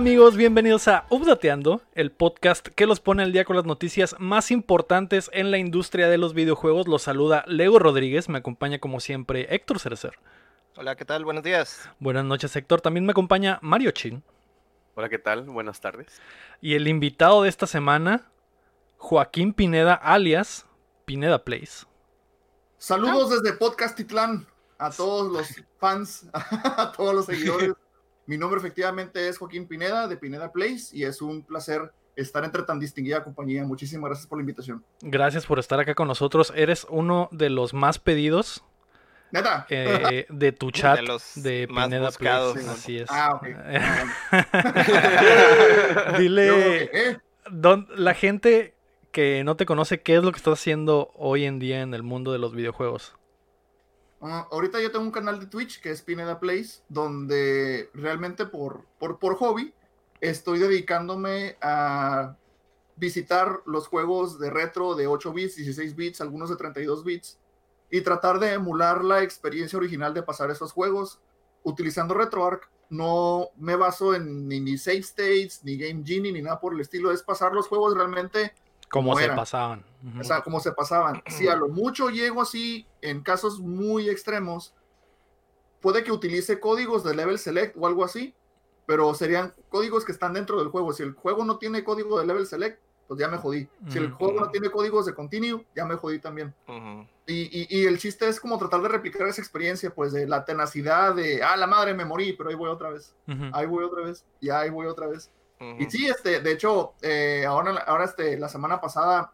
¿Qué tal amigos? Bienvenidos a Updateando, el podcast que los pone al día con las noticias más importantes en la industria de los videojuegos. Los saluda Lego Rodríguez, me acompaña como siempre Héctor Cerecer. Hola, ¿qué tal? Buenos días. Buenas noches Héctor, también me acompaña Mario Chin. Hola, ¿qué tal? Buenas tardes. Y el invitado de esta semana, Joaquín Pineda, alias Pineda Place. Saludos desde Podcast Titlán a todos los fans, a todos los seguidores. Mi nombre efectivamente es Joaquín Pineda de Pineda Place y es un placer estar entre tan distinguida compañía. Muchísimas gracias por la invitación. Gracias por estar acá con nosotros. Eres uno de los más pedidos. ¿Neta? Eh, de tu chat De los de más Pineda buscados. Place. Así es. Ah, ok. Dile, Yo, ¿eh? don- la gente que no te conoce, ¿qué es lo que estás haciendo hoy en día en el mundo de los videojuegos? Ah, ahorita yo tengo un canal de Twitch que es Pineda Place, donde realmente por, por, por hobby estoy dedicándome a visitar los juegos de retro de 8 bits, 16 bits, algunos de 32 bits, y tratar de emular la experiencia original de pasar esos juegos utilizando RetroArch. No me baso en ni, ni save states, ni Game Genie, ni nada por el estilo. Es pasar los juegos realmente ¿Cómo Como se pasaban? Ujú. o sea, como se pasaban. Si a lo mucho llego así, en casos muy extremos, puede que utilice códigos de level select o algo así, pero serían códigos que están dentro del juego. Si el juego no tiene código de level select, pues ya me jodí. Si el Ujú. juego no tiene códigos de continue, ya me jodí también. Ujú. Y, y- y el chiste es como tratar de replicar esa experiencia, pues de la tenacidad de, ah, la madre me morí, pero ahí voy otra vez. Ujú. Ahí voy otra vez. Y ahí voy otra vez. Y sí, este, de hecho, eh, ahora, ahora este, la semana pasada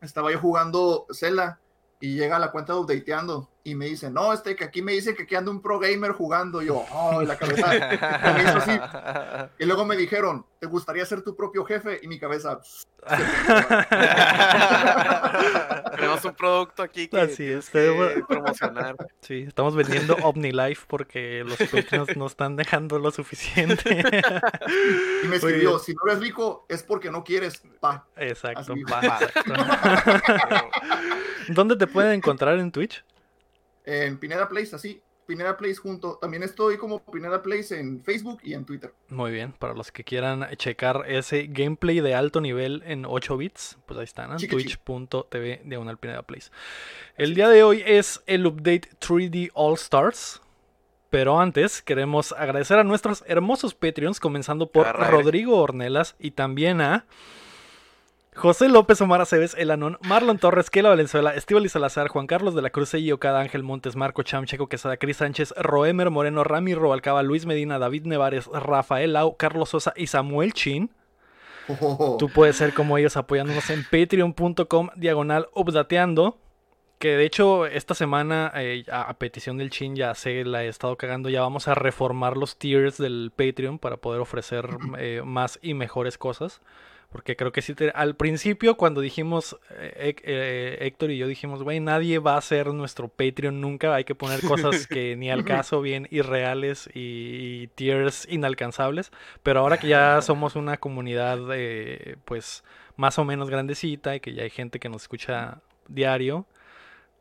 estaba yo jugando Zelda y llega la cuenta updateando y me dice, no, este, que aquí me dice que aquí anda un pro gamer jugando. Y yo, oh, y la cabeza me hizo así. Y luego me dijeron, ¿te gustaría ser tu propio jefe? Y mi cabeza, Tenemos un producto aquí que Así es, que tenemos- promocionar. Sí, estamos vendiendo OmniLife porque los Patreons no están dejando lo suficiente. y me escribió, si no eres rico es porque no quieres. Pa. Exacto. Va, exacto. ¿Dónde te pueden encontrar en Twitch? En Pineda Place, así. Pineda Place junto. También estoy como Pineda Place en Facebook y en Twitter. Muy bien, para los que quieran checar ese gameplay de alto nivel en 8 bits, pues ahí están, chiqui. twitch.tv diagonal Pineda Place. El día de hoy es el update 3D All Stars. Pero antes queremos agradecer a nuestros hermosos Patreons, comenzando por. Rodrigo Ornelas y también a José López Omar Aceves, El Anón, Marlon Torres, Kela Valenzuela, Estíbal Salazar, Juan Carlos de la Cruz, y Ocada, Ángel Montes, Marco Cham, Checo Quesada, Cris Sánchez, Roemer Moreno, Rami Robalcaba, Luis Medina, David Nevares, Rafael Lau, Carlos Sosa y Samuel Chin. Tú puedes ser como ellos apoyándonos en patreon.com diagonal updateando. Que de hecho esta semana eh, a, a petición del Chin ya sé la he estado cagando. Ya vamos a reformar los tiers del Patreon para poder ofrecer eh, más y mejores cosas. Porque creo que sí, te- al principio cuando dijimos, eh, eh, Héctor y yo dijimos, güey, nadie va a ser nuestro Patreon nunca. Hay que poner cosas que ni al caso, bien irreales y, y tiers inalcanzables. Pero ahora que ya somos una comunidad, eh, pues, más o menos grandecita y que ya hay gente que nos escucha diario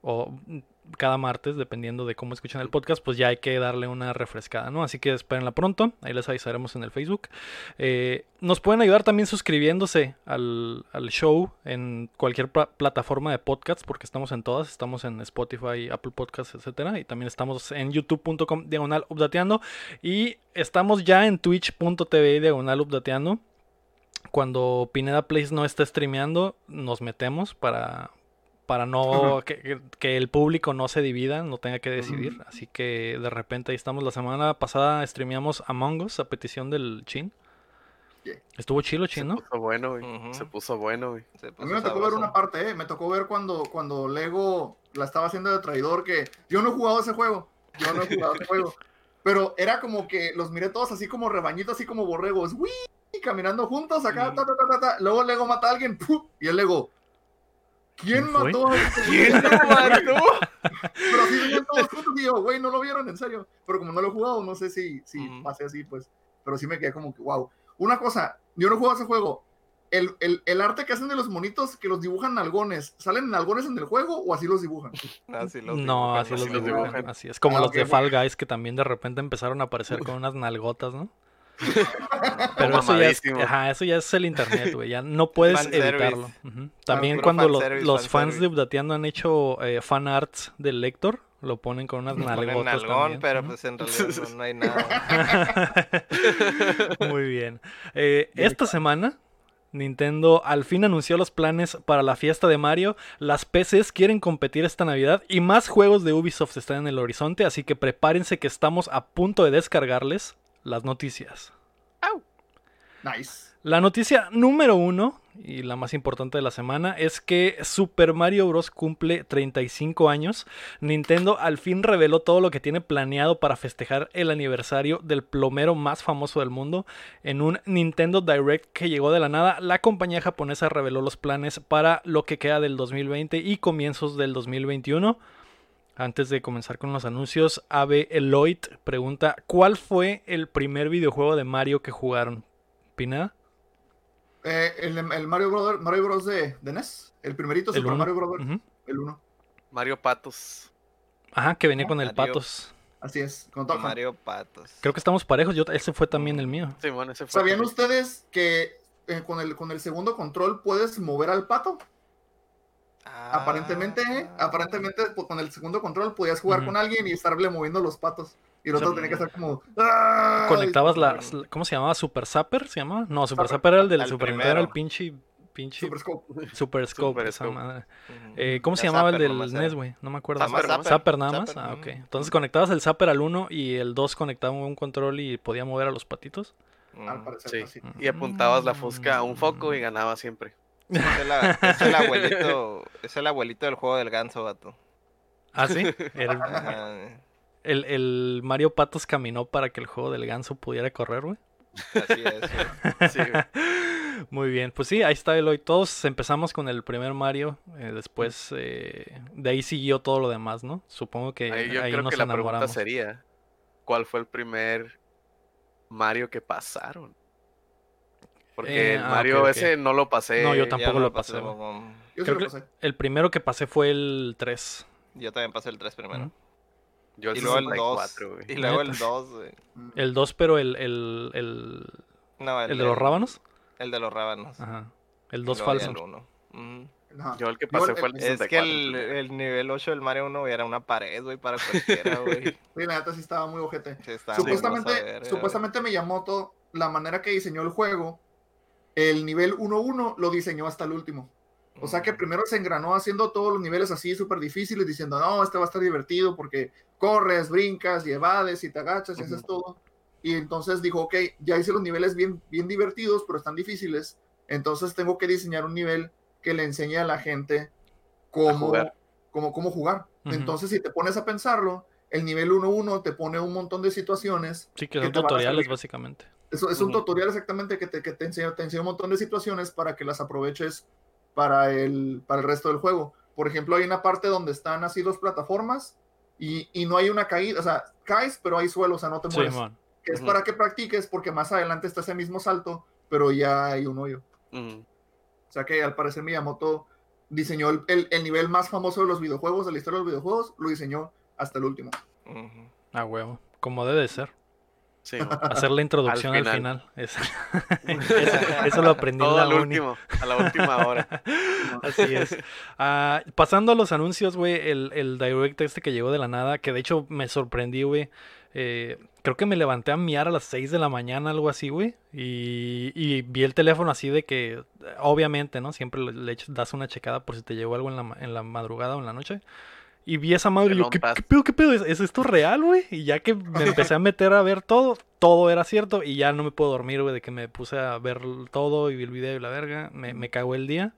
o cada martes, dependiendo de cómo escuchan el podcast, pues ya hay que darle una refrescada, ¿no? Así que espérenla pronto, ahí les avisaremos en el Facebook. Eh, nos pueden ayudar también suscribiéndose al, al show en cualquier pla- plataforma de podcasts, porque estamos en todas, estamos en Spotify, Apple Podcasts, etcétera, y también estamos en youtube.com diagonal updateando y estamos ya en twitch.tv diagonal updateando. Cuando Pineda Place no está streameando, nos metemos para, para no que, que- que el público no se divida, no tenga que decidir. Así que de repente ahí estamos. La semana pasada streameamos Among Us a petición del Chin. Yeah. Estuvo chilo, Se Chin, ¿no? puso bueno, güey. Se puso bueno, güey. Se A mí me tocó ver una parte, ¿eh? Me tocó ver cuando, cuando Lego la estaba haciendo de traidor, que yo no he jugado ese juego. Yo no he jugado ese juego. Pero era como que los miré todos así como rebañitos, así como borregos. ¡Uy! Caminando juntos acá. Ta, ta, ta, ta, ta. Luego Lego mata a alguien. ¡puf! Y el Lego. ¿Quién mató a este güey?" ¿Quién lo mató? Pero así venían todos juntos y yo, güey, no lo vieron, en serio. Pero como no lo he jugado, no sé si, si pasé así, pues. Pero sí me quedé como que, wow. Una cosa, yo no jugado ese juego. El, el, el arte que hacen de los monitos que los dibujan algones, ¿salen algones en el juego o así los dibujan? Así los No, dibujan, así los así los dibujan. dibujan. Así es como Ah, los de. Fall Guys que también de repente empezaron a aparecer con unas nalgotas, ¿no? Pero eso ya, es, ajá, eso ya es el internet, güey. Ya no puedes Fanservice. evitarlo. También puro cuando lo- los fans de. Updateando han hecho eh, fan arts del lector, lo ponen con unas nalgotas nalgón, también. pero Ujú. pues en realidad no, no hay nada. Muy bien. Eh, esta semana, Nintendo al fin anunció los planes para la fiesta de Mario. Las PCs quieren competir esta Navidad y más juegos de Ubisoft están en el horizonte, así que prepárense que estamos a punto de descargarles las noticias. Nice. La noticia número uno y la más importante de la semana es que Super Mario Bros. cumple 35 años. Nintendo al fin reveló todo lo que tiene planeado para festejar el aniversario del plomero más famoso del mundo. En un Nintendo Direct que llegó de la nada, la compañía japonesa reveló los planes para lo que queda del 2020 y comienzos del 2021. Antes de comenzar con los anuncios, Ave Eloyd pregunta: ¿Cuál fue el primer videojuego de Mario que jugaron? ¿Pineda? Eh, el, el Mario, Brother, Mario Bros. de, de NES. El primerito El Super uno. Mario Bros. El 1. Mario Patos. Ajá, que venía con el Mario. Patos. Así es. Con Hat. Mario Patos. Creo que estamos parejos. Yo, ese fue también el mío. Sí, bueno, ese fue. ¿Sabían ustedes que eh, con, el, con el segundo control puedes mover al pato? Ah. Aparentemente, ¿eh? aparentemente pues, con el segundo control podías jugar con alguien y estarle moviendo los patos. Y el otro tenía que estar como. "Ah", Conectabas la. ¿Cómo se llamaba? ¿Super Zapper? ¿Se llamaba? No, Super Zapper era el del Super Nintendo. Era el pinche. pinche Super Scope. Super Scope. Super esa Scope. madre. Eh, ¿Cómo se llamaba el del NES, era. güey? No me acuerdo. Nada más Zapper, Zapper. Zapper nada más. Zapper, Ah, ok. Entonces conectabas el Zapper al 1 y el 2 conectaba un control y podía mover a los patitos. Parecer, Sí. así. Y apuntabas la fusca a un foco y ganaba siempre. Es el, es el abuelito, es el abuelito del juego del ganso, vato. Ah, sí. El, el- el Mario Patos caminó para que el juego del ganso pudiera correr, güey. así es. güey. Sí. Muy bien, pues sí, ahí está Eloy. Todos empezamos con el primer Mario, eh, después eh, de ahí siguió todo lo demás, ¿no? Supongo que Ahí yo ahí creo nos que la pregunta enamoramos. sería: ¿Cuál fue el primer Mario que pasaron? Porque Eh, el ah, Mario ok, ok. ese no lo pasé. No, yo tampoco me lo pasé, mamón. Yo sí Creo lo que- pasé. El primero que pasé fue el 3. Yo también pasé el 3 primero. Ujú. Yo el Y luego el 2. 64, güey. Y luego el Neta. 2, güey. Mm. El 2, pero el, el, el, No, el de los rábanos. El de los rábanos. Ajá. El Y 2 luego ya falso. el uno. Ujú. Ajá. Yo el que pasé el- fue el el- Es 64. que el, el nivel 8 del Mario 1 era una pared, güey, para cualquiera, güey. Sí, la neta sí estaba muy ojete. Sí, estaba Supuestamente, verga, supuestamente Miyamoto, la manera que diseñó el juego, el nivel 1-1 lo diseñó hasta el último. O sea que primero se engranó haciendo todos los niveles así súper difíciles, diciendo, no, este va a estar divertido porque corres, brincas y evades y te agachas y haces todo. Y entonces dijo, ok, ya hice los niveles bien, bien divertidos, pero están difíciles. Entonces tengo que diseñar un nivel que le enseñe a la gente cómo jugar. cómo, cómo jugar. Entonces, si te pones a pensarlo, el nivel 1-1 te pone un montón de situaciones Sí, que son tutoriales, básicamente. Es, es un tutorial exactamente que te, que te, enseña, te enseña un montón de situaciones para que las aproveches para el, para el resto del juego. Por ejemplo, hay una parte donde están así dos plataformas y, y no hay una caída, o sea, caes, pero hay suelo, o sea, no te Sí, mueres. que es para que practiques porque más adelante está ese mismo salto, pero ya hay un hoyo. O sea que al parecer Miyamoto diseñó el, el- el nivel más famoso de los videojuegos, de la historia de los videojuegos, lo diseñó hasta el último. A huevo. Como debe de ser. Sí. Hacer la introducción al final. final. Es- eso, eso lo aprendí en Todo la al uni. último, a la última hora. Así es. Ah, pasando a los anuncios, güey, el, el direct este que llegó de la nada, que de hecho me sorprendí, güey. Eh, creo que me levanté a miar a las 6 de la mañana, algo así, güey. Y, y vi el teléfono así de que, obviamente, ¿no? Siempre le, le das una checada por si te llegó algo en la, en la madrugada o en la noche. Y vi esa madre y yo, ¿qué, qué pedo, qué pedo? ¿Es, es esto real, güey? Y ya que me empecé a meter a ver todo, todo era cierto. Y ya no me puedo dormir, güey, de que me puse a ver todo y vi el video y la verga. Me, me cagó el día.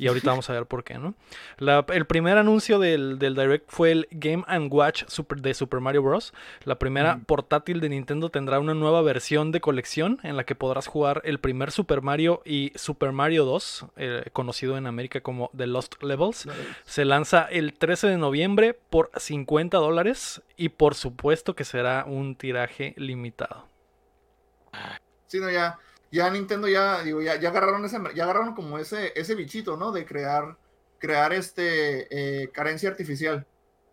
Y ahorita vamos a ver por qué, ¿no? La- el primer anuncio del, del Direct fue el Game ⁇ Watch Super, de Super Mario Bros. La primera Ujú. portátil de Nintendo tendrá una nueva versión de colección en la que podrás jugar el primer Super Mario y Super Mario 2, eh, conocido en América como The Lost Levels. Se lanza el 13 de noviembre por 50 dólares y por supuesto que será un tiraje limitado. Sí, no, ya, ya Nintendo ya, digo, ya, ya agarraron ese, ya agarraron como ese, ese bichito, ¿no? De crear, crear este eh, carencia artificial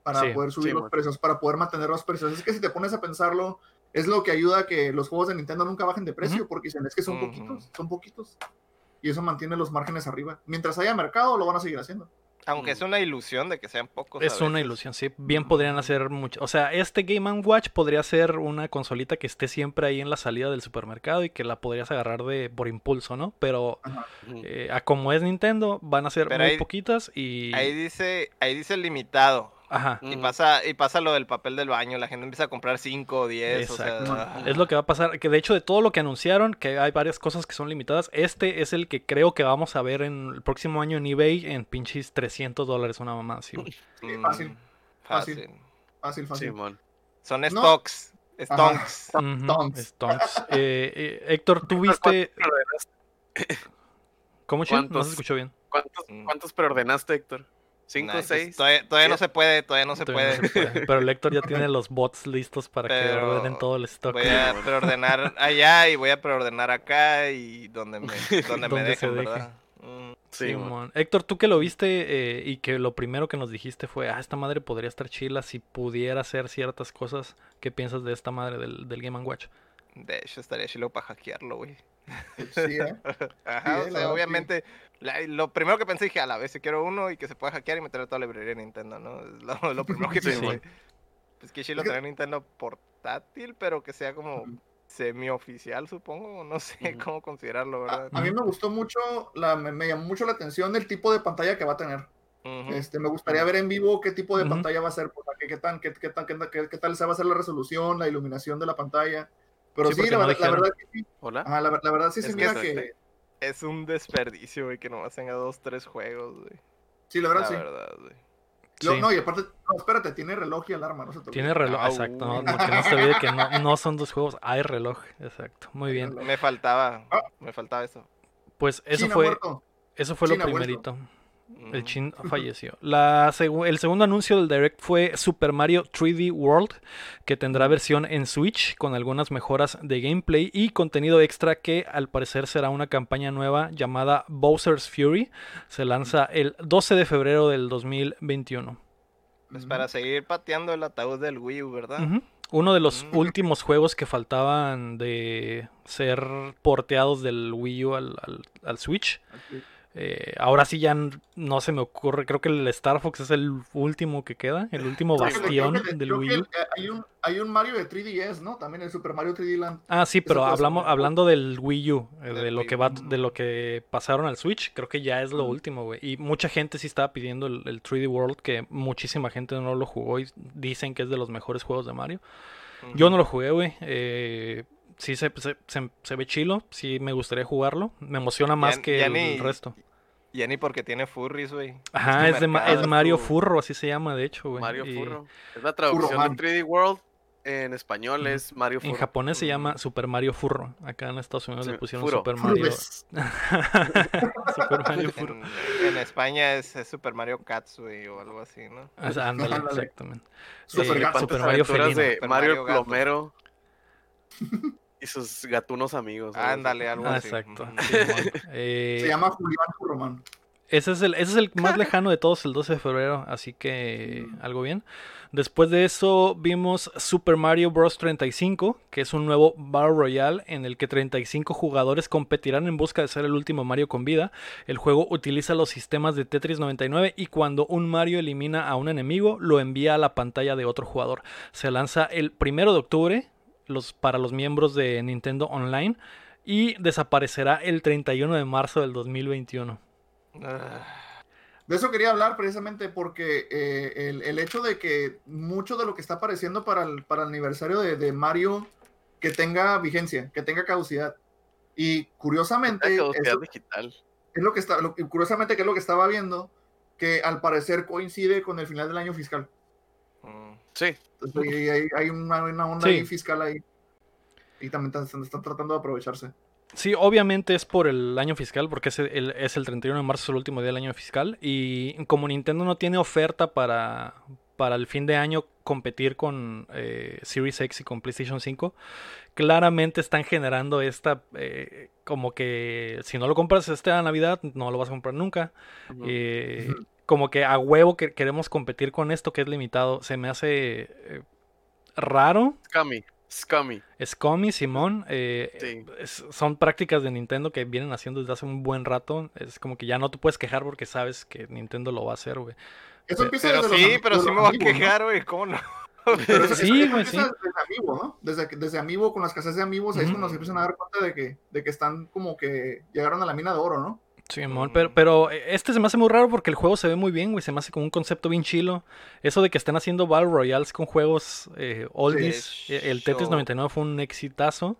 para Sí, poder subir sí, los precios, para poder mantener los precios. Es que si te pones a pensarlo, es lo que ayuda a que los juegos de Nintendo nunca bajen de precio, porque dicen, es que son poquitos, son poquitos. Y eso mantiene los márgenes arriba. Mientras haya mercado, lo van a seguir haciendo. Aunque es una ilusión de que sean pocos. Es una ilusión, sí. Bien podrían hacer mucho. O sea, este Game Watch podría ser una consolita que esté siempre ahí en la salida del supermercado y que la podrías agarrar de por impulso, ¿no? Pero eh, a como es Nintendo, van a ser Pero muy ahí- poquitas y. Ahí dice, ahí dice limitado. Ajá. Y pasa, y pasa lo del papel del baño, la gente empieza a comprar 5 o 10. O sea, Exacto. ah, Es lo que va a pasar. Que de hecho, de todo lo que anunciaron, que hay varias cosas que son limitadas, este es el que creo que vamos a ver en el próximo año en eBay en pinches 300 dólares, una mamá así, mm, fácil, fácil. fácil. Fácil, fácil. Simón. Son No. stocks. Stonks. Stonks. Stonks. Eh, eh, Héctor, ¿tú viste. ¿Cómo, Chin? No se ¿Cuántos? escuchó bien. ¿Cuántos, Mm. ¿Cuántos preordenaste, Héctor? ¿Cinco, Nah, pues, seis? Todavía, todavía no se puede, todavía no se Todavía no puede. se puede. Pero el Héctor ya tiene los bots listos para que ordenen todo el stock. Voy a preordenar allá y voy a preordenar acá y donde me, donde me Donde dejen, deje. ¿verdad? Mm, Sí. Simón. Héctor, tú que lo viste eh, y que lo primero que nos dijiste fue, ah, esta madre podría estar chila si pudiera hacer ciertas cosas. ¿Qué piensas de esta madre del, del Game Watch? De hecho, estaría chilo para hackearlo, güey. Sí, ¿eh? Ajá, Sí, o sea, obviamente, la- lo primero que pensé dije, a la vez si quiero uno y que se pueda hackear y meter toda la librería de Nintendo, ¿no? Es lo, lo primero que Sí, pensé. mon. Pues que que- tener Nintendo portátil, pero que sea como semi-oficial, supongo. No sé cómo considerarlo, A, ¿verdad? a mí me gustó mucho, la, me, me llamó mucho la atención el tipo de pantalla que va a tener. Este, me gustaría ver en vivo qué tipo de pantalla va a ser, pues, qué, qué tan, qué, qué tan, qué, qué- qué tal se va a hacer la resolución, la iluminación de la pantalla. Pero Sí, la, no verdad- la verdad que sí. ¿Hola? Ajá, la, la verdad sí se Es que mira es- que. Es un desperdicio, güey, que nomás tenga dos, tres juegos, güey. Sí, la verdad La sí. verdad, güey. Lo- Sí. No, y aparte, no, espérate, tiene reloj y alarma, no se te Tiene olvide. reloj, Ah, exacto. No, no, que no se olvide que no, no son dos juegos, hay reloj, exacto. Muy bien. Me faltaba, Ah. me faltaba eso. Pues eso China fue, muerto. eso fue lo China vuelto. primerito. El. Chin falleció. La el segundo anuncio del Direct fue Super Mario 3D World, que tendrá versión en Switch con algunas mejoras de gameplay y contenido extra que al parecer será una campaña nueva llamada Bowser's Fury. Se lanza el 12 de febrero del 2021. Pues para seguir pateando el ataúd del Wii U, ¿verdad? Uno de los últimos juegos que faltaban de ser porteados del Wii U al, al- al Switch. Eh, ahora sí ya no se me ocurre. Creo que el Star Fox es el último que queda, el último bastión del Wii U. eh, hay, un, hay un Mario de 3DS, ¿no? También el Super Mario 3D Land. Ah, sí, pero hablamos, hablando del Wii U, eh, de lo que va, de lo que pasaron al Switch, creo que ya es lo último, güey. Y mucha gente sí estaba pidiendo el, el 3D World, que muchísima gente no lo jugó y dicen que es de los mejores juegos de Mario. Yo no lo jugué, güey. Eh, sí se, se, se- se ve chilo, sí me gustaría jugarlo. Me emociona más Ya- que ya el, ni- resto. Ya ni porque tiene furries, güey. Ajá, que es, de, mercado es es Mario tu- Furro, así se llama, de hecho, güey. Mario Y Furro. Es la traducción de 3D World. En español es Mario Furro. En japonés se Mm. llama Super Mario Furro. Acá en Estados Unidos le pusieron Furo. Super Mario. Super Mario Furro. En, en España es, es Super Mario Cats, güey, o algo así, ¿no? Ah, Ándale, Ándale. exactamente. Super Eh, Gato. Super Mario felino. de Super Mario Mario. Plomero y sus gatunos amigos. Ándale, algo Ah, así. exacto. Eh, Se llama Julián Furroman. Ese es el, ese es el más lejano de todos, el 12 de febrero, así que algo bien. Después de eso vimos Super Mario Bros. 35, que es un nuevo Battle Royale en el que 35 jugadores competirán en busca de ser el último Mario con vida. El juego utiliza los sistemas de Tetris 99 y cuando un Mario elimina a un enemigo, lo envía a la pantalla de otro jugador. Se lanza el primero de octubre los, para los miembros de Nintendo Online y desaparecerá el 31 de marzo del 2021. Ah, De eso quería hablar precisamente porque eh, el, el hecho de que mucho de lo que está apareciendo para el, para el aniversario de, de Mario que tenga vigencia, que tenga caducidad. Y curiosamente, La caducidad eso digital. es lo que está, lo- curiosamente que es lo que estaba viendo, que al parecer coincide con el final del año fiscal. Sí. Entonces, hay, hay- hay una, una onda Sí. ahí fiscal ahí. Y también están, están tratando de aprovecharse. Sí, obviamente es por el año fiscal, porque es el, es el 31 de marzo, es el último día del año fiscal. Y como Nintendo no tiene oferta para, para el fin de año competir con eh, Series X y con PlayStation 5, claramente están generando esta, eh, como que si no lo compras esta Navidad, no lo vas a comprar nunca. Eh, Ujú. Como que a huevo que queremos competir con esto que es limitado. Se me hace eh, raro. Scammy. Scummy. Scummy, Simón, eh, Sí. es- son prácticas de Nintendo que vienen haciendo desde hace un buen rato. Es como que ya no te puedes quejar porque sabes que Nintendo lo va a hacer, güey. Eso empieza Pero desde los sí, ami- pero de sí los me voy a quejar, güey. ¿Cómo no? Pero eso, Sí, eso güey, empieza sí. desde Amiibo, ¿no? Desde, desde Amiibo, con la escasez de amigos, ahí es cuando se empiezan a dar cuenta de que, de que están como que llegaron a la mina de oro, ¿no? Mm. pero, pero eh, este se me hace muy raro porque el juego se ve muy bien, güey. Se me hace como un concepto bien chilo. Eso de que estén haciendo Battle Royales con juegos eh, oldies. Eh, El Tetris hecho- 99 fue un exitazo.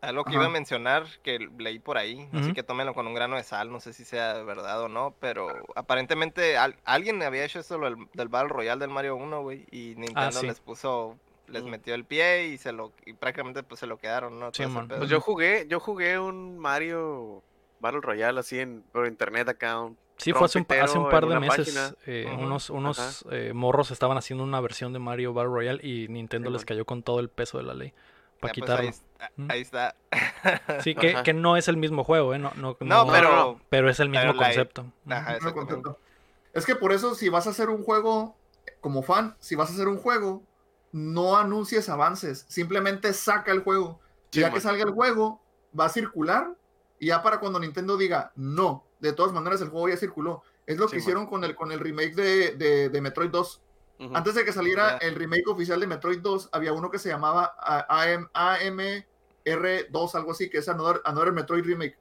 Algo que Ajá. iba a mencionar que leí por ahí, así que tómenlo con un grano de sal, no sé si sea verdad o no, pero aparentemente al- alguien había hecho eso del, del Battle Royale del Mario 1, güey, y Nintendo Ah, sí. les puso, les Mm. metió el pie y se lo y prácticamente pues se lo quedaron, ¿no? Sí. Pues yo jugué, yo jugué un Mario Battle Royale así en por internet account. Sí, fue hace un, hace un par de meses. eh, Unos, unos eh, morros estaban haciendo una versión de Mario Battle Royale y Nintendo les cayó con todo el peso de la ley. Para Ya, pues, quitarlo. ahí, está- Mm. ahí está. Sí, que, que no es el mismo juego, ¿eh? No, no, No, no- pero pero es el mismo concepto. Ajá, No, exactamente. contento. Es que por eso, si vas a hacer un juego, como fan, si vas a hacer un juego, no anuncies avances, simplemente saca el juego. Sí, ya man. que salga el juego, va a circular, y ya para cuando Nintendo diga, no, de todas maneras el juego ya circuló. Es lo Sí, que man. hicieron con el, con el remake de, de- de Metroid 2. Ujú. Antes de que saliera el remake oficial de Metroid 2, había uno que se llamaba ah, AM, AMR2, algo así, que es Another, Another Metroid Remake.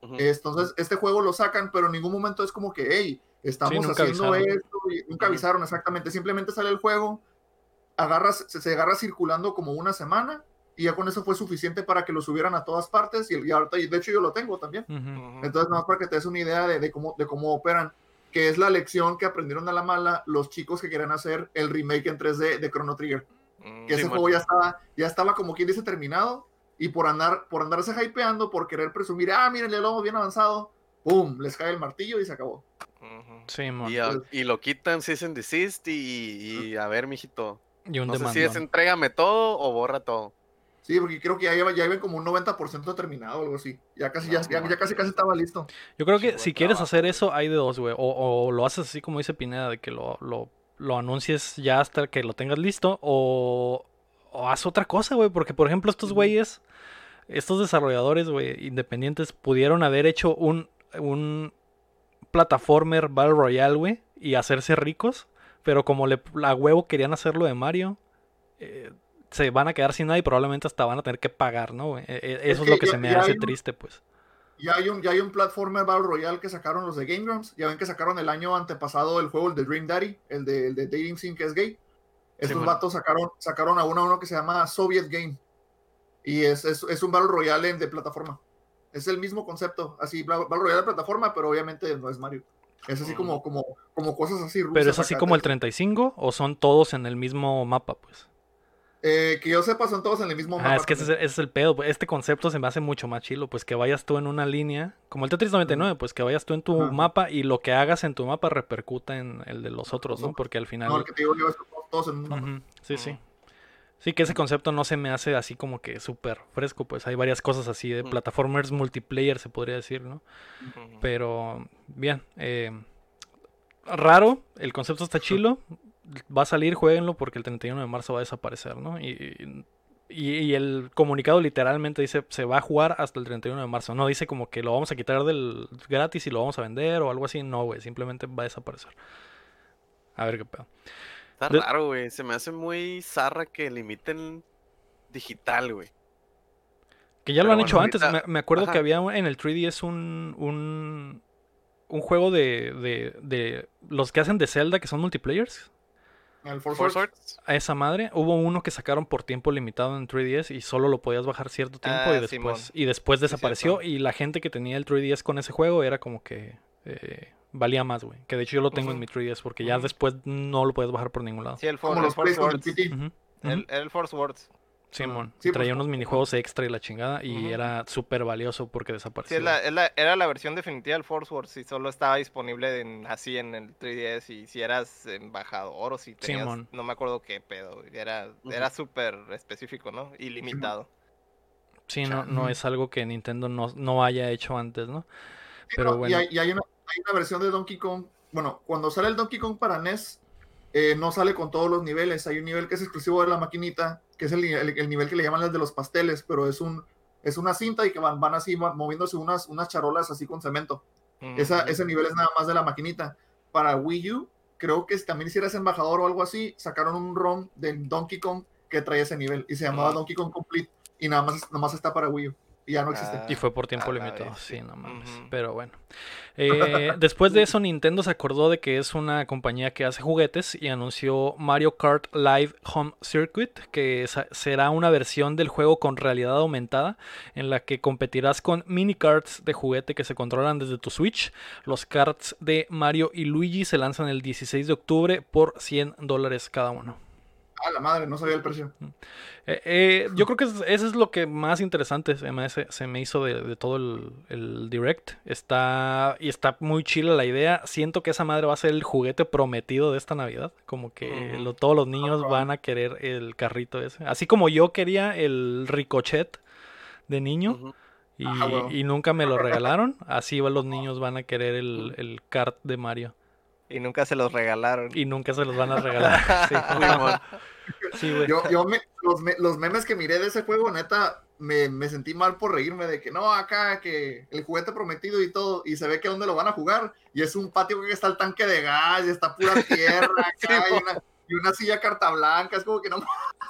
Entonces, este juego lo sacan, pero en ningún momento es como que, hey, estamos Sí, nunca haciendo avisaron. esto, y nunca avisaron exactamente. Simplemente sale el juego, agarras, se, se agarra circulando como una semana, y ya con eso fue suficiente para que lo subieran a todas partes, y, y ahorita, y de hecho yo lo tengo también. Ujú. Ujú. Entonces, nada más para que te des una idea de, de cómo, de cómo operan, que es la lección que aprendieron a la mala los chicos que querían hacer el remake en 3D de Chrono Trigger. Mm, Que Sí, ese man. juego ya estaba, ya estaba como quien dice terminado, y por andar, por andarse hypeando, por querer presumir, ah, miren, ya lo hemos bien avanzado, ¡pum! Les cae el martillo y se acabó. Sí. Y, a- y lo quitan cease and desist y, y a ver, mijito. Y un No sé si es entrégame todo o borra todo. Sí, porque creo que ya lleva, ya como un 90% terminado o algo así. Ya casi, ya, No, ya, ya casi, casi estaba listo. Yo creo que si quieres trabajo, hacer eso, hay de dos, güey. O, o lo haces así como dice Pineda, de que lo, lo, lo anuncies ya hasta que lo tengas listo. O, o haz otra cosa, güey. Porque, por ejemplo, estos güeyes, estos desarrolladores, güey, independientes, pudieron haber hecho un, un plataformer Battle Royale, güey, y hacerse ricos. Pero como le, a huevo querían hacerlo de Mario, eh, se van a quedar sin nada y probablemente hasta van a tener que pagar, ¿no? Eh, eh, Eso es, lo que ya- se me hace un- triste, pues. Ya hay un, ya hay un platformer Battle Royale que sacaron los de Game Grumps. Ya ven que sacaron el año antepasado el juego, el de Dream Daddy, el de, el de Dating Sim que es gay. Estos man. vatos sacaron, sacaron a uno a uno que se llama Soviet Game. Y es, es, es un Battle Royale de plataforma. Es el mismo concepto, así, Battle Royale de plataforma, pero obviamente no es Mario. Es así Mm. como, como, como cosas así rusas. Pero es así como el 35 o son todos en el mismo mapa, pues. Eh, que yo sepa, son todos en el mismo Ah, es que ese es, ese es el pedo. pues, Este concepto se me hace mucho más chilo, pues que vayas tú en una línea, como el Tetris 99, pues que vayas tú en tu Ajá. mapa y lo que hagas en tu mapa repercuta en el de los otros, ¿no? Porque al final... No, el que te digo yo es todos en un mapa. Sí, sí. Sí, que ese concepto no se me hace así como que súper fresco, pues hay varias cosas así de plataformers multiplayer, se podría decir, ¿no? Pero, bien. eh, raro, el concepto está chilo. Va a salir, jueguenlo porque el 31 de marzo va a desaparecer, ¿no? Y, y, y el comunicado literalmente dice se va a jugar hasta el 31 de marzo. No dice como que lo vamos a quitar del gratis y lo vamos a vender o algo así. No, güey, simplemente va a desaparecer. A ver qué pedo. Está De- raro, güey. Se me hace muy zarra que limiten digital, güey. Que ya lo han bueno, hecho antes. Me, me acuerdo que había en el 3DS un, un, un juego de, de, de los que hacen de Zelda, que son multiplayers. El Force Four Swords. Swords. A esa madre. Hubo uno que sacaron por tiempo limitado en 3DS y solo lo podías bajar cierto tiempo Ah, y después, Simón. y después desapareció. y la gente que tenía el 3DS con ese juego era como que eh, valía más, güey. Que de hecho yo lo tengo en mi 3DS porque ya después no lo puedes bajar por ningún lado. Sí, el, For- Force Words. El Force Words. Simón. Sí, traía pues, unos minijuegos extra y la chingada y era súper valioso porque Sí, desapareció. es la, es la- era la versión definitiva del Force Wars y solo estaba disponible en, así en el 3DS y si eras embajador o si tenías, Simón. no me acuerdo qué pedo, era, era súper específico, ¿no? Ilimitado. Sí, no, no es algo que Nintendo no, no haya hecho antes, ¿no? Sí, Pero no, bueno. Y, hay, y hay una, hay una versión de Donkey Kong. Bueno, cuando sale el Donkey Kong para NES, eh, no sale con todos los niveles. Hay un nivel que es exclusivo de la maquinita, que es el, el- el nivel que le llaman el de los pasteles, pero es un es una cinta y que van, van así moviéndose unas, unas charolas así con cemento. Esa, ese nivel es nada más de la maquinita. Para Wii U, creo que si también hicieras embajador o algo así, sacaron un ROM de Donkey Kong que traía ese nivel y se llamaba Ah. Donkey Kong Complete y nada más, nada más está para Wii U y ya no existe. Ah. Y fue por tiempo limitado, vez, sí, sí. no mames. Pero bueno. Eh, después de eso, Nintendo se acordó de que es una compañía que hace juguetes y anunció Mario Kart Live Home Circuit, que será una versión del juego con realidad aumentada, en la que competirás con mini karts de juguete que se controlan desde tu Switch. Los karts de Mario y Luigi se lanzan el 16 de octubre por 100 dólares cada uno. A la madre, no sabía el precio. Eh, eh, yo creo que es- eso es lo que más interesante se me, se me hizo de, de todo el, el direct. Está y está muy chila la idea. Siento que esa madre va a ser el juguete prometido de esta Navidad. Como que lo- todos los niños van a querer el carrito ese. Así como yo quería el ricochet de niño y, Ah, y nunca me lo regalaron. Así los niños van a querer el, el kart de Mario. Y nunca se los regalaron. Y nunca se los van a regalar. Sí, güey. Yo, yo me- los, me- los memes que miré de ese juego, neta, me, me sentí mal por reírme de que no, acá, que el juguete prometido y todo, y se ve que dónde lo van a jugar, y es un patio que está el tanque de gas, y está pura tierra acá, y, una, y una silla carta blanca, es como que no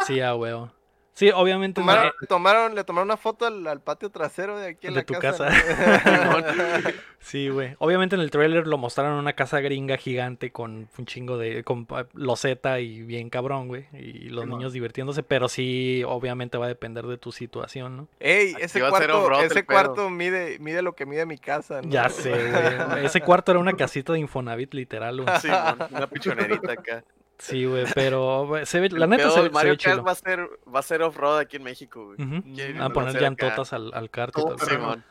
Sí, a huevo. Sí, obviamente. Tomaron, le tomaron, le tomaron una foto al, al patio trasero de aquí en De la tu casa. casa. Sí, güey. Obviamente en el trailer lo mostraron una casa gringa gigante con un chingo de con pa- loseta y bien cabrón, güey. Y los Sí, niños divirtiéndose, pero sí, obviamente va a depender de tu situación, ¿no? Ey, ese cuarto, ese cuarto mide, mide lo que mide mi casa. ¿no? Ya sé, güey. Ese cuarto era una casita de Infonavit, literal, güey. Simón, una pichonerita acá. Sí, güey, pero se ve, la neta pedo se, se Mario ve Kart va a ser, va a ser off-road aquí en México, güey. A poner acá. llantotas al, al kart y Todo. Simón.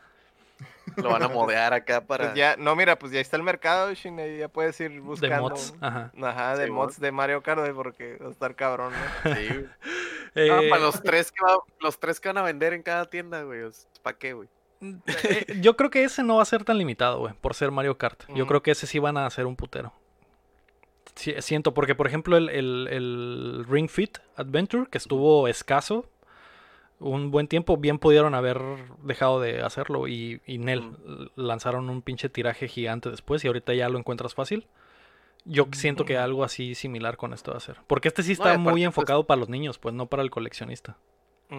Lo van a modear acá para. Pues ya, no, mira, pues ya está el mercado, Shin, ya puedes ir buscando. De mods. Ajá. Ajá, de Sí, mods de Mario Kart, güey, porque va a estar cabrón, ¿no? Sí, güey. Eh, Ah, para los tres, que va- los tres que van a vender en cada tienda, güey. ¿Para qué, güey? eh, yo creo que ese no va a ser tan limitado, güey, por ser Mario Kart. Yo creo que ese sí van a hacer un putero. Sí, siento, porque por ejemplo el, el- el Ring Fit Adventure, que estuvo escaso un buen tiempo, bien pudieron haber dejado de hacerlo y, y Nel lanzaron un pinche tiraje gigante después y ahorita ya lo encuentras fácil. Yo siento que algo así similar con esto va a ser. Porque este sí No, está aparte, muy pues- enfocado para los niños, pues no para el coleccionista.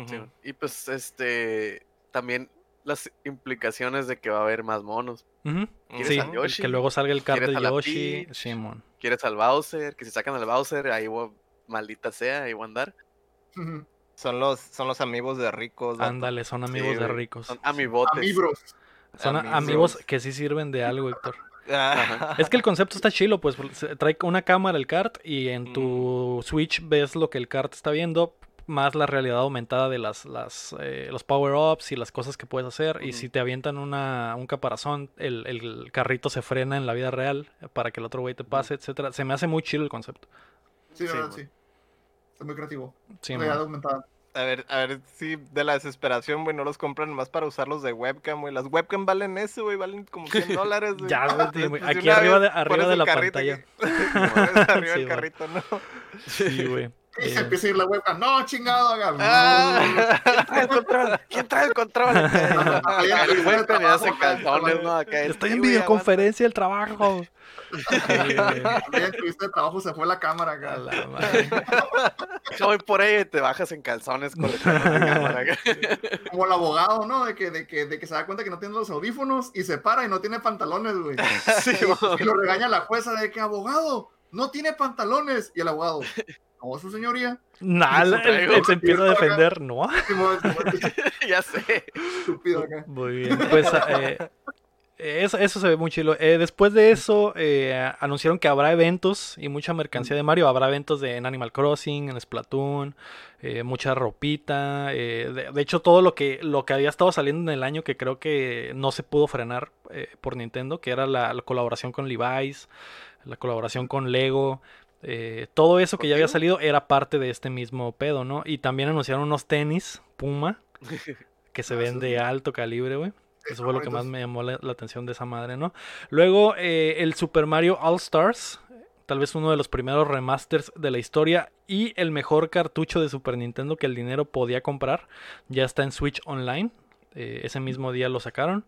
Sí. Y pues, este. También las implicaciones de que va a haber más monos. Que luego salga el card ¿Quieres de Yoshi. Simón. ¿Quieres al Bowser? Que si sacan al Bowser, ahí voy, maldita sea, ahí voy a andar. Son los, son los amigos de ricos. vato. Ándale, son amigos de ricos. Son amibotes. Amibros. Son amigos. amigos que sí sirven de algo, Héctor. Ah, Es que el concepto está chilo, pues trae una cámara el kart y en tu Switch ves lo que el kart está viendo, más la realidad aumentada de las, las eh, los power-ups y las cosas que puedes hacer. Y si te avientan una, un caparazón, el, el carrito se frena en la vida real para que el otro güey te pase, etcétera. Se me hace muy chilo el concepto. Sí, la Sí, verdad, man. sí. Está muy creativo. Sí, Realidad man. aumentada. A ver, a ver si de la desesperación, güey, no los compran más para usarlos de webcam, güey. Las webcam valen eso, güey, valen como 100 dólares, güey. Ya, güey, güey, pues, aquí arriba de- arriba de la pantalla. arriba Sí, el man. carrito, ¿no? Sí, güey. Y se Eh, empieza a ir la webcam. No, chingado, haga. Ah. ¿Quién trae el control? ¿Quién trae el control? Acá. Acá Estoy en videoconferencia del trabajo. La entrevista de trabajo se fue la cámara acá. La madre. Yo voy por ahí y te bajas en calzones con la cámara acá. Como el abogado, ¿no? De que, de, que, de que se da cuenta que no tiene los audífonos y se para y no tiene pantalones, güey. Sí, Y lo regaña la jueza de que, abogado, no tiene pantalones. Y el abogado, no, su señoría. Nah, traigo. él se empieza a defender, ¿no? Ya sé. Estúpido acá. Muy bien, pues eh, eso, eso se ve muy chilo. Eh, después de eso, eh, anunciaron que habrá eventos y mucha mercancía de Mario. Habrá eventos de, en Animal Crossing, en Splatoon, eh, mucha ropita. eh, de, de hecho, todo lo que, lo que había estado saliendo en el año que creo que no se pudo frenar eh, por Nintendo, que era la, la colaboración con Levi's, la colaboración con Lego. Eh, todo eso que ya había salido era parte de este mismo pedo, ¿no? Y también anunciaron unos tenis Puma que se Ah, ven de alto calibre, güey. Eso fue lo que más me llamó la, la atención de esa madre, ¿no? Luego, eh, el Super Mario All Stars, tal vez uno de los primeros remasters de la historia y el mejor cartucho de Super Nintendo que el dinero podía comprar. Ya está en Switch Online. Eh, ese mismo día lo sacaron.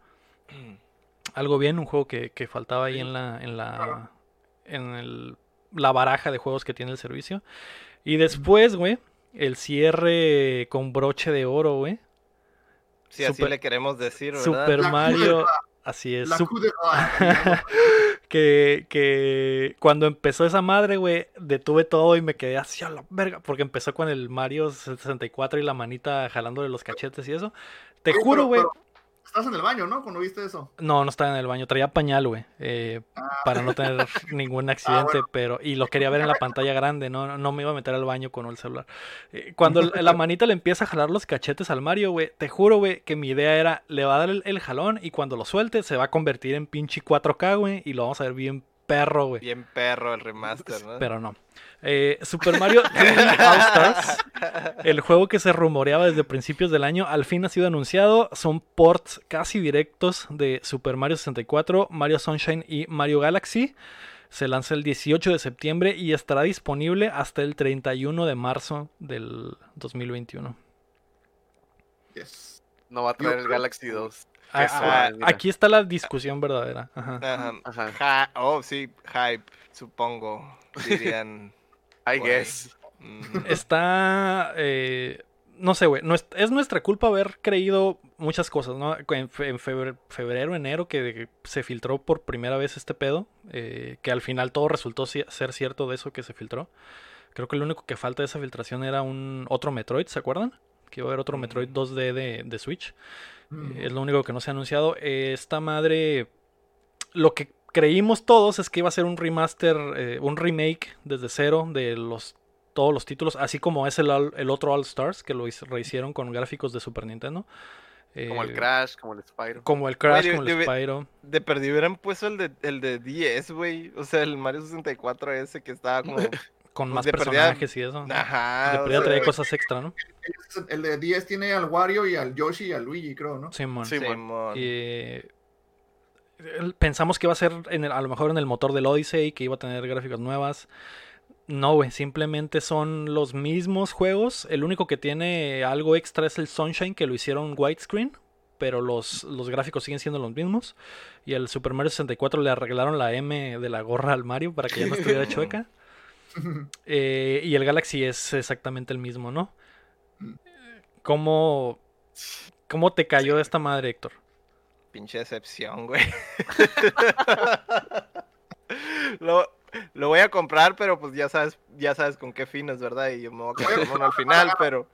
Algo bien, un juego que, que faltaba ahí en la, en la, en el- la baraja de juegos que tiene el servicio. Y después, güey, el cierre con broche de oro, güey. Sí, así Super- le queremos decir, ¿verdad? Super La Mario. Así es. La Sup- coup de grâce. que, que cuando empezó esa madre, güey, detuve todo y me quedé así a la verga. Porque empezó con el Mario 64 y la manita jalándole los cachetes y eso. Te Oye, juro, pero- güey. pero Estás en el baño, ¿no? Cuando viste eso. No, no estaba en el baño. Traía pañal, güey. eh, para no tener ningún accidente. bueno. pero Y lo quería ver en la pantalla grande. No, no me iba a meter al baño con el celular. Eh, cuando la manita le empieza a jalar los cachetes al Mario, güey. Te juro, güey, que mi idea era: le va a dar el, el jalón. Y cuando lo suelte, se va a convertir en pinche 4K, güey. Y lo vamos a ver bien perro, güey. Bien perro el remaster, ¿no? Pero no. Eh, Super Mario 3D All Stars, el juego que se rumoreaba desde principios del año, al fin ha sido anunciado. Son ports casi directos de Super Mario 64, Mario Sunshine y Mario Galaxy. Se lanza el 18 de septiembre y estará disponible hasta el 31 de marzo del 2021. Yes. No va a traer el creo- Galaxy 2. Ah, ah, mira. aquí está la discusión verdadera. Ajá. Ajá. Ajá. Ja- oh, sí, hype, supongo. Dirían. I guess. mm, Está. eh, no sé, güey. no es, es nuestra culpa haber creído muchas cosas, ¿no? En, fe- en febrero, febrero, enero, que se filtró por primera vez este pedo. eh, que al final todo resultó ser cierto de eso que se filtró. Creo que lo único que falta de esa filtración era un otro Metroid, ¿se acuerdan? Que iba a haber otro Metroid 2D de, de Switch. Mm. Eh, Es lo único que no se ha anunciado. Eh, Esta madre. Lo que creímos todos es que iba a ser un remaster, eh, un remake desde cero de los todos los títulos, así como es el, otro All Stars, que lo rehicieron con gráficos de Super Nintendo. Como el Eh, Crash, como el Spyro. Como el Crash, como el Spyro. De perdido hubieran puesto el de, el de 10, güey. O sea, el Mario 64 ese que estaba como. Con más de perdida- personajes y eso. Ajá. De o perdida sea, traía cosas extra, ¿no? El de 10 tiene al Wario y al Yoshi y al Luigi, creo, ¿no? Simón. Simón. Eh, el- pensamos que iba a ser en el- a lo mejor en el motor del Odyssey, que iba a tener gráficas nuevas. No, güey, simplemente son los mismos juegos. El único que tiene algo extra es el Sunshine, que lo hicieron widescreen, pero los, los gráficos siguen siendo los mismos. Y al Super Mario 64 le arreglaron la M de la gorra al Mario para que ya no estuviera chueca. Eh, y el Galaxy es exactamente el mismo, ¿no? ¿Cómo, cómo te cayó esta madre, Héctor? Pinche decepción, güey. lo, lo voy a comprar, pero pues ya sabes, ya sabes con qué fines, ¿verdad? Y yo me voy a comprar uno al final, pero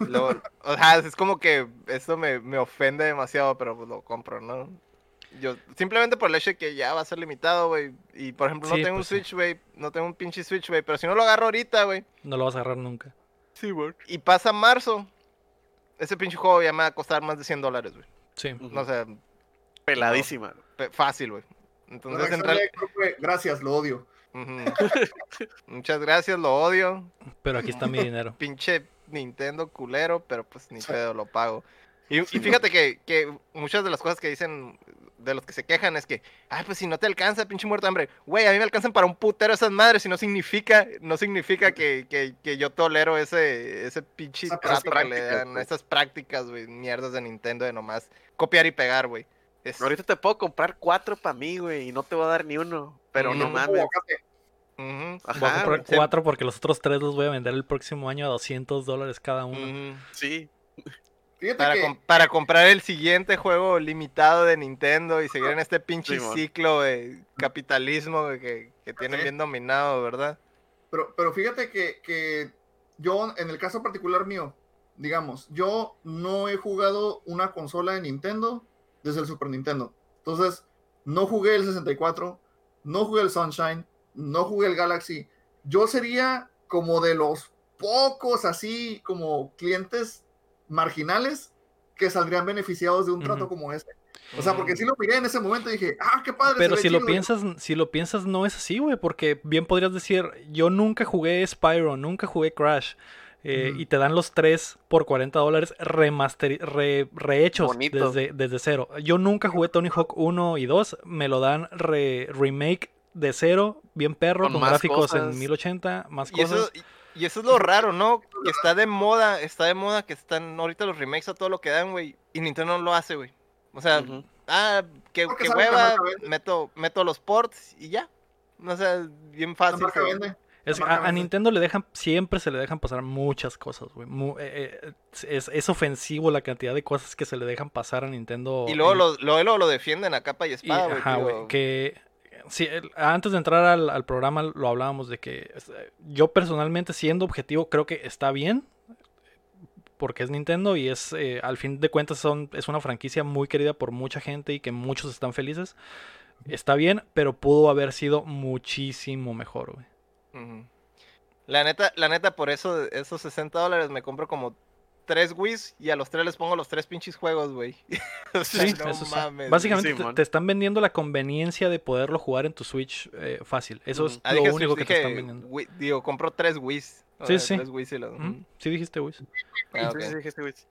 lo- o sea, es como que esto me, me ofende demasiado, pero pues lo compro, ¿no? Yo, simplemente por el hecho de que ya va a ser limitado, güey. Y por ejemplo, no Sí, tengo pues un sí. Switch, güey. No tengo un pinche Switch, güey. Pero si no lo agarro ahorita, güey. No lo vas a agarrar nunca. Sí, güey. Y pasa marzo. Ese pinche juego ya me va a costar más de 100 dólares, güey. Sí. No sé, Peladísima. pe- fácil, güey. Entonces, en gracias, lo odio. Muchas gracias, lo odio. Pero aquí está mi dinero. Pinche Nintendo culero, pero pues ni pedo, lo pago. Y, y fíjate que, que muchas de las cosas que dicen, de los que se quejan, es que, ay, pues si no te alcanza, pinche muerto de hambre. Güey, a mí me alcanzan para un putero esas madres y no significa, no significa que, que, que yo tolero ese, ese pinche Esas trato que le dan, esas prácticas, güey, mierdas de Nintendo de nomás copiar y pegar, güey. Es- Ahorita te puedo comprar cuatro para mí, güey, y no te voy a dar ni uno. Pero no Mm. mames. Aguacate. Ujú, Voy a Ajá, comprar cuatro porque los otros tres los voy a vender el próximo año a 200 dólares cada uno. Sí. Fíjate Para, que com- para comprar el siguiente juego limitado de Nintendo y seguir en este pinche ciclo de capitalismo que, que tienen Sí. bien dominado, ¿verdad? Pero, pero fíjate que, que yo, en el caso particular mío, digamos, yo no he jugado una consola de Nintendo desde el Super Nintendo. Entonces, no jugué el 64, no jugué el Sunshine, no jugué el Galaxy. Yo sería como de los pocos así como clientes marginales que saldrían beneficiados de un trato como este. O sea, porque sí lo miré en ese momento y dije, ah, qué padre. Pero si lo chido". piensas, si lo piensas no es así, güey, porque bien podrías decir, yo nunca jugué Spyro, nunca jugué Crash. eh. Y te dan los tres por 40 dólares remaster, re- rehechos Bonito. desde, desde cero. Yo nunca jugué Tony Hawk 1 y 2, me lo dan re- remake de cero, bien perro, Con gráficos cosas. en 1080, más Y cosas. Y eso es lo raro, ¿no? Que está de moda, está de moda que están ahorita los remakes a todo lo que dan, güey. Y Nintendo no lo hace, güey. O sea, ah, que, que hueva, meto, meto los ports y ya. O sea, bien fácil. marca que- vende. Es- a, a. Nintendo le dejan, siempre se le dejan pasar muchas cosas, güey. Mu- eh, eh, es, es ofensivo la cantidad de cosas que se le dejan pasar a Nintendo. Y luego en- lo, luego, lo defienden a capa y espada, güey. ajá, güey, que sí, antes de entrar al, programa lo hablábamos de que eh, yo personalmente siendo objetivo creo que está bien porque es Nintendo y es eh, al fin de cuentas son, es una franquicia muy querida por mucha gente y que muchos están felices. Está bien, pero pudo haber sido muchísimo mejor, güey. La neta, la neta, por eso, esos 60 dólares me compro como tres Wii's y a los tres les pongo los tres pinches juegos, güey. O sea, Sí, no eso sí. mames. Básicamente Sí, te, están vendiendo la conveniencia de poderlo jugar en tu Switch eh, fácil. Eso es. Ah, lo dije único Switch, que te están vendiendo. Wii- digo, compro tres Wii's. Sí, sí. Tres Wii's y los... Ujú, Sí dijiste, güey. Ah, Sí, ok. sí, dijiste, Sí,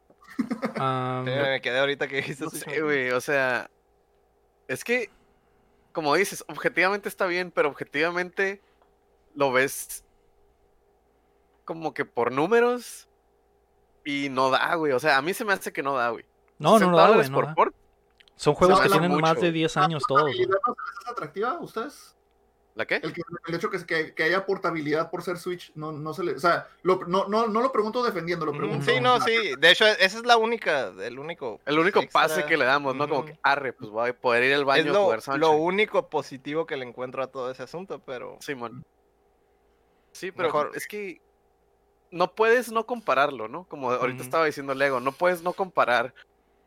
me quedé ahorita que dijiste No sé, güey, o sea, es que, como dices, objetivamente está bien, pero objetivamente lo ves como que por números y no da, güey. O sea, a mí se me hace que no da, güey. no, no, no, 60 da, güey, no por da. port, Son juegos que es tienen más mucho. de 10 años todos. güey. ¿La portabilidad no se les hace atractiva a ustedes? ¿La qué? El, que, el hecho que, que, que haya portabilidad por ser Switch, no, no se le. O sea, lo- no, no, no lo pregunto defendiendo, lo Ujú, pregunto. Sí, no, sí. De hecho, esa es la única, el único... El único extra- pase que le damos, ¿no? Como Ujú. que arre, pues voy a poder ir al Es baño a lo, jugar lo Sunshine. único positivo que le encuentro a todo ese asunto, pero... Simón. Sí, pero Mejor- es que no puedes no compararlo, ¿no? Como ahorita estaba diciendo Lego, no puedes no comparar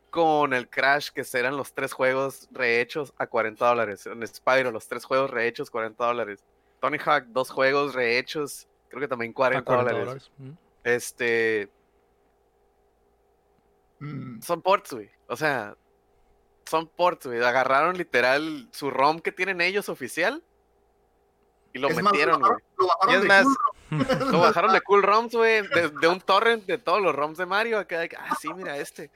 con el Crash, que serán los tres juegos rehechos a 40 dólares. En Spyro, los tres juegos rehechos, 40 dólares. Tony Hawk, dos juegos rehechos, creo que también A 40, 40 dólares. Este, Mm, son ports, güey. O sea, son ports, güey. Agarraron literal su ROM que tienen ellos oficial y lo es metieron, güey. Y es más, Lo bajaron de Cool ROMs, güey, de, de un torrent de todos los ROMs de Mario. Acá, ah, sí, mira este.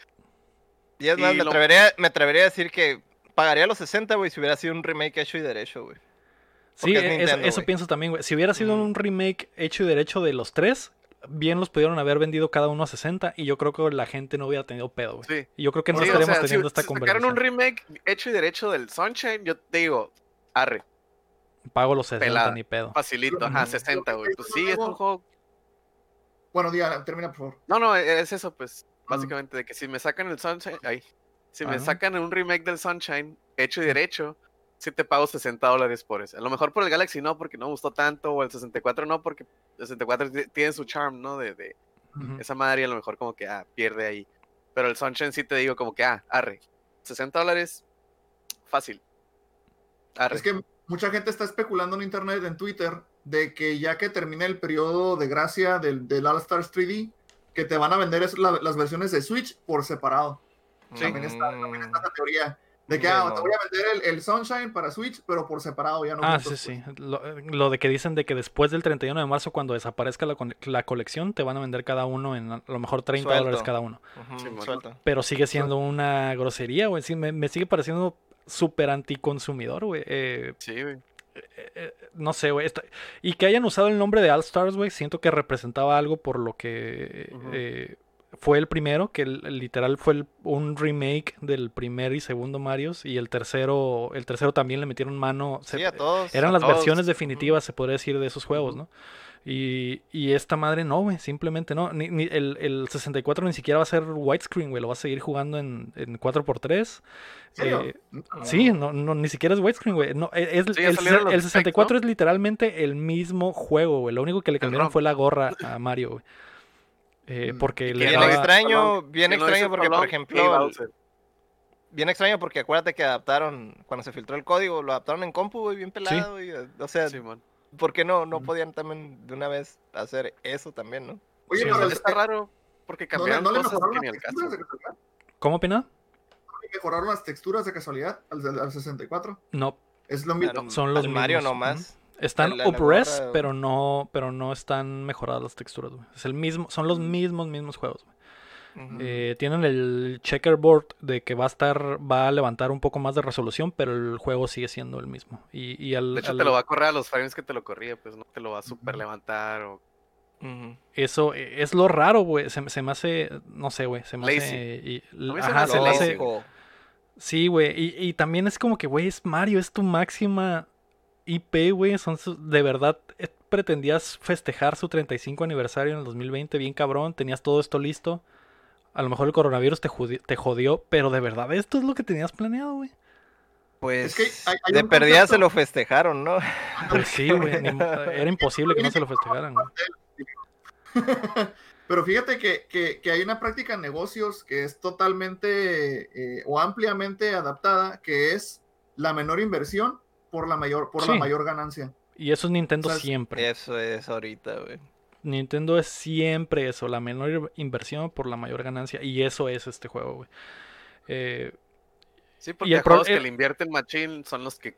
Y es más, Y me, lo- atrevería, me atrevería a decir que pagaría los 60, güey, si hubiera sido un remake hecho y derecho, güey. Sí, es eso, pienso también, güey. Si hubiera sido un remake hecho y derecho de los tres, bien los pudieron haber vendido cada uno a 60 y yo creo que la gente no hubiera tenido pedo, güey. Sí. Y yo creo que no Sí, o estaríamos si- teniendo esta si sacaron conversación. un remake hecho y derecho del Sunshine, yo te digo, arre, Pago los 60 pelada. ni pedo. facilito, ajá, Ujú. 60, güey. Pues sí, es un juego. Bueno, diga, termina, por favor. No, no, es eso, pues, básicamente, de que si me sacan el Sunshine, ahí, si me Ajá. sacan un remake del Sunshine hecho y derecho, sí te pago 60 dólares por eso. A lo mejor por el Galaxy no, porque no me gustó tanto, o el 64 no, porque el 64 ti- tiene su charm, ¿no? De, de esa madre, a lo mejor como que, ah, pierde ahí. Pero el Sunshine sí te digo como que, ah, arre, 60 dólares, fácil. Arre. Es que mucha gente está especulando en internet, en Twitter, de que ya que termine el periodo de gracia del, del All Stars 3D, que te van a vender es la- las versiones de Switch por separado. Sí. También está, también está la teoría de que ah, no. te voy a vender el, el Sunshine para Switch, pero por separado, ya no. Ah, juntos, sí, pues. sí. Lo, lo de que dicen de que después del 31 de marzo, cuando desaparezca la, la colección, te van a vender cada uno en a lo mejor 30 Suelto. dólares cada uno. Sí, suelta. Pero sigue siendo una grosería, güey. Sí, me, me sigue pareciendo súper anticonsumidor, güey. Eh, Sí, güey. eh, eh, no sé, güey. Y que hayan usado el nombre de All Stars, güey, siento que representaba algo por lo que eh, fue el primero, que literal fue el- un remake del primer y segundo Marios. Y el tercero, el tercero también le metieron mano. se- Sí, a todos. eran a las todos, versiones definitivas, se podría decir, de esos juegos, ¿no? Y, y esta madre no, güey, simplemente no. Ni, ni- el, el 64 ni siquiera va a ser widescreen, güey, lo va a seguir jugando en, en 4x3. ¿En serio? Eh, Sí, no, no, ni siquiera es widescreen, güey. No, e, es, Sí, el, el specs, 64 ¿no? es literalmente el mismo juego, güey. Lo único que le cambiaron fue la gorra a Mario, güey. Eh, Mm. porque Y le Bien daba- extraño, bien extraño porque, por ejemplo, el- bien extraño porque acuérdate que adaptaron, cuando se filtró el código, lo adaptaron en compu, güey, bien pelado, güey, O sea, Simón. ¿Por qué no, no Mm. podían también de una vez hacer eso también, no? Oye, Sí, pero Está raro porque ¿no, cambiaron no le cosas que ni las al caso. texturas de casualidad? ¿Cómo opina? ¿No mejoraron las texturas de casualidad al, al 64? No, Es lo mismo. Son los Mario mismos, nomás. están El- la- la up-res, pero no, pero no están mejoradas las texturas, güey. Es el mismo, son los mismos, mismos juegos, güey. Eh, tienen el checkerboard de que va a estar, va a levantar un poco más de resolución, pero el juego sigue siendo el mismo. Y, y al, De hecho, al- te lo va a correr a los frames que te lo corría, pues no te lo va a super levantar o eso eh, es lo raro, güey. Se, se me hace, no sé, güey. Se me Lazy. hace. y- me ajá, se me lazy. hace-. Sí, güey. Y, y también es como que, güey, es Mario, es tu máxima IP, güey. Son sus- de verdad, eh, pretendías festejar su 35 aniversario en el 2020, bien cabrón. Tenías todo esto listo. A lo mejor el coronavirus te, jodió, pero de verdad, esto es lo que tenías planeado, güey. Pues que hay- hay de perdida concepto- se lo festejaron, ¿no? Pues sí, güey. Era imposible que no se lo festejaran, güey. Pero fíjate que, que- que hay una práctica en negocios que es totalmente eh, o ampliamente adaptada, que es la menor inversión por la mayor, por Sí. la mayor ganancia. Y eso es Nintendo O sea, siempre. Eso es ahorita, güey. Nintendo es siempre eso, la menor inversión por la mayor ganancia. Y eso es este juego, güey. Eh, Sí, porque juegos que le invierten machine son los que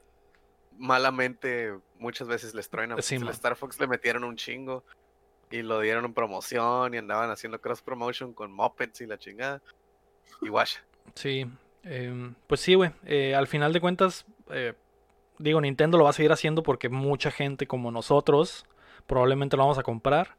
malamente muchas veces les truenan. Sí, el. Star Fox le metieron un chingo y lo dieron en promoción y andaban haciendo cross promotion con mopeds y la chingada. Y guasha. Sí, em, pues sí, güey. eh, al final de cuentas, eh, digo, Nintendo lo va a seguir haciendo porque mucha gente como nosotros probablemente lo vamos a comprar.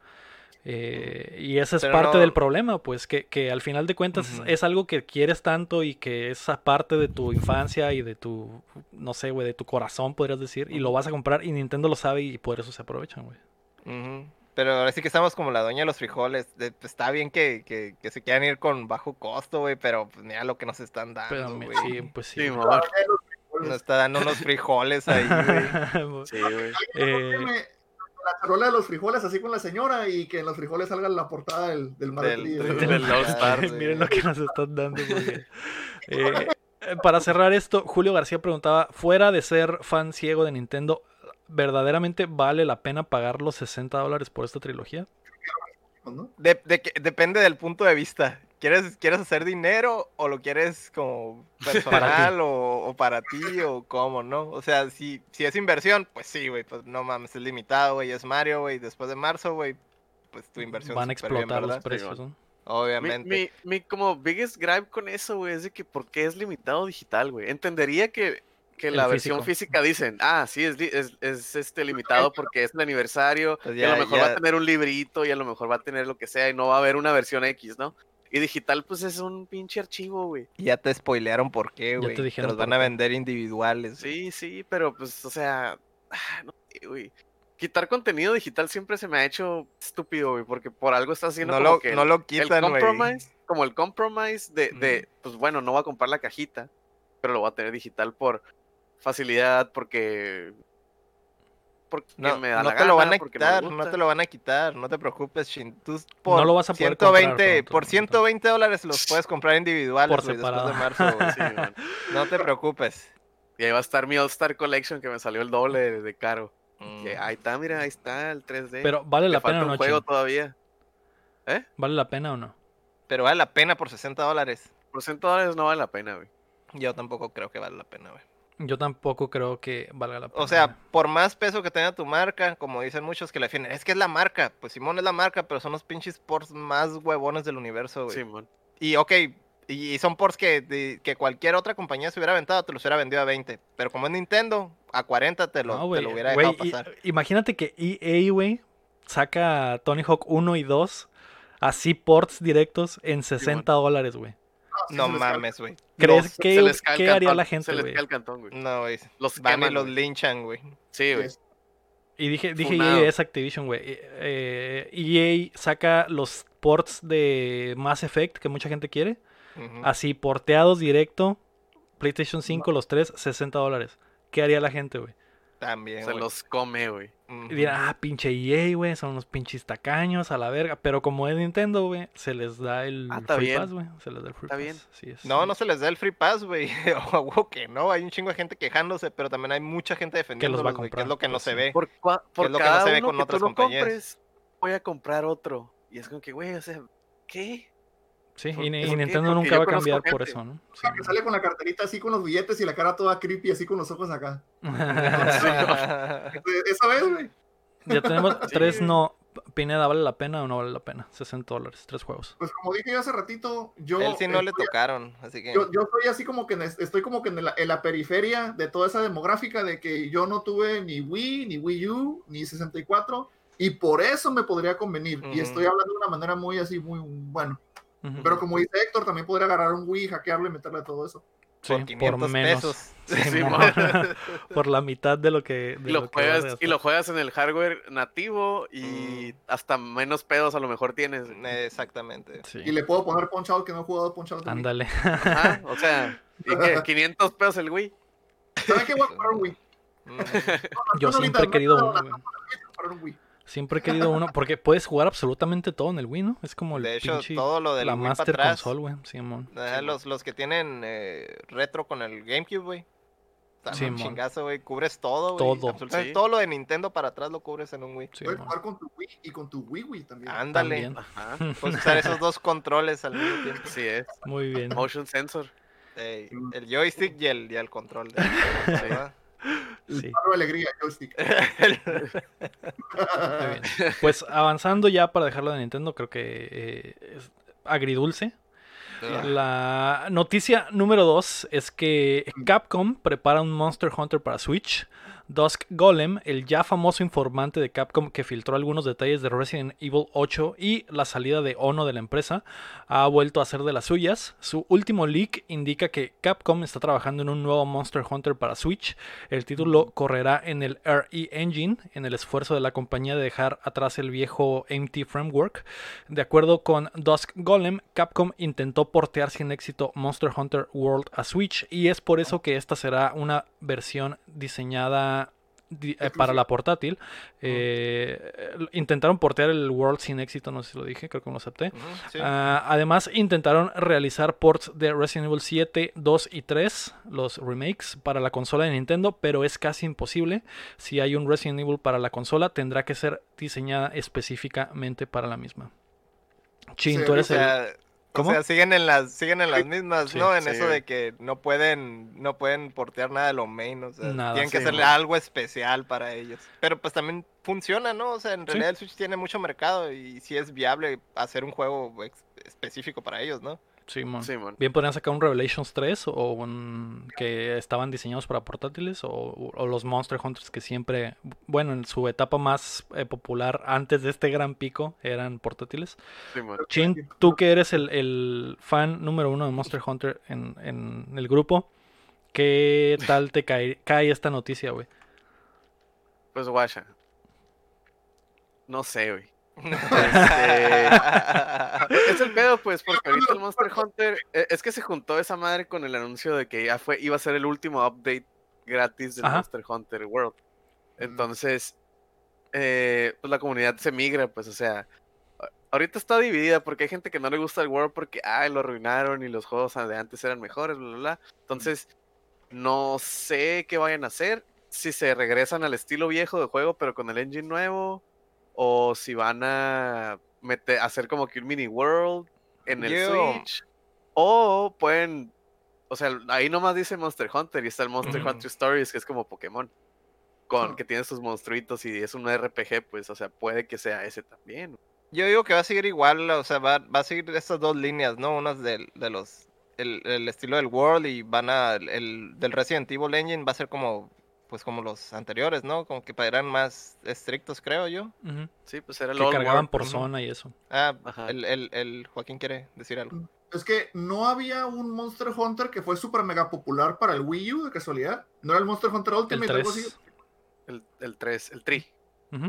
eh, y ese es Pero parte no- del problema, pues que, que al final de cuentas es- algo que quieres tanto y que es parte de tu infancia y de tu, no sé, güey, de tu corazón, podrías decir, y lo vas a comprar y Nintendo lo sabe y por eso se aprovechan, güey. Pero ahora sí que estamos como la doña de los frijoles. de- pues, está bien que, que, que se quieran ir con bajo costo, güey, pero pues mira lo que nos están Pero dando, güey. sí, pues sí. Sí. Nos está dando unos frijoles ahí, güey. Sí, güey. Eh, La charola de los frijoles así con la señora y que en los frijoles salga la portada del, del Del- del- del All Star, güey. Miren lo que nos están dando. porque, eh, eh, para cerrar esto, Julio García preguntaba, fuera de ser fan ciego de Nintendo, ¿verdaderamente vale la pena pagar los 60 dólares por esta trilogía? De- de que- depende del punto de vista. ¿Quieres, ¿Quieres hacer dinero o lo quieres como personal o, o para ti o cómo, no? O sea, si, si es inversión, pues sí, güey, pues no mames, es limitado, güey, es Mario, güey, después de marzo, güey, pues tu inversión Van a bien, explotar los precios. ¿no? Obviamente. mi, mi como biggest gripe con eso, güey, es de que ¿por qué es limitado digital, güey? Entendería que, que la versión física dicen, ah, sí, es, li- es, es, este limitado porque es el aniversario, Pues y a lo mejor va a tener un librito y a lo mejor va a tener lo que sea y no va a haber una versión X, ¿no? Y digital, pues es un pinche archivo, güey. Ya te spoilearon por qué, Ya güey. te Te, dijeron los van a vender individuales. güey. Sí, sí, pero pues, o sea, ah, no sé, güey. Quitar contenido digital siempre se me ha hecho estúpido, güey, porque por algo estás haciendo No como lo, que el- no lo el quitan, güey. compromise, como el compromise de, de, pues bueno, no va a comprar la cajita, pero lo va a tener digital por facilidad, porque porque No, me da no la te lo van a quitar, no te lo van a quitar, no te preocupes, Shin. Tú No lo vas a poder comprar 120, pronto, por la neta. 120 dólares los puedes comprar individuales, Por güey, después de separado. marzo, güey. Sí, man. No te preocupes. Y ahí va a estar mi All Star Collection que me salió el doble de, de caro. Mm. Que ahí está, mira, ahí está el 3D. Pero ¿vale Le la falta pena o un no? juego Chin? todavía. ¿Vale la pena o no? Pero vale la pena por 60 dólares. Por 100 dólares no vale la pena, güey. Yo tampoco creo que vale la pena, güey. Yo tampoco creo que valga la pena. O sea, por más peso que tenga tu marca, como dicen muchos que le defienden, es que es la marca. Pues Simón es la marca, pero son los pinches ports más huevones del universo, güey. Sí, man. Y ok, y, y son ports que, de- que cualquier otra compañía se hubiera aventado, te los hubiera vendido a 20. Pero como es Nintendo, a 40 te lo, No, te lo hubiera güey, dejado y- pasar. imagínate que EA, güey, saca Tony Hawk 1 y 2, así ports directos en 60 dólares, güey. No mames, güey. ¿Crees que se les cae el qué haría la gente, Se les cae el cantón, güey. No, güey. Los Van y los linchan, güey. Sí, güey. Y dije, dije Funado. EA es Activision, güey. Eh, EA saca los ports de Mass Effect que mucha gente quiere, así porteados directo, PlayStation 5, los tres, 60 dólares. ¿Qué haría la gente, güey? También, Se los come, güey. Y dirán, ah, pinche EA, güey, son unos pinches tacaños a la verga. Pero como es Nintendo, güey, se les da el Ah, Free bien. Pass, güey. Se les da el Free Está Pass. bien. Sí es. No, no se les da el free pass, güey. O que no, hay un chingo de gente quejándose, pero también hay mucha gente defendiendo va a que es comprar, lo que no pues se ve. Por, cua- por es lo que no cada se ve uno con que otras tú no compañías. compres, voy a comprar otro. Y es como que, güey, o sea, ¿qué? Sí, ¿Por y, y. Nintendo Porque nunca va a cambiar por eso, ¿no? Sí. Que sale con la carterita así con los billetes y la cara toda creepy así con los ojos acá. Esa vez, güey. ya tenemos Sí, tres no, Pineda, ¿vale la pena o no vale la pena? 60 dólares, tres juegos. Pues como dije yo hace ratito, yo. Él sí no le tocaron, así que. Yo, yo estoy así como que en es- estoy como que en la, en la periferia de toda esa demográfica de que yo no tuve ni Wii, ni Wii U, ni 64, y por eso me podría convenir. Y estoy hablando de una manera muy así, muy bueno. Pero como dice Héctor, también podría agarrar un Wii, hackearlo y meterle todo eso. Sí, por 500 menos. pesos. Sí, por la mitad de lo que. de Y lo, que juegas, y gastar. lo juegas en el hardware nativo y Mm. hasta menos pedos a lo mejor tienes. Exactamente. Sí. Y le puedo poner Punch Out que no he jugado Punch Out. Ándale. Ajá, o sea, ¿y qué? 500 pesos el Wii. ¿Saben qué voy a comprar un Wii? Mm, No, Yo siempre he querido un Wii. Siempre he querido uno. Porque puedes jugar absolutamente todo en el Wii, ¿no? Es como el De hecho, pinche. todo lo del la Wii para Master atrás. Console, güey. Simón. los, los que tienen eh, retro con el GameCube, güey. Está un chingazo, güey. Cubres todo, güey. Todo. Absolutamente Sí. todo lo de Nintendo para atrás lo cubres en un Wii. Puedes Simón. jugar con tu Wii y con tu Wii Wii también. Ándale. También. Ajá, Puedes usar esos dos controles al mismo tiempo. así es. Muy bien. Motion sensor. Ey, Mm. el joystick y el, y el control. De, Sí. alegría, joystick. Pues avanzando ya para dejarlo de Nintendo, creo que eh, es agridulce. La noticia número 2 es que Capcom prepara un Monster Hunter para Switch. Dusk Golem, el ya famoso informante de Capcom que filtró algunos detalles de Resident Evil 8 y la salida de Ono de la empresa, ha vuelto a hacer de las suyas. Su último leak indica que Capcom está trabajando en un nuevo Monster Hunter para Switch. El título correrá en el RE Engine, en el esfuerzo de la compañía de dejar atrás el viejo MT Framework. De acuerdo con Dusk Golem, Capcom intentó portear sin éxito Monster Hunter World a Switch y es por eso que esta será una versión diseñada di- para la portátil. Eh, intentaron portear el World sin éxito, no sé si lo dije, creo que lo acepté. Sí. Ah, además, intentaron realizar ports de Resident Evil 7, 2 y 3, los remakes, para la consola de Nintendo, pero es casi imposible. Si hay un Resident Evil para la consola, tendrá que ser diseñada específicamente para la misma. Chin, Sí, tú O eres el. O sea, siguen en las, siguen en las mismas, Sí, ¿no? En sí, eso de que no pueden, no pueden portear nada de lo main, o sea, Nada, tienen que sí, hacerle algo especial para ellos. Pero pues también funciona, ¿no? O sea, en Sí. realidad el Switch tiene mucho mercado y sí es viable hacer un juego específico para ellos, ¿no? Simón. Simón. Bien podrían sacar un Revelations 3 o un que estaban diseñados para portátiles o, o los Monster Hunters que siempre, bueno, en su etapa más eh, popular antes de este gran pico eran portátiles. Simón. Chin, tú que eres el, el fan número uno de Monster Hunter en, en el grupo, ¿qué tal te cae, cae esta noticia, güey? Pues guacha. No sé, güey. Es el pedo, pues, porque ahorita el Monster Hunter. eh, Es que se juntó esa madre con el anuncio de que ya fue, iba a ser el último update gratis del Ajá. Monster Hunter World. Entonces, eh, pues la comunidad se migra, pues, o sea. Ahorita está dividida porque hay gente que no le gusta el World porque, ay, lo arruinaron y los juegos de antes eran mejores, bla, bla, bla. Entonces, no sé qué vayan a hacer. Si se regresan al estilo viejo de juego, pero con el engine nuevo. O si van a meter, hacer como que un mini world en el Yo- Switch. O pueden. O sea, ahí nomás dice Monster Hunter y está el Monster. Hunter Stories, que es como Pokémon. Con que tiene sus monstruitos y es un RPG, pues, o sea, puede que sea ese también. Yo digo que va a seguir igual, o sea, va, va a seguir estas dos líneas, ¿no? Unas del, de los, el, el estilo del World y van a, el del Resident Evil Engine va a ser como, pues como los anteriores, ¿no? Como que eran más estrictos, creo yo. Sí, pues era el Que cargaban World. por ujú. zona y eso. Ah, Ajá. el, el, el Joaquín quiere decir algo. Es que no había un Monster Hunter que fue súper mega popular para el Wii U, de casualidad. No era el Monster Hunter El Ultimate, algo así. 3. El, el 3, el Tri.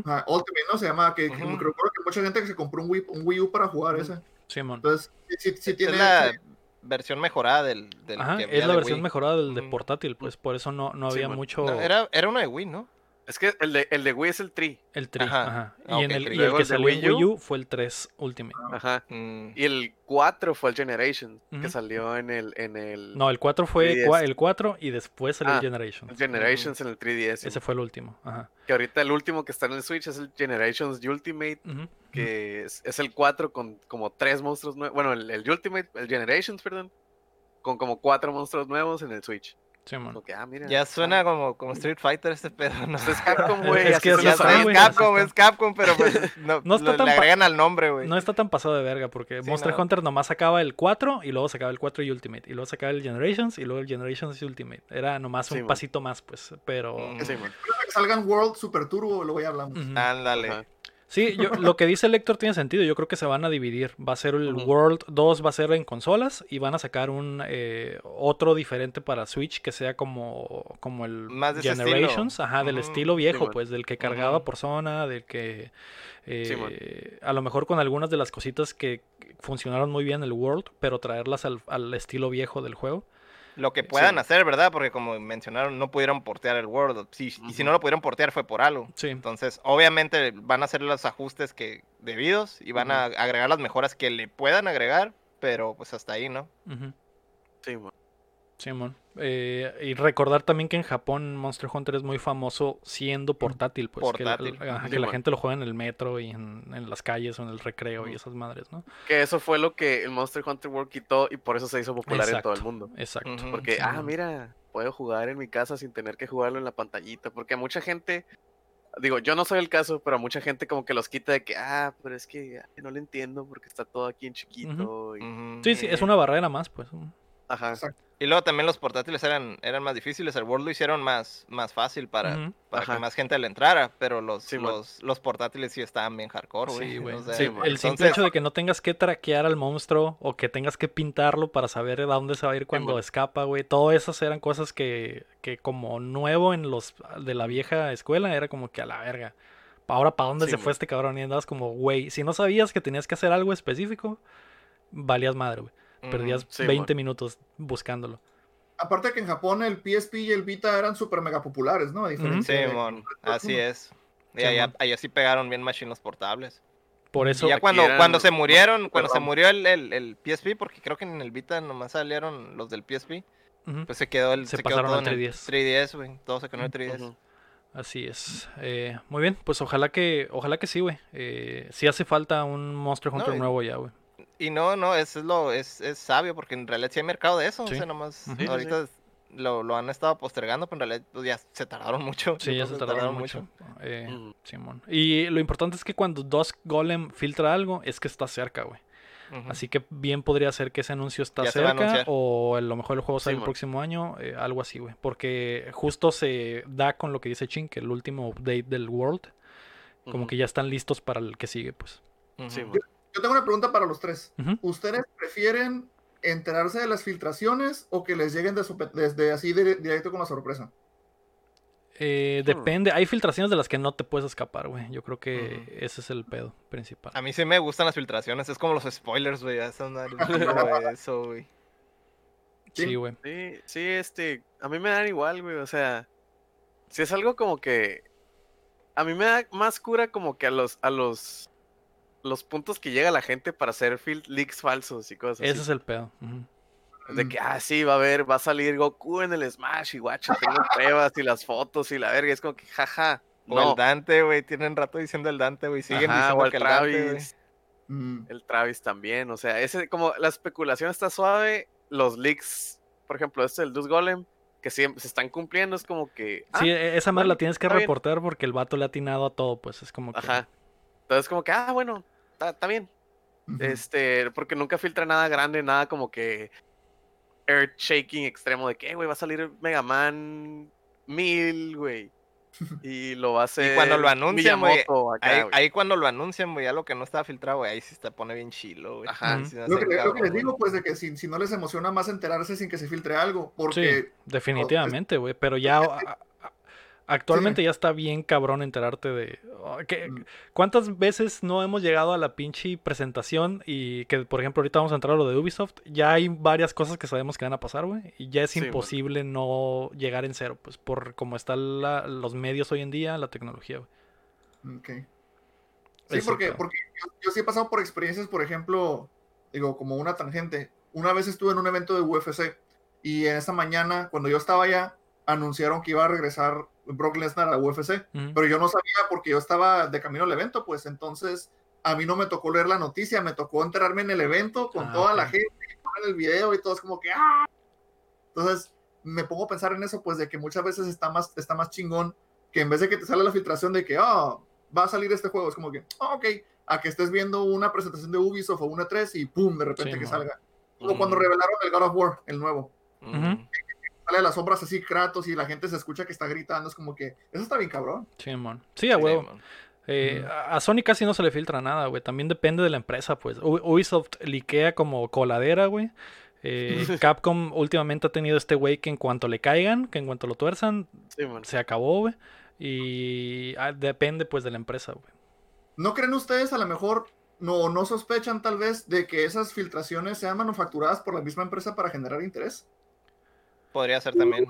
Ah, Ultimate, ¿no? Se llama, que, que Ujú. recuerdo que mucha gente que se compró un Wii, un Wii U para jugar ese. Simón. Entonces, sí, sí, sí tiene... la sí, versión mejorada del, del Ajá, que es había la de versión Wii. mejorada del de portátil, pues por eso no, no había Simón. mucho No, era, era una de Wii, ¿no? Es que el de, el de Wii es el Tri. el tri. Ajá. ajá. Ah, Y, en ok, el, tri. y el que el salió en Wii Wii U. U fue el 3 Ultimate. Ajá. Mm. Y el 4 fue el Generation, Ujú. que salió en el, en el No, el 4 fue 3DS. cua- el 4 y después salió el Ah, Generation. Generations en el 3DS. Ese fue el último. Ajá. Que ahorita el último que está en el Switch es el Generations Ultimate, Ujú. que es, es el 4 con como tres monstruos nuevos. Bueno, el, el Ultimate, el Generations, perdón, con como cuatro monstruos nuevos en el Switch. Sí, man. Ah, mira. Ya suena como, como Street Fighter este pedo, ¿no? Pues es Capcom, güey. Es que sabe, es así Capcom, es Capcom, pero pues no, No está le, tan le agregan al nombre, güey. No está tan pasado de verga porque Sí, Monster no. Hunter nomás sacaba el 4 y luego sacaba el 4 y Ultimate. Y luego sacaba el Generations y luego el Generations y Ultimate. Era nomás Sí, un man. pasito más, pues. Pero. Mm. Sí, man. Que salgan World Super Turbo, luego ya hablamos. Ujú. Ándale. Sí, yo- lo que dice el Lector tiene sentido. Yo creo que se van a dividir. Va a ser el. World 2, va a ser en consolas y van a sacar un eh, otro diferente para Switch que sea como, como el Más de ese Generations, estilo. ajá, del estilo viejo, pues del que cargaba por zona, del que Sí, eh, a lo mejor con algunas de las cositas que funcionaron muy bien en el World, pero traerlas al, al estilo viejo del juego. Lo que puedan Sí. hacer, ¿verdad? Porque como mencionaron, no pudieron portear el World. Sí, Y si no lo pudieron portear fue por algo. Sí. Entonces, obviamente van a hacer los ajustes que debidos y van a agregar las mejoras que le puedan agregar, pero pues hasta ahí, ¿no? Sí, man. Simón. Eh, y recordar también que en Japón Monster Hunter es muy famoso siendo portátil, pues. que la- Portátil. ajá, que, Sí, la man. gente lo juega en el metro y en, en las calles o en el recreo y esas madres, ¿no? Que eso fue lo que el Monster Hunter World quitó y por eso se hizo popular en todo el mundo. Exacto. Porque, Sí, ah, man. mira, puedo jugar en mi casa sin tener que jugarlo en la pantallita. Porque a mucha gente, digo, yo no soy el caso, pero a mucha gente como que los quita de que, ah, pero es que no lo entiendo porque está todo aquí en chiquito. y. Sí, sí, es una barrera más, pues. Ajá. Exacto. Y luego también los portátiles eran, eran más difíciles. El World lo hicieron más, más fácil para, para Ajá. que más gente le entrara, pero los, Sí, los, los portátiles sí estaban bien hardcore, güey. Sí, güey. o sea, Sí, man. el simple hecho de que no tengas que traquear al monstruo o que tengas que pintarlo para saber a dónde se va a ir cuando escapa, güey. Todas esas eran cosas que, que como nuevo en los de la vieja escuela era como que a la verga. Ahora, ¿para dónde Sí, se fue este cabrón? Y andabas como, güey, si no sabías que tenías que hacer algo específico, valías madre, güey. Perdías Sí, 20 man. minutos buscándolo. Aparte que en Japón el PSP y el Vita eran súper mega populares, ¿no? A diferencia Sí, de- mon, así es. Y Sí, allá, sí pegaron bien machine los portables. Por eso, y ya cuando, eran cuando se murieron, cuando se murió el, el, el PSP, porque creo que en el Vita nomás salieron los del PSP, pues se quedó el Se se, quedó pasaron todo al en el 3DS. 3DS, güey. Todo se quedó en el 3DS. Ujú. así es. Eh, muy bien, pues ojalá que, ojalá que sí, güey. Eh, sí hace falta un Monster No, Hunter y- nuevo ya, güey. Y no, no, eso es lo, es, es sabio, porque en realidad sí hay mercado de eso. Sí. O sea, nomás sí, ahorita lo, lo han estado postergando, pero en realidad pues, ya se tardaron mucho. Sí, ya se tardaron mucho. Eh, Ujú. Simón. Y lo importante es que cuando Dusk Golem filtra algo, es que está cerca, güey. Así que bien podría ser que ese anuncio está Ya a cerca o a lo mejor el juego sale el próximo año, eh, algo así, güey. Porque justo se da con lo que dice Chin, que el último update del World, como que ya están listos para el que sigue, pues. Sí, man. Yo tengo una pregunta para los tres. ¿Ustedes prefieren enterarse de las filtraciones o que les lleguen de desde así de- directo con la sorpresa? Eh, Hmm. depende, hay filtraciones de las que no te puedes escapar, güey. Yo creo que ese es el pedo principal. A mí sí me gustan las filtraciones, es como los spoilers, güey, eso, güey. Sí, güey. Sí, sí, este, a mí me dan igual, güey, o sea, si es algo como que, a mí me da más cura como que a los, a los, los puntos que llega la gente para hacer field leaks falsos y cosas Ese así. es el pedo. De que, ah, sí, va a haber, va a salir Goku en el Smash y guacha, tengo pruebas y las fotos y la verga, es como que, jaja, O no, el Dante, güey. Tienen rato diciendo el Dante, güey. Siguen Ajá, diciendo o el que el Dante, güey. Travis, Mm, el Travis también, o sea, ese, como la especulación está suave, los leaks, por ejemplo, este del Deuce Golem, que siempre se están cumpliendo, es como que, ah, Sí, e- esa madre la tienes que bien. reportar porque el vato le ha atinado a todo, pues es como que... Ajá. Entonces como que, ah, bueno, está bien. Este, porque nunca filtra nada grande, nada como que earth shaking extremo de que, "Eh, güey, va a salir Mega Man 1000, güey. Y lo va a hacer cuando lo anuncian, güey, Ahí, cuando lo anuncian, güey, ya lo que no estaba filtrado, güey, ahí sí se pone bien chilo, güey. Ajá. Sí Lo que, lo que cabrón, les digo, pues, de que si, si no les emociona más enterarse sin que se filtre algo, Sí, porque definitivamente, güey. Pero ya actualmente ya está bien cabrón enterarte de... oh, ¿qué- Mm. ¿Cuántas veces no hemos llegado a la pinche presentación y que, por ejemplo, ahorita vamos a entrar a lo de Ubisoft? Ya hay varias cosas que sabemos que van a pasar, güey. Y ya es Sí, imposible no llegar en cero, pues por cómo están los medios hoy en día, la tecnología, güey. Ok. Sí, porque, porque yo, yo sí he pasado por experiencias, por ejemplo, digo, como una tangente. Una vez estuve en un evento de UFC y en esa mañana, cuando yo estaba allá, anunciaron que iba a regresar Brock Lesnar a UFC, pero yo no sabía porque yo estaba de camino al evento, pues entonces a mí no me tocó leer la noticia, me tocó enterarme en el evento con Ah, toda la ok. gente, poner el video y todo es como que ¡ah! Entonces me pongo a pensar en eso, pues de que muchas veces está más, está más chingón que en vez de que te sale la filtración de que, ah, va a salir este juego, es como que, ah, ok, a que estés viendo una presentación de Ubisoft o una 3 y pum, de repente Sí, que mo. salga. Como cuando Ujú. revelaron el God of War, el nuevo. Ujú. Sale de las sombras así Kratos y la gente se escucha que está gritando, es como que, eso está bien cabrón. Sí, mon. Sí, a huevo. man. Eh, a Sony casi no se le filtra nada, güey. También depende de la empresa, pues. Ubisoft liquea como coladera, güey. Eh, Capcom últimamente ha tenido este güey que en cuanto le caigan, que en cuanto lo tuerzan, Sí, man. se acabó, güey. Y ah, depende, pues, de la empresa, güey. ¿No creen ustedes a lo mejor, no, no sospechan tal vez de que esas filtraciones sean manufacturadas por la misma empresa para generar interés? Podría ser también.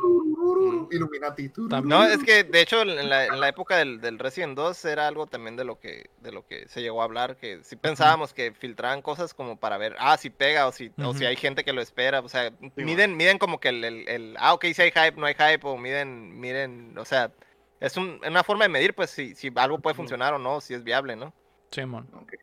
Illuminati. No, es que de hecho en la, en la época del, del Resident 2 era algo también de lo que de lo que se llegó a hablar, que si pensábamos que filtraban cosas como para ver, ah, si pega o si, o si hay gente que lo espera, o sea, man. miden, miden como que el, el, el, ah, ok, si hay hype, no hay hype, o miden, miren, o sea, es un- una forma de medir pues si, si algo puede funcionar o no, si es viable, ¿no? Sí, mon. Ok.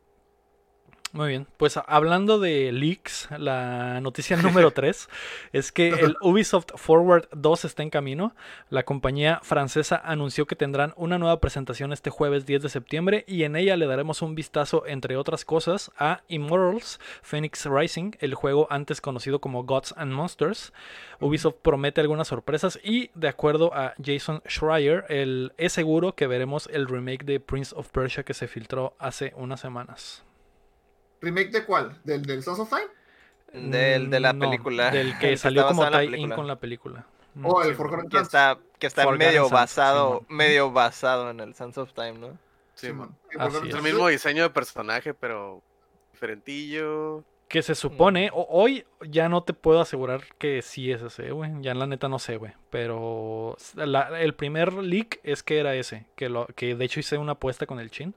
Muy bien. Pues hablando de leaks, la noticia número 3 es que el Ubisoft Forward 2 está en camino. La compañía francesa anunció que tendrán una nueva presentación este jueves 10 de septiembre y en ella le daremos un vistazo, entre otras cosas, a Immortals Phoenix Rising, el juego antes conocido como Gods and Monsters. Ubisoft promete algunas sorpresas y, de acuerdo a Jason Schreier, el, es seguro que veremos el remake de Prince of Persia que se filtró hace unas semanas. ¿Remake de cuál? ¿Del, del Sons of Time? Del, de la No, película. Del que salió como tie-in película. con la película. Mm. ¿O el Forgotten que está, que está Forgotten medio basado, medio basado en el Sands of Time, ¿no? Sí, man. Sí, Así Es el mismo diseño de personaje, pero diferentillo. Que se supone, o- hoy ya no te puedo asegurar que sí es ese, güey. Ya en la neta no sé, güey. Pero la- el primer leak es que era ese. Que, lo, que de hecho hice una apuesta con el Chin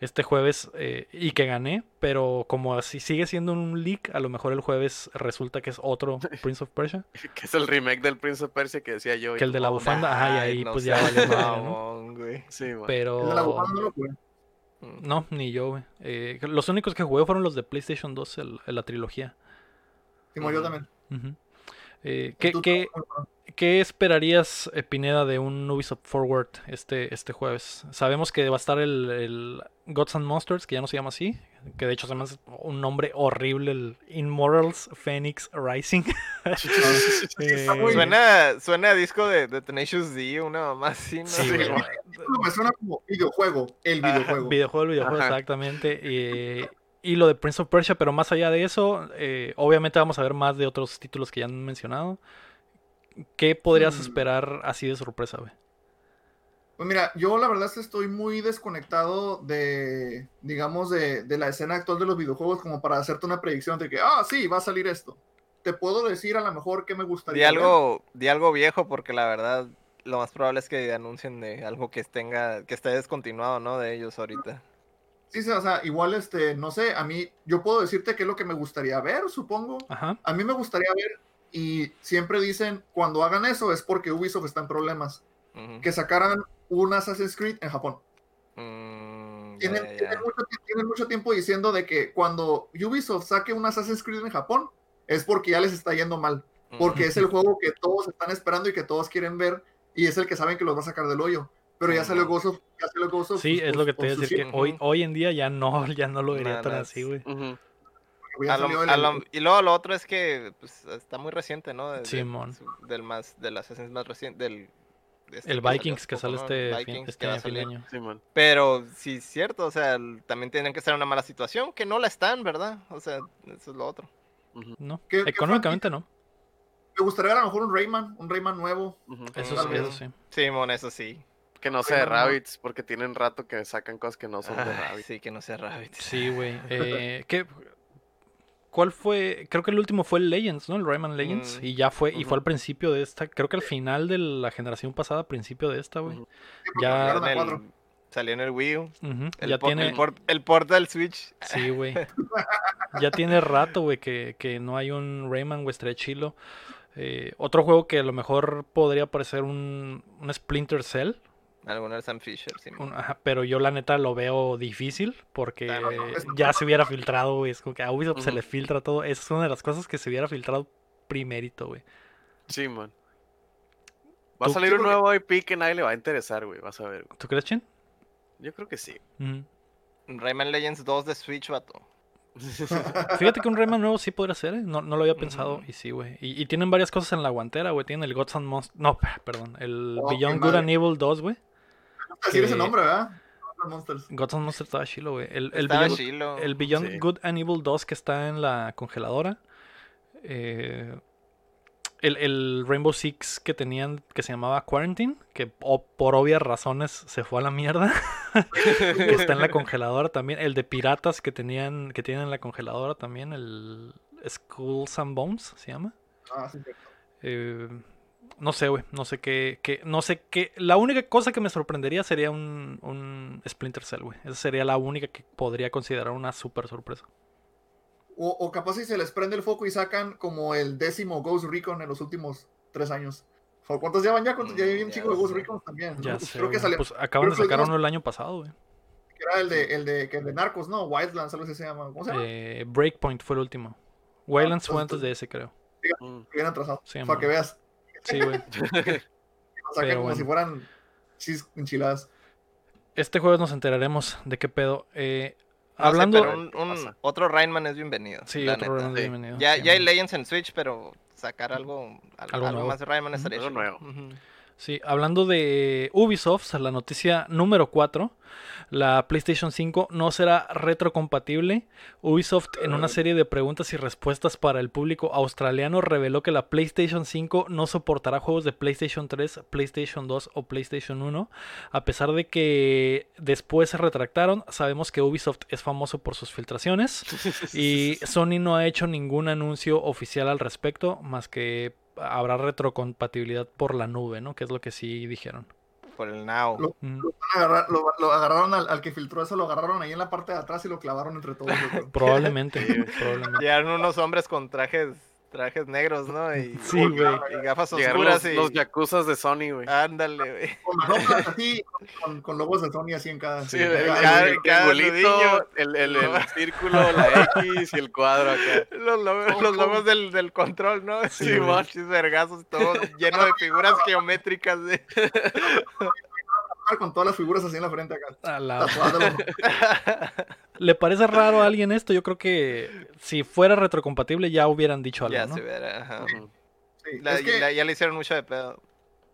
este jueves eh, y que gané. Pero como así sigue siendo un leak, a lo mejor el jueves resulta que es otro Prince of Persia. Que es el remake del Prince of Persia que decía yo. y Que el de la bufanda, ajá, y Ay, ahí no pues ya valió madre, ¿no? güey. Sí. Pero. El de la bufanda no lo jugué. Mm. No, ni yo, güey. Eh, los únicos que jugué fueron los de PlayStation 2, el- la trilogía. Simón, yo también. Eh, ¿qué, qué- qué esperarías, eh, Pineda, de un Ubisoft Forward este, este jueves? Sabemos que va a estar el, el Gods and Monsters, que ya no se llama así, que de hecho se me hace un nombre horrible, el Immortals Phoenix Rising. Eh, Suena, suena a disco de, de Tenacious D, una mamá así, ¿no? Sí, me suena como videojuego, el Ajá, videojuego. Videojuego, el videojuego, Ajá. exactamente. eh, y lo de Prince of Persia, pero más allá de eso, eh, obviamente vamos a ver más de otros títulos que ya han mencionado. ¿Qué podrías Hmm. esperar así de sorpresa, güey? Pues mira, yo la verdad es que estoy muy desconectado de, digamos, de, de la escena actual de los videojuegos como para hacerte una predicción de que, ah, sí, va a salir esto. Te puedo decir a lo mejor qué me Di gustaría. ver. algo, di algo viejo porque la verdad lo más probable es que anuncien de algo que tenga, que esté descontinuado, ¿no? De ellos ahorita. Sí, sí, o sea, igual, este, no sé, a mí, yo puedo decirte qué es lo que me gustaría ver, supongo. Ajá. A mí me gustaría ver, y siempre dicen, cuando hagan eso es porque Ubisoft está en problemas, Que sacaran un Assassin's Creed en Japón. Mm, Tienen, mucho, ti- tienen mucho tiempo diciendo de que cuando Ubisoft saque un Assassin's Creed en Japón es porque ya les está yendo mal, porque es el juego que todos están esperando y que todos quieren ver y es el que saben que los va a sacar del hoyo. Pero ya salió. Ghost of, ya salió Ghost of Sí, es lo que te iba a decir, que hoy, hoy en día ya no, ya no lo vería tan así, güey. Lo- el- lo- y luego lo otro es que pues, está muy reciente, ¿no? De- de- Simón. su- del más, del Assassin's más reciente, del... este El que Vikings que sale este, Vikings este que va a salir. año. Sí. Pero sí es cierto, o sea, el- también tienen que estar en una mala situación, que no la están, ¿verdad? O sea, eso es lo otro. No, ¿Qué- qué económicamente no. Me gustaría ver a lo mejor un Rayman, un Rayman nuevo. Ujú. Eso, sí, eso sí. Simón, eso sí. Que no sea de. Rabbits, porque tienen rato que sacan cosas que no son de Ay, Rabbits. sí, que no sea Rabbit. Sí, güey. Eh, ¿qué- ¿Cuál fue? Creo que el último fue el Legends, ¿no? El Rayman Legends. Mm. Y ya fue, y fue al principio de esta. Creo que al final de la generación pasada, principio de esta, güey. Ya- En el- salió en el Wii U. El, Ya por- tiene. el, port, el port del Switch. Sí, güey. Ya tiene rato, güey, que, que no hay un Rayman, güey, estaría chilo. Eh, otro juego que a lo mejor podría parecer un, un Splinter Cell, Alguno Sam Fisher, sí. un- ajá, pero yo la neta lo veo difícil porque Claro, no, es- ya se hubiera filtrado, güey. Es como que a Ubisoft se le filtra todo. Esa es una de las cosas que se hubiera filtrado primerito, güey. Sí, man. Va a ¿Tú- salir un nuevo IP que nadie le va a interesar, güey. Vas a ver. güey. ¿Tú crees, Chin? Yo creo que sí. Rayman Legends 2 de Switch, vato. Fíjate que un Rayman nuevo sí podría ser, ¿eh? no, no lo había pensado. Y sí, güey. Y, y tienen varias cosas en la guantera, güey. Tienen el Gods and Monsters. No, perdón. El Oh, Beyond Good madre. and Evil 2, güey. Decir ese que- nombre, ¿verdad? Monsters. Gods and Monsters estaba chilo, güey. El, el Estaba Beyond, chilo. el Beyond Sí. Good and Evil 2 que está en la congeladora. Eh, el, el Rainbow Six que tenían, que se llamaba Quarantine, que por obvias razones se fue a la mierda. que está en la congeladora también. El de piratas que tenían, que tienen en la congeladora también, el Skulls and Bones se llama. Ah, sí. Eh, no sé, güey. No sé qué, qué- No sé qué. La única cosa que me sorprendería sería un, un Splinter Cell, güey. Esa sería la única que podría considerar una super sorpresa. O, o capaz si se les prende el foco y sacan como el décimo Ghost Recon en los últimos tres años. O, ¿Cuántos llevan ya? ¿Cuántos? Ya hay un Mm, chico de Ghost. Recon también. ¿no? Ya Pues sé. creo que sale, Pues acaban de creo sacar uno el año pasado, güey. que era el de, el de, que el de Narcos, ¿no? Wildlands, algo así se llama. ¿Cómo se llama? Eh, Breakpoint fue el último. Wildlands fue entonces- antes de ese, creo. Mm. Bien atrasado. Sí, para man. que veas. Sí, güey. Sacan Pero como bueno. si fueran chis enchiladas. Este jueves nos enteraremos de qué pedo. Eh, No sé, hablando. pero un, un- otro Rayman es bienvenido. Sí, otro. Rayman sí. bienvenido. Ya, Sí, ya hay. Legends en Switch, pero sacar algo, al- Algo algo, nuevo. más de Rayman estaría Algo nuevo. Ujú. Sí, hablando de Ubisoft, la noticia número 4, la PlayStation 5 no será retrocompatible. Ubisoft en una serie de preguntas y respuestas para el público australiano reveló que la PlayStation 5 no soportará juegos de PlayStation 3, PlayStation 2 o PlayStation 1. A pesar de que después se retractaron, sabemos que Ubisoft es famoso por sus filtraciones y Sony no ha hecho ningún anuncio oficial al respecto, más que habrá retrocompatibilidad por la nube, ¿no? Que es lo que sí dijeron. Por el Now. Lo- Mm. Lo, agarra- lo- lo agarraron al, al que filtró eso, lo agarraron ahí en la parte de atrás y lo clavaron entre todos. Probablemente, probablemente. Llegaron unos hombres con trajes trajes negros, ¿no? Y, Sí, güey. y gafas oscuras los, y... los yakuzas de Sony, güey. Ándale, güey. Con manoplas así, con, con logos de Sony así en cada. Sí, sí, el, el- cada- el cada nudillo. el, el- el círculo, la X y el cuadro acá. Los logos, ¿Cómo, los logos del, del control, ¿no? Sí, Sí, vergazos, todo lleno de figuras geométricas. De... Con todas las figuras así en la frente acá. La- ¿Le parece raro a alguien esto? Yo creo que si fuera retrocompatible ya hubieran dicho algo, ya ¿no? se verá, ajá. Ujú. sí, La- es que- la- ya le hicieron mucho de pedo.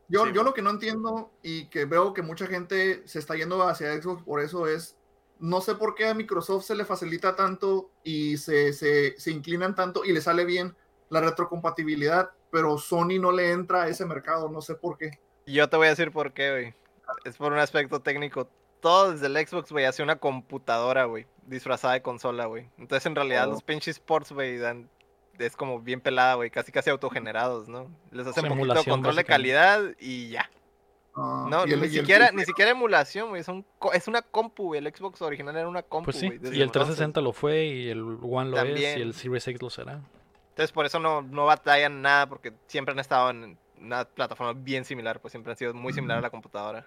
Yo, Sí, yo güey. lo que no entiendo y que veo que mucha gente se está yendo hacia Xbox por eso es, no sé por qué a Microsoft se le facilita tanto y se, se, se inclinan tanto y le sale bien la retrocompatibilidad, pero Sony no le entra a ese mercado, no sé por qué. Yo te voy a decir por qué, güey. Es por un aspecto técnico. Todo desde el Xbox, güey, hace una computadora, güey, disfrazada de consola, güey. Entonces, en realidad, Oh. los pinches ports, güey, dan... Es como bien pelada, güey, casi casi autogenerados, ¿no? Les hacen poquito Simulación, control de calidad y ya. Ah, No, y el- ni el- siquiera, ni siquiera emulación, güey. son co- Es una compu, güey. El Xbox original era una compu, Pues sí, y el entonces. 360 lo fue, y el One lo es, y el Series X lo será. Entonces, por eso no, no batallan nada, porque siempre han estado en una plataforma bien similar, pues siempre han sido muy similar a la computadora.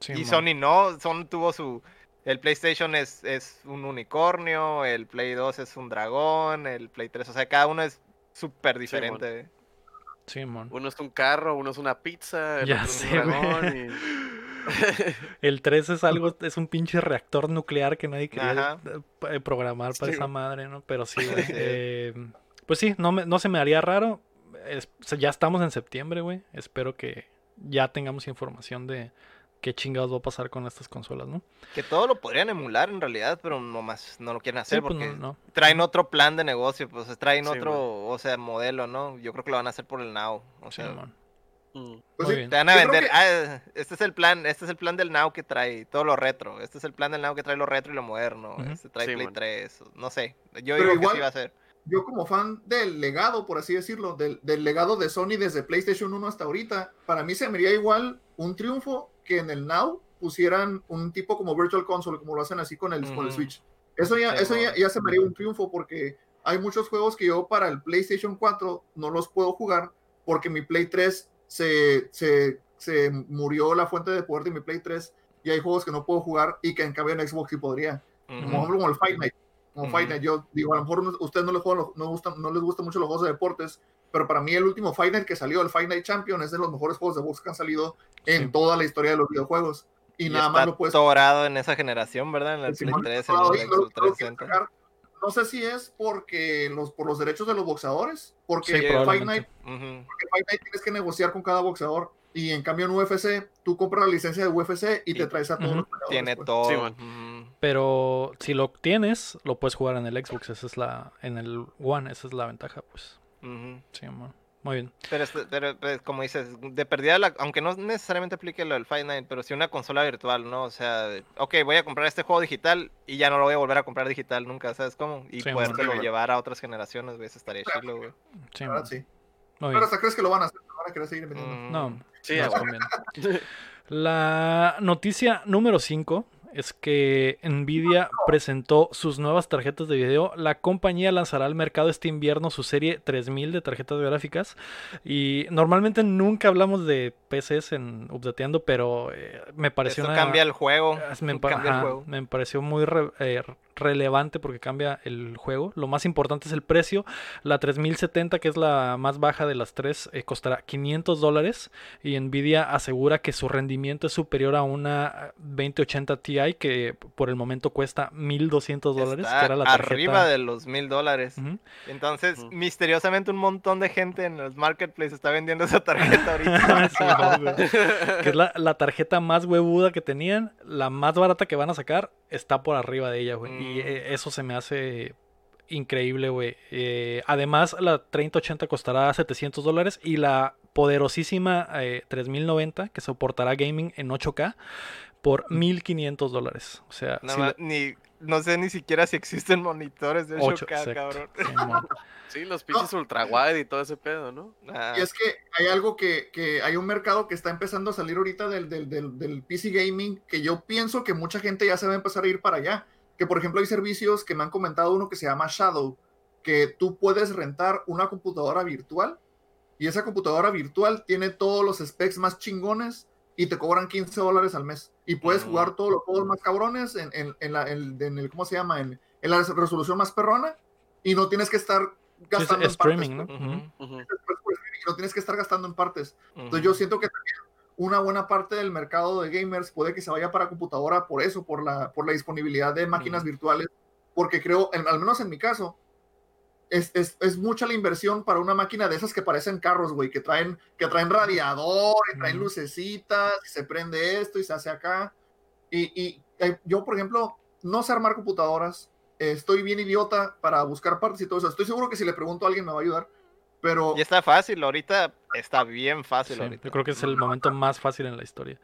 Sí, y man. Sony no, Sony tuvo su... El PlayStation es, es un unicornio, el Play 2 es un dragón, el Play 3, o sea, cada uno es súper diferente. Sí, man. Uno es un carro, uno es una pizza, el Ya otro sé, es un dragón. y- El 3 es algo, es un pinche reactor nuclear que nadie quería Ajá. eh, programar para Sí, esa madre, ¿no? Pero sí, güey, Sí. eh, pues sí, no, me- no se me haría raro. Es- ya estamos en septiembre, güey. Espero que ya tengamos información de qué chingados va a pasar con estas consolas, ¿no? Que todo lo podrían emular en realidad, pero no más, no lo quieren hacer Sí, pues porque no, no. traen otro plan de negocio, pues traen Sí, otro, o sea, modelo, ¿no? Yo creo que lo van a hacer por el Now, o Sí, sea, man. Mm. pues sí, te van a vender, que- ah, este es el plan, este es el plan del Now que trae todo lo retro, este es el plan del Now que trae lo retro y lo moderno, este trae Sí, Play man. 3, no sé, yo Pero digo que sí va a ser. Yo como fan del legado, por así decirlo, del, del legado de Sony desde PlayStation 1 hasta ahorita, para mí se me haría igual un triunfo que en el Now pusieran un tipo como Virtual Console, como lo hacen así con el, con el. Switch. Eso ya, Sí, eso ya, se me haría un triunfo porque hay muchos juegos que yo para el PlayStation 4 no los puedo jugar porque mi Play 3 se, se, se murió la fuente de poder de mi Play 3 y hay juegos que no puedo jugar y que en cambio en Xbox sí podría. Como Ujú. por ejemplo como el Fight Night. Como Ujú. Fight Night, yo digo, a lo mejor ustedes no les, juegan los- no, gustan, no les gustan mucho los juegos de deportes, pero para mí el último Fight Night que salió, el Fight Night Champion, es de los mejores juegos de box que han salido en Sí. toda la historia de los videojuegos. Y, Y nada está más lo puedes dorado en esa generación, ¿verdad? En el el Play Simón 3, en el quieren 360. sacar. No sé si es porque los, por los derechos de los boxeadores, porque Sí, Fight. Night porque Fight Night tienes que negociar con cada boxeador. Y en cambio en UFC, tú compras la licencia de UFC y, Y- te traes a todos los peleadores, Tiene pues. todo. Sí, man. Pero si lo tienes, lo puedes jugar en el Xbox. Esa es la. En el One, esa es la ventaja, pues. Ujú. Sí, man. Muy bien. Pero, este- pero, pues, como dices, de perdida, la- aunque no necesariamente aplique lo del Fight Night, pero sí una consola virtual, ¿no? O sea, ok, voy a comprar este juego digital y ya no lo voy a volver a comprar digital nunca, ¿sabes cómo? Y Sí, podértelo llevar a otras generaciones, güey, eso estaría chido, güey. Sí, verdad, sí. Muy Pero hasta crees que lo van a hacer, van a querer seguir vendiendo. Mm, No, Sí, no. La noticia número 5 es que Nvidia presentó sus nuevas tarjetas de video. La compañía lanzará al mercado este invierno su serie 3000 de tarjetas gráficas. Y normalmente nunca hablamos de PCs en Updateando, pero eh, me pareció Esto una- cambia el juego. Ah, Me, pa- cambia el ajá, juego. me pareció muy re- eh, relevante porque cambia el juego. Lo más importante es el precio. La 3070, que es la más baja de las tres, eh, costará 500 dólares. Y Nvidia asegura que su rendimiento es superior a una 2080 Ti que por el momento cuesta 1200 dólares, Está que era la tarjeta. arriba de los mil dólares. Ujú. Entonces, misteriosamente un montón de gente en los marketplaces está vendiendo esa tarjeta ahorita. Sí, no, güey. que es la, la tarjeta más huevuda que tenían, la más barata que van a sacar, está por arriba de ella, güey. Y Mm. eh, eso se me hace increíble, güey. Eh, además, la 3080 costará 700 dólares y la poderosísima eh, 3090, que soportará gaming en 8K, por 1500 dólares. O sea, si ma- le- ni, no sé ni siquiera si existen monitores de 8K, Ocho, exacto. cabrón. Sí, los pinches ultra wide y todo ese pedo, ¿no? Ah, Y es que hay algo que, que hay un mercado que está empezando a salir ahorita del, del, del, del PC gaming que yo pienso que mucha gente ya se va a empezar a ir para allá. Que por ejemplo hay servicios que me han comentado uno que se llama Shadow, que tú puedes rentar una computadora virtual y esa computadora virtual tiene todos los specs más chingones y te cobran 15 dólares al mes. Y puedes jugar todos los juegos más cabrones en, en, en la, en- en el, ¿cómo se llama? En, en la resolución más perrona y no tienes que estar es gastando en streaming, partes, ¿no? streaming y no tienes que estar gastando en partes. Entonces ujú. yo siento que también una buena parte del mercado de gamers puede que se vaya para computadora por eso, por la, por la disponibilidad de máquinas virtuales, porque creo, en- al menos en mi caso, es, es, es mucha la inversión para una máquina de esas que parecen carros, güey, que traen, que traen radiador, y traen lucecitas, y se prende esto y se hace acá. Y, y, eh, yo, por ejemplo, no sé armar computadoras, eh, estoy bien idiota para buscar partes y todo eso. Estoy seguro que si le pregunto a alguien me va a ayudar, pero Y está fácil, ahorita está bien fácil Sí, ahorita. yo creo que es el momento más fácil en la historia.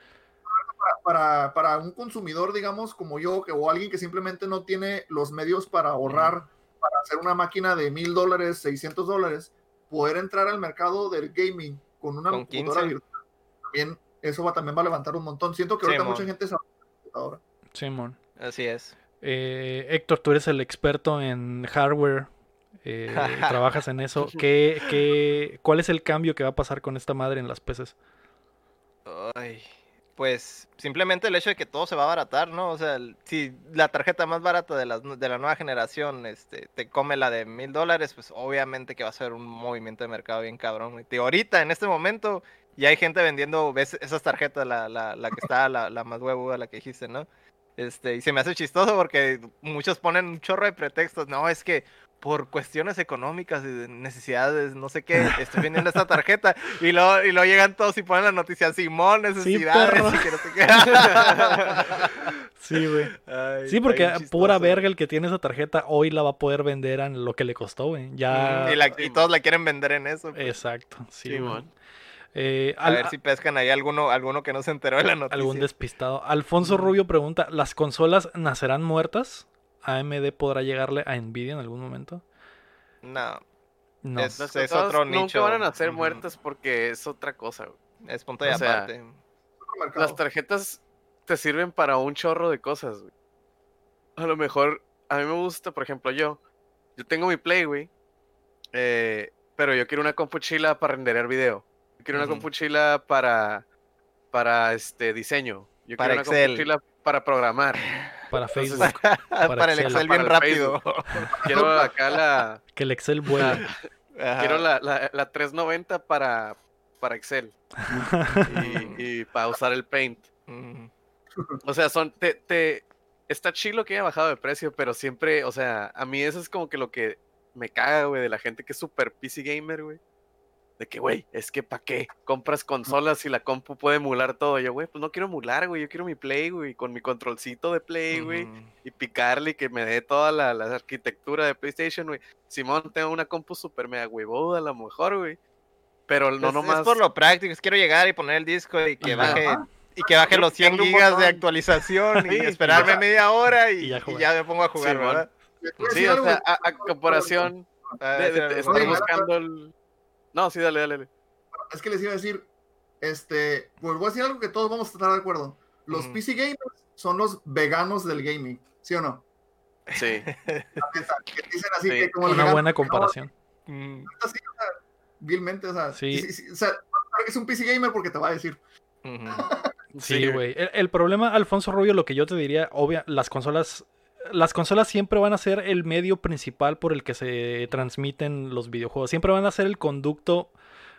para, para un consumidor, digamos, como yo, que, o alguien que simplemente no tiene los medios para ahorrar, para hacer una máquina de mil dólares, 600 dólares, poder entrar al mercado del gaming con una Con computadora 15. virtual, también, eso va, también va a levantar un montón. Siento que Sí, ahorita mon. mucha gente sabe computadora. Simón. Así es. Eh, Héctor, tú eres el experto en hardware. eh, trabajas en eso. ¿Qué, qué, ¿Cuál es el cambio que va a pasar con esta madre en las PCs? Ay, pues simplemente el hecho de que todo se va a abaratar, ¿no? O sea, si la tarjeta más barata de, nu- de la nueva generación este, te come la de mil dólares, pues obviamente que va a ser un movimiento de mercado bien cabrón. Y ahorita, en este momento, ya hay gente vendiendo ves, esas tarjetas, la, la, la que está, la, la más huevuda, la que dijiste, ¿no? Este, y se me hace chistoso porque muchos ponen un chorro de pretextos. No, es que por cuestiones económicas y de necesidades, no sé qué, estoy vendiendo esta tarjeta. Y luego, y luego llegan todos y ponen la noticia, Simón, necesidades. perro. y que no sé qué. Sí, güey. Sí, porque pura verga el que tiene esa tarjeta hoy la va a poder vender a lo que le costó, güey. Ya. Y, la- y Sí, todos la quieren vender en eso. pues. Exacto. Sí, Sí, güey. mon. Eh, A al- ver si pescan ahí alguno, alguno que no se enteró de la noticia. algún despistado. Alfonso Ujú. Rubio pregunta: ¿Las consolas nacerán muertas? ¿AMD podrá llegarle a Nvidia en algún momento? No, No. Es- otro nunca nicho. van a ser muertas porque es otra cosa. güey. es punto de O sea, aparte. Las tarjetas te sirven para un chorro de cosas, güey. A lo mejor, a mí me gusta, por ejemplo, yo. Yo tengo mi Play, güey. eh, pero yo quiero una compuchila para renderear video. Yo quiero una compuchila para, para este diseño. Yo Para quiero una Excel. compuchila para programar. Para Entonces, Facebook. para, el Excel. Bien rápido. Quiero acá la, Que el Excel vuela. Ajá. Quiero la, la, la 390 para, para Excel y, y para usar el Paint. O sea, son, te, te, está chilo que haya bajado de precio, pero siempre, o sea, a mí eso es como que lo que me caga, güey, de la gente que es super PC gamer, güey. De que, güey, es que ¿para qué? Compras consolas y la compu puede emular todo. Yo, güey, pues no quiero emular, güey, yo quiero mi Play, güey, con mi controlcito de Play, güey, y picarle y que me dé toda la, la arquitectura de PlayStation, güey. Simón, tengo una compu super mega huevuda, a lo mejor, güey. Pero no Es- nomás. Es por lo práctico, es quiero llegar y poner el disco y que Ajá. baje Ajá. y que baje los 100 picarle un gigas de actualización y Sí, esperarme media hora y, Y ya y jugar. ya me pongo a jugar, Sí, decir o sea, a, a comparación Ah, de, de- ese- de estar Oye, buscando el. No, sí, dale, dale. dale. es que les iba a decir, este, pues voy a decir algo que todos vamos a estar de acuerdo. Los. PC gamers son los veganos del gaming, ¿sí o no? Sí. Que dicen así Sí, que como el Una vegano, buena comparación. Mm, así, o sea, vilmente, o sea, Sí. y- y- o sea, claro que es un PC gamer porque te va a decir. Sí, güey. El, el problema, Alfonso Rubio, lo que yo te diría, obvia, las consolas, las consolas siempre van a ser el medio principal por el que se transmiten los videojuegos. Siempre van a ser el conducto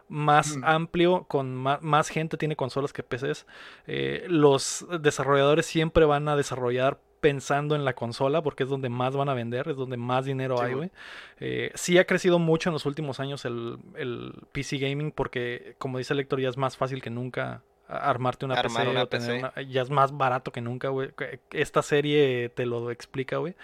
más Ujú. amplio, con más, gente tiene consolas que PCs. Eh, los desarrolladores siempre van a desarrollar pensando en la consola porque es donde más van a vender, es donde más dinero Sí, hay, güey. Eh, sí ha crecido mucho en los últimos años el, el PC gaming porque, como dice el lector, ya es más fácil que nunca armarte una Armar PC una o tener PC. una- ya es más barato que nunca, güey. Esta serie te lo explica, güey.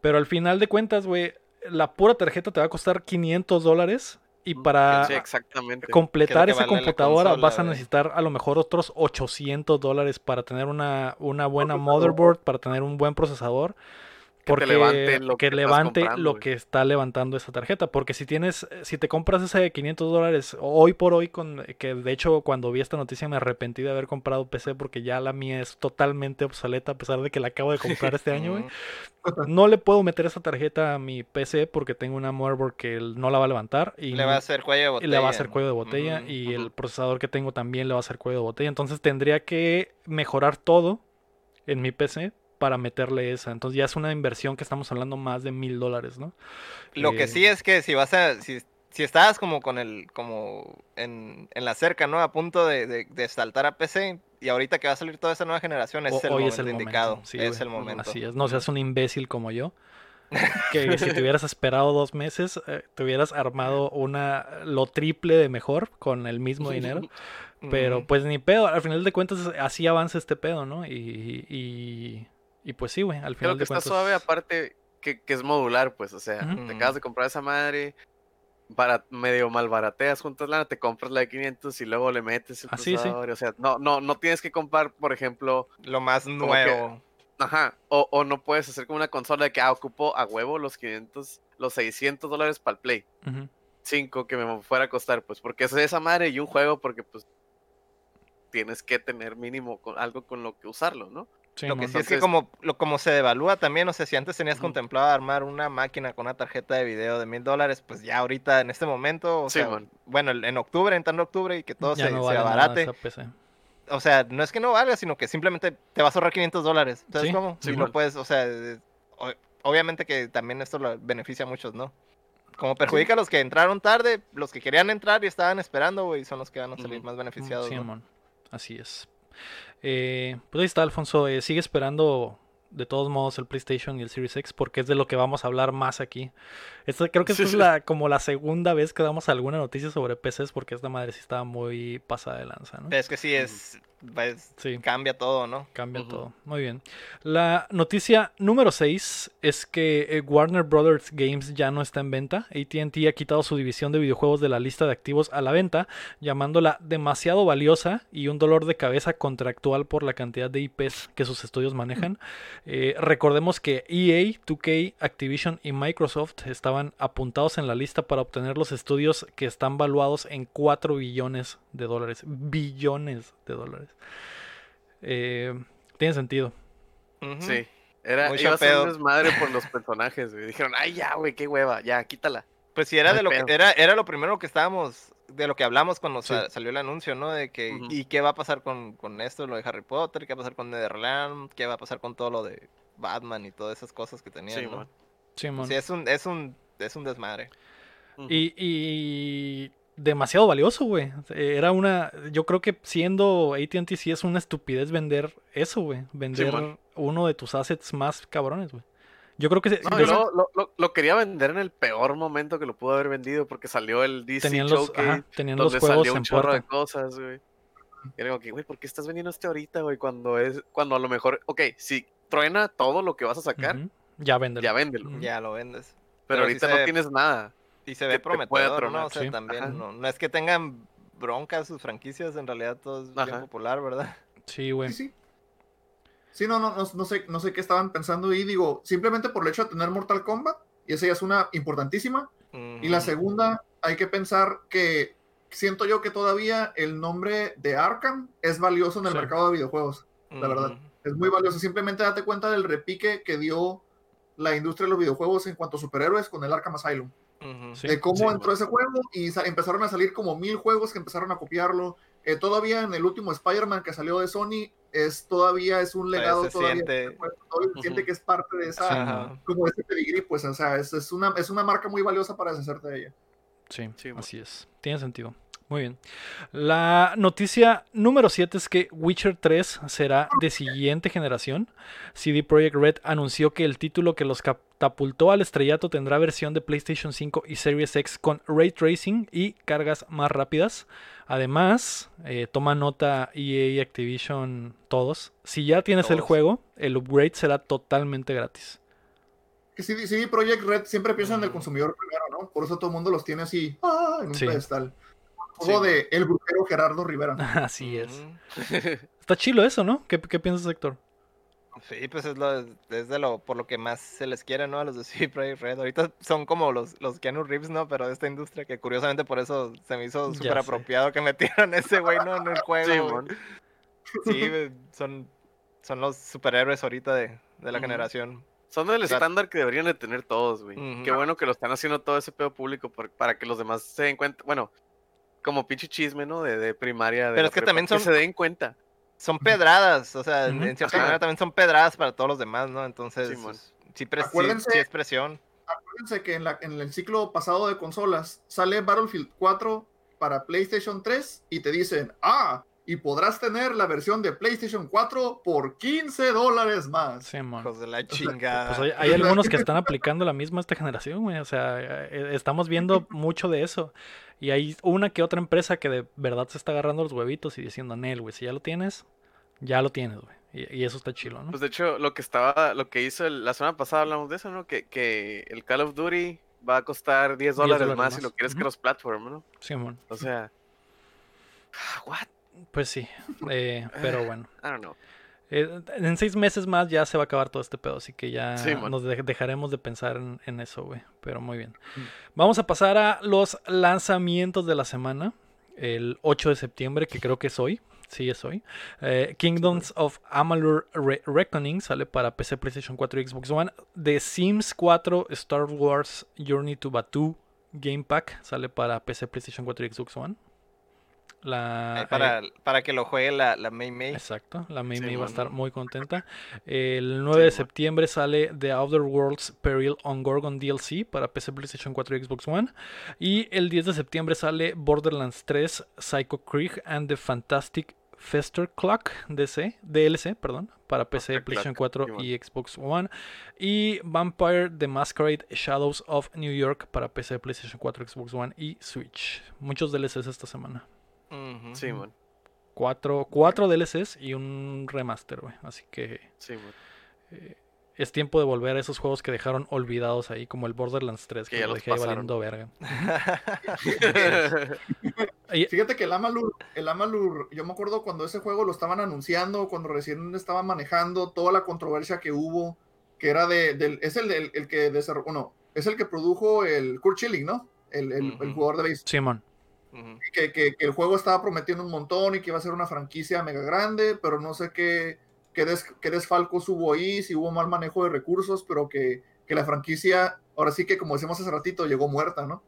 Pero al final de cuentas, güey, la pura tarjeta te va a costar 500 dólares y para Sí, exactamente. completar esa vale computadora consola, vas a necesitar a lo mejor otros 800 dólares para tener una, una buena motherboard, para tener un buen procesador. Porque levante lo que que estás levante lo güey. que está levantando esa tarjeta. Porque si tienes, si te compras ese de 500 dólares hoy por hoy, con que de hecho cuando vi esta noticia me arrepentí de haber comprado PC porque ya la mía es totalmente obsoleta a pesar de que la acabo de comprar este año, güey. No le puedo meter esa tarjeta a mi PC porque tengo una motherboard que no la va a levantar y Le va a hacer cuello de y botella. le va a hacer cuello de botella y el procesador que tengo también le va a hacer cuello de botella. Entonces tendría que mejorar todo en mi PC para meterle esa. Entonces ya es una inversión que estamos hablando más de mil dólares, ¿no? Lo Eh, que sí es que si vas a, si, si estabas como con el, como en, en la cerca, ¿no? A punto de, de, de saltar a PC y ahorita que va a salir toda esa nueva generación, o- es el hoy momento es el momento. indicado. Sí, es güey. el momento. Así es. No seas un imbécil como yo. Que si te hubieras esperado dos meses, eh, te hubieras armado una lo triple de mejor con el mismo dinero. Pero pues ni pedo, al final de cuentas así avanza este pedo, ¿no? Y, y, y pues sí, güey, al final Creo que de está suave, aparte que, que es modular, pues, o sea, te acabas de comprar esa madre, bara- medio mal barateas, juntas lana, te compras la de 500 y luego le metes el Ah, sí, sí. procesador, o sea, no, no, no tienes que comprar, por ejemplo, Lo más que- nuevo. ajá, o, o no puedes hacer como una consola de que, ah, ocupo a huevo los 500, los 600 dólares para el Play, Ujú. 5 que me fuera a costar, pues, porque es esa madre y un juego, porque, pues, tienes que tener mínimo con, algo con lo que usarlo, ¿no? Sí, Lo que sí es que como, lo, como se devalúa también, o sea, si antes tenías contemplado armar una máquina con una tarjeta de video de mil dólares, pues ya ahorita en este momento, o Sí, sea, man. bueno, en en octubre, entrando octubre y que todo Ya se, no se vale abarate, o sea, no es que no valga, sino que simplemente te vas a ahorrar 500 dólares, ¿sabes Sí, cómo? sí, y no puedes, o sea, obviamente que también esto lo beneficia a muchos, ¿no? Como perjudica a los que entraron tarde, los que querían entrar y estaban esperando, güey, son los que van a salir más beneficiados, Sí, ¿no? Así es. Eh, pues ahí está, Alfonso. Eh, sigue esperando de todos modos el PlayStation y el Series X porque es de lo que vamos a hablar más aquí. Esto, creo que esta Sí, es sí. la, como la segunda vez que damos alguna noticia sobre PCs porque esta madre sí estaba muy pasada de lanza, ¿no? Es que sí, es, es- Sí. cambia todo, ¿no? Cambia todo. Muy bien. La noticia número 6 es que eh, Warner Brothers Games ya no está en venta. ATT ha quitado su división de videojuegos de la lista de activos a la venta, llamándola demasiado valiosa y un dolor de cabeza contractual por la cantidad de IPs que sus estudios manejan. Eh, recordemos que EA, 2K, Activision y Microsoft estaban apuntados en la lista para obtener los estudios que están valuados en 4 billones de dólares. Billones de dólares. Eh, tiene sentido. Sí. Era, Mucho iba a ser pedo. un desmadre por los personajes, güey. Dijeron, ay, ya, güey, qué hueva, ya, quítala. Pues sí, era No de lo que era, era lo primero que estábamos, de lo que hablamos cuando Sí. salió el anuncio, ¿no? De que. ¿y qué va a pasar con, con esto, lo de Harry Potter? ¿Qué va a pasar con Netherland? ¿Qué va a pasar con todo lo de Batman y todas esas cosas que tenían, Sí, ¿no? man. Sí, es un, es un, es un desmadre. Y, y demasiado valioso, güey. Era una. Yo creo que siendo ATT sí es una estupidez vender eso, güey. Vender uno de tus assets más cabrones, güey. Yo creo que se- No, yo lo, lo- lo quería vender en el peor momento que lo pudo haber vendido porque salió el DC tenían los, Showcase ajá, tenían los juegos salió un en chorro de puerta. cosas, güey. Y era como que, güey, ¿por qué estás vendiendo este ahorita, güey? Cuando es, cuando a lo mejor, ok, si truena todo lo que vas a sacar. Ya véndelo. ya véndelo. Ya lo vendes. Pero, ahorita se- no tienes nada. Y se ve prometedor, tronar, ¿no? O sea, sí. también no, no es que tengan broncas sus franquicias, en realidad todo es bien Ajá. popular, ¿verdad? Sí, güey. Sí, sí. Sí, no, no, no, no sé, no sé qué estaban pensando y digo, simplemente por el hecho de tener Mortal Kombat, y esa ya es una importantísima. Y la segunda, hay que pensar que siento yo que todavía el nombre de Arkham es valioso en el Sí. mercado de videojuegos. la verdad. Es muy valioso. Simplemente date cuenta del repique que dio la industria de los videojuegos en cuanto a superhéroes con el Arkham Asylum. De cómo sí, entró ese juego y empezaron a salir como mil juegos que empezaron a copiarlo. Eh, todavía en el último Spider-Man que salió de Sony, es todavía es un legado se todavía. siente. todavía se siente que es parte de esa, Ajá. como ese pedigrí, pues, o sea, es, es una, es una marca muy valiosa para deshacerte de ella. Sí, Sí, así es. Tiene sentido. Muy bien. La noticia número 7 es que Witcher 3 será de siguiente generación. CD Projekt Red anunció que el título que los catapultó al estrellato tendrá versión de PlayStation 5 y Series X con ray tracing y cargas más rápidas. Además, eh, toma nota EA y Activision todos. Si ya tienes el juego, el upgrade será totalmente gratis. Que CD, CD Projekt Red siempre piensa en el Ujú. consumidor primero, ¿no? Por eso todo el mundo los tiene así, ah, en un Sí. pedestal. Juego Sí. de El Brujero Gerardo Rivera. Así es. Está chilo eso, ¿no? ¿Qué, qué piensas, Héctor? Sí, pues es, lo, es de lo por lo que más se les quiere, ¿no? A los de CD Projekt Red. Ahorita son como los, los Keanu Reeves, ¿no? Pero de esta industria que curiosamente por eso se me hizo súper apropiado que metieran ese güey, ¿no? En el juego. Sí, son, son los superhéroes ahorita de, de la generación. Son el sea- estándar que deberían de tener todos, güey. Qué bueno que lo están haciendo todo ese pedo público por- para que los demás se den cuenta. Bueno, como pinche chisme, ¿no? De, de primaria. de Pero es que prepa, también son- se den cuenta. Son pedradas, o sea, en- cierta manera también son pedradas para todos los demás, ¿no? Entonces, pues, sí, pres- sí- Acuérdense- sí es presión. Acuérdense que en, la- en el ciclo pasado de consolas sale Battlefield 4 para PlayStation 3 y te dicen, ah, y podrás tener la versión de PlayStation 4 por 15 dólares más. Sí, mon. Hijos de la chingada. Pues hay, hay algunos que están aplicando la misma esta generación, güey. O sea, eh, estamos viendo mucho de eso. Y hay una que otra empresa que de verdad se está agarrando los huevitos y diciendo, Nel, güey, si ya lo tienes, ya lo tienes, güey. Y, y eso está chilo, ¿no? Pues de hecho, lo que estaba, lo que hizo el- la semana pasada hablamos de eso, ¿no? Que, que el Call of Duty va a costar 10 dólares, más, más. si lo quieres Ujú. cross-platform, ¿no? Simón. O sea, what? Pues sí. eh, pero bueno. I don't know. Eh, en seis meses más ya se va a acabar todo este pedo, así que ya Sí, nos de- dejaremos de pensar en, en eso, güey. Pero muy bien. Mm. Vamos a pasar a los lanzamientos de la semana. El 8 de septiembre, que creo que es hoy. Sí, es hoy. Eh, Kingdoms of Amalur Re- Reckoning sale para PC, PlayStation 4 y Xbox One. The Sims 4 Star Wars Journey to Batuu Game Pack sale para PC, PlayStation 4 y Xbox One. La, Ahí para, para que lo juegue la, la May May. Exacto, la Mimi Sí, va a estar muy contenta. El 9 de septiembre sale The Outer Worlds Peril on Gorgon DLC para PC, PlayStation 4 y Xbox One. Y el 10 de septiembre sale Borderlands 3 Psycho Krieg and the Fantastic Fester Clock DC, DLC perdón, para PC, Fester PlayStation Clock, 4 Simón. y Xbox One. Y Vampire the Masquerade Shadows of New York para PC, PlayStation 4, Xbox One y Switch. Muchos DLCs esta semana. Ujú. Sí, man. Cuatro, cuatro DLCs y un remaster, güey. Así que Sí, man. eh, es tiempo de volver a esos juegos que dejaron olvidados ahí, como el Borderlands 3, que, Que ya lo los dejé ahí valiendo verga. Y- Fíjate que el Amalur, el Amalur, yo me acuerdo cuando ese juego lo estaban anunciando, cuando recién estaban manejando, toda la controversia que hubo, que era de, del, es el, del- el que desarrolló, bueno, es el que produjo el Kurt Schilling, ¿no? El, el, el Ujú. jugador de base. Simón. Que, que- que el juego estaba prometiendo un montón y que iba a ser una franquicia mega grande, pero no sé qué, qué, des- qué desfalcos hubo ahí, si hubo mal manejo de recursos, pero que, que la franquicia, ahora sí que como decimos hace ratito, llegó muerta, ¿no?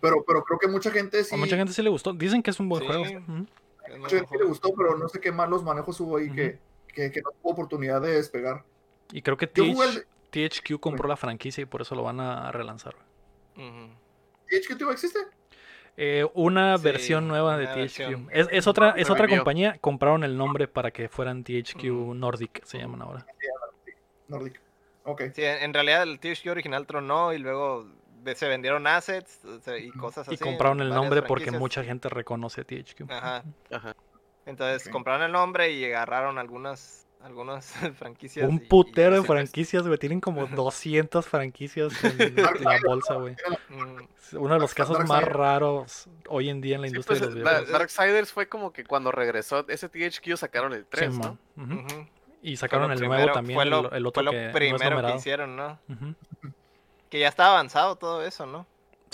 Pero, pero creo que mucha gente sí, A mucha gente sí le gustó. Dicen que es un buen Sí. juego. Mucha gente sí le gustó, pero no sé qué malos manejos hubo ahí que, que, que no tuvo oportunidad de despegar. Y creo que el TH THQ compró la franquicia y por eso lo van a relanzar. ¿THQ existe? Eh, una Sí, versión nueva de THQ. versión. Es, es otra, es otra compañía. Compraron el nombre para que fueran THQ. Nordic, se llaman ahora. Nordic. Ok. Sí, en, realidad el THQ original tronó y luego se vendieron assets y cosas Y así. compraron el nombre porque mucha gente reconoce THQ. Ajá. Ajá. Entonces compraron el nombre y agarraron algunas algunas franquicias. Un y- y putero de pues. franquicias, güey. Tienen como 200 franquicias en la bolsa, güey. Mm, Uno de los casos más raros hoy en día en la Sí, industria pues, de los videojuegos. Darksiders fue como que cuando regresó ese THQ sacaron el 3, Simón. ¿no? Y sacaron el primero- nuevo también, fue lo, el otro fue lo que no es primero que hicieron, ¿no? Que ya estaba avanzado todo eso, ¿no?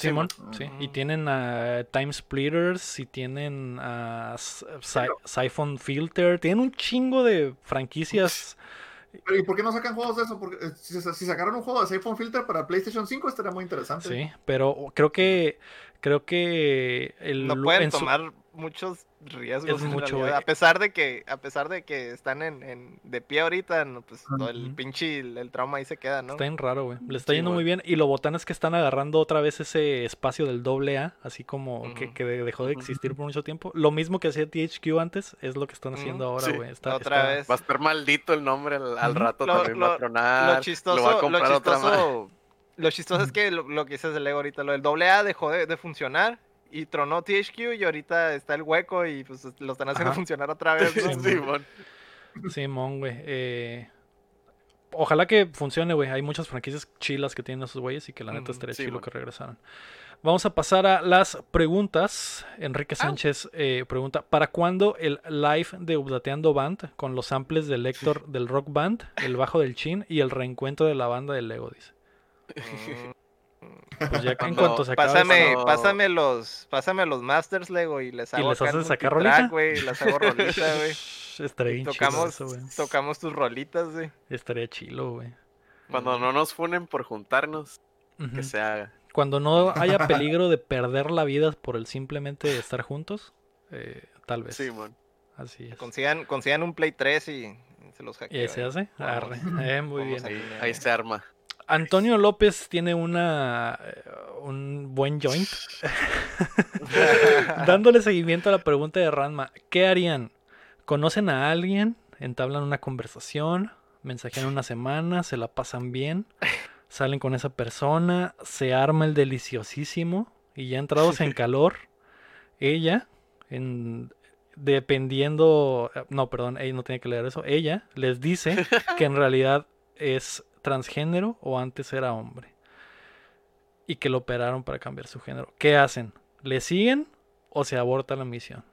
Simón, sí. Y tienen a Time Splitters y tienen a S- Sy- Siphon Filter. Tienen un chingo de franquicias. Pero, ¿Y por qué no sacan juegos de eso? Porque eh, si, si sacaron un juego de Siphon Filter para PlayStation 5 estaría muy interesante. Sí, pero creo que creo que el No pueden su- tomar muchos riesgos Es en mucho, realidad. güey. a pesar de que a pesar de que están en, en- de pie ahorita no, pues todo el pinche el, el trauma ahí se queda no Está bien raro, güey. Le está Sí, yendo muy bien. Y lo botán es que están agarrando otra vez ese espacio del doble A, así como que, que dejó de existir por mucho tiempo. Lo mismo que hacía THQ antes, es lo que están haciendo ahora, Sí, güey. Está, otra está- vez Va a estar maldito el nombre al, rato Lo- también va lo- a tronar. lo chistoso lo va a lo comprar otra madre. chistoso lo chistoso es que lo, lo que dices del Lego ahorita lo del doble A dejó de, de funcionar y tronó THQ y ahorita está el hueco y pues lo están haciendo Ajá. funcionar otra vez Simón. Simón, güey. Eh, ojalá que funcione, güey. Hay muchas franquicias chilas que tienen esos güeyes y que la neta Ujú, estaría sí, chilo bueno. que regresaran. Vamos a pasar a las preguntas. Enrique Ah. Sánchez eh, pregunta: ¿Para cuándo el live de Updateando Band con los samples del Héctor del Rock Band, el bajo del Chin y el reencuentro de la banda del Lego? Dice. Pues ya que en Cuando- cuanto se acabe. Pásame, pásame los, pásame los masters Lego y les hago les acá haces sacar rolita? güey, y les hago rolita, güey. Estaría Tocamos, eso, güey. tocamos tus rolitas, güey. Estaría chilo, güey. Cuando no nos funen por juntarnos, Ujú. que se haga. Cuando no haya peligro de perder la vida por el simplemente estar juntos, eh, tal vez. Simón. Así es. Consigan, consigan un Play 3 y se los ¿Y hackeo. se ahí. hace? Arre. Eh, muy Vamos bien. ahí. Ahí, ahí se arma. Antonio López tiene una eh, un buen joint. Dándole seguimiento a la pregunta de Ranma, ¿qué harían? ¿Conocen a alguien? ¿Entablan una conversación? ¿Mensajean una semana? ¿Se la pasan bien? ¿Salen con esa persona? ¿Se arma el deliciosísimo? Y ya entrados en calor, ella, en, dependiendo, eh, no, perdón, ella no tiene que leer eso, ella les dice que en realidad es transgénero o antes era hombre. Y que lo operaron para cambiar su género. ¿Qué hacen? ¿Le siguen o se aborta la misión?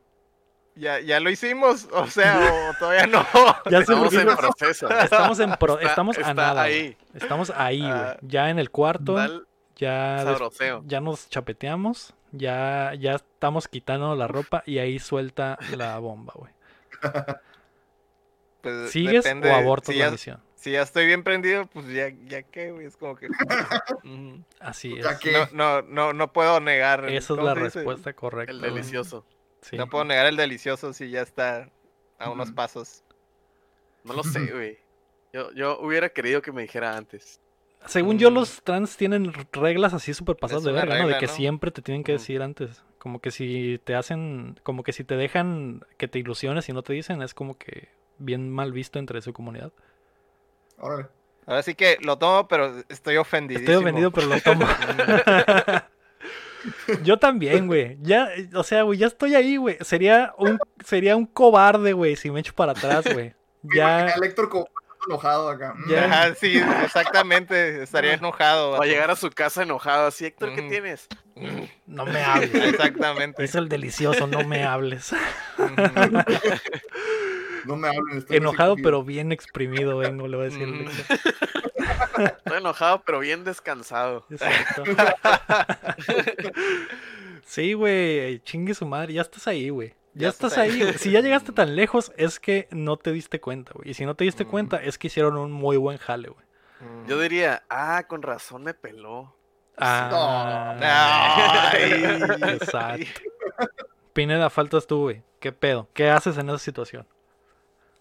Ya, ya lo hicimos, o sea, o todavía no. Ya Estamos en proceso. Estamos, en pro- Está- estamos a nada. güey. ahí. Estamos ahí, güey. Ah. Ya en el cuarto. Ya, sabroseo. ya nos chapeteamos. Ya, ya estamos quitando la ropa y ahí suelta la bomba, güey. Pues, ¿Sigues depende, o abortas si la misión? Si ya estoy bien prendido, pues ya, ya qué, güey, es como que... Ujú. Así es. No, no, no, no puedo negar. Esa es ¿cómo la dice? respuesta correcta. El delicioso. Sí. No puedo negar el delicioso si ya está a unos pasos. No lo sé, güey. Yo, yo hubiera querido que me dijera antes. Según yo, los trans tienen reglas así súper pasadas de verga, ¿no? De que ¿no? siempre te tienen que Mm. decir antes. Como que si te hacen, como que si te dejan que te ilusiones y no te dicen, es como que bien mal visto entre su comunidad. Órale. Ahora sí que lo tomo, pero estoy ofendido. Estoy ofendido, pero lo tomo. Yo también, güey. Ya, o sea, güey, ya estoy ahí, güey. Sería un, sería un cobarde, güey, si me echo para atrás, güey. Ya. Como enojado acá. Mm. Ya. Ajá, sí, exactamente. Estaría enojado. Va a llegar a su casa enojado así, Héctor, ¿qué tienes? no me hables. Exactamente. Es el delicioso, no me hables. No me hablen. estoy Enojado, pero bien exprimido, vengo, le voy a decir. Mm. Estoy enojado, pero bien descansado. Exacto. Sí, güey, chingue su madre, ya estás ahí, güey. Ya, Ya estás ahí. ahí. güey. Si ya llegaste tan lejos, es que no te diste cuenta, güey. Y si no te diste Mm. cuenta, es que hicieron un muy buen jale, güey. Yo diría, ah, con razón me peló. Ah, Ay. exacto. Pineda, faltas tú, güey. ¿Qué pedo? ¿Qué haces en esa situación?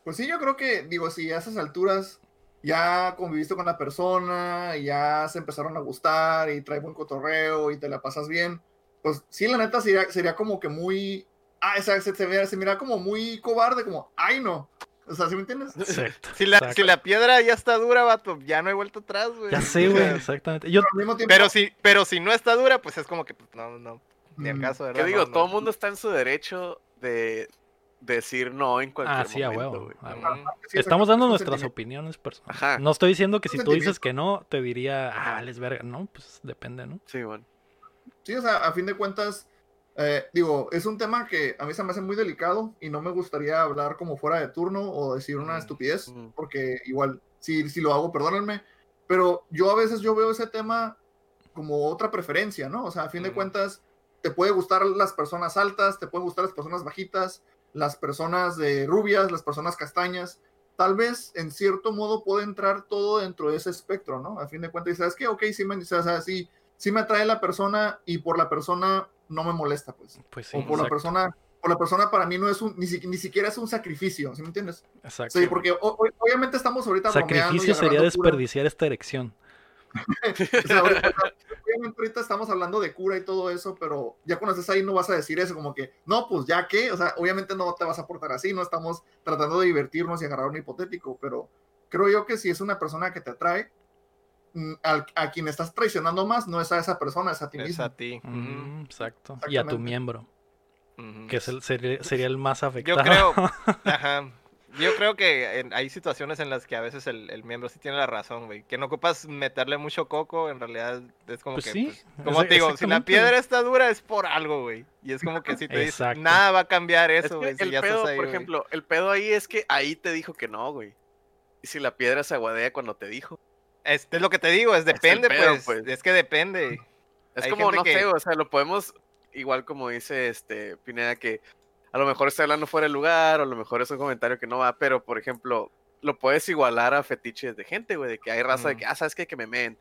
Pues sí, yo creo que, digo, si a esas alturas ya conviviste con la persona, y ya se empezaron a gustar y trae buen cotorreo y te la pasas bien, pues sí, la neta sería, sería como que muy, ah, o sea, se, se mira, se mira como muy cobarde, como, ay no, o sea, ¿sí me entiendes? Exacto. Si la, si la piedra ya está dura, vato, ya no hay vuelta atrás, güey. Ya sé, güey, exactamente. Yo, Pero al mismo tiempo, Pero si, pero si no está dura, pues es como que pues, no, no, ni al Mm. caso, ¿verdad? ¿Qué digo? No, Todo no. el mundo está en su derecho de decir no en cualquier ah, sí, a momento, huevo. güey. a huevo. sí, Estamos dando nuestras opiniones personales. Ajá. No estoy diciendo que si tú dices que no, te diría, ah, les verga. No, pues depende, ¿no? Sí, bueno. Sí, o sea, a fin de cuentas, eh, digo, es un tema que a mí se me hace muy delicado y no me gustaría hablar como fuera de turno o decir una Mm, estupidez, mm. porque igual, si, si lo hago, perdónenme, pero yo a veces yo veo ese tema como otra preferencia, ¿no? O sea, a fin de Mm. cuentas, te puede gustar las personas altas, te pueden gustar las personas bajitas, las personas de rubias, las personas castañas. Tal vez, en cierto modo, puede entrar todo dentro de ese espectro, ¿no? A fin de cuentas, ¿sabes qué? Ok, sí me, o sea, sí, sí me atrae la persona y por la persona no me molesta, pues. Pues sí. o por la persona, por la persona para mí no es un, ni, si- ni siquiera es un sacrificio, ¿sí me entiendes? exacto. Sí, porque o- o- obviamente estamos ahorita Sacrificio sería desperdiciar esta erección. O sea, ahorita, obviamente ahorita estamos hablando de cura y todo eso, pero ya cuando estés ahí no vas a decir eso, como que, no, pues ya que, o sea, obviamente no te vas a portar así, no estamos tratando de divertirnos y agarrar un hipotético, pero creo yo que si es una persona que te atrae, mm, al- a quien estás traicionando más no es a esa persona, es a ti Es mismo. a ti. Mm, exacto. Y a tu miembro, que es el, sería, sería el más afectado. Yo creo, ajá. Yo creo que en- hay situaciones en las que a veces el, el miembro sí tiene la razón, güey. Que no ocupas meterle mucho coco, en realidad es como Pues que, sí, pues, como te digo, si la piedra está dura es por algo, güey. Y es como que si te dices, nada va a cambiar Es eso, que güey, si el ya pedo, estás ahí, por ejemplo, el pedo ahí es que ahí te dijo que no, güey. Y si la piedra se aguadea cuando te dijo. Es, es lo que te digo, es depende, pedo, pues, pues. Es que depende. Es Hay como, no que- sé, o sea, lo podemos, igual como dice este Pineda, que a lo mejor está hablando fuera de lugar, o a lo mejor es un comentario que no va, pero por ejemplo, lo puedes igualar a fetiches de gente, güey, de que hay raza de que, ah, ¿sabes qué? Que me meen.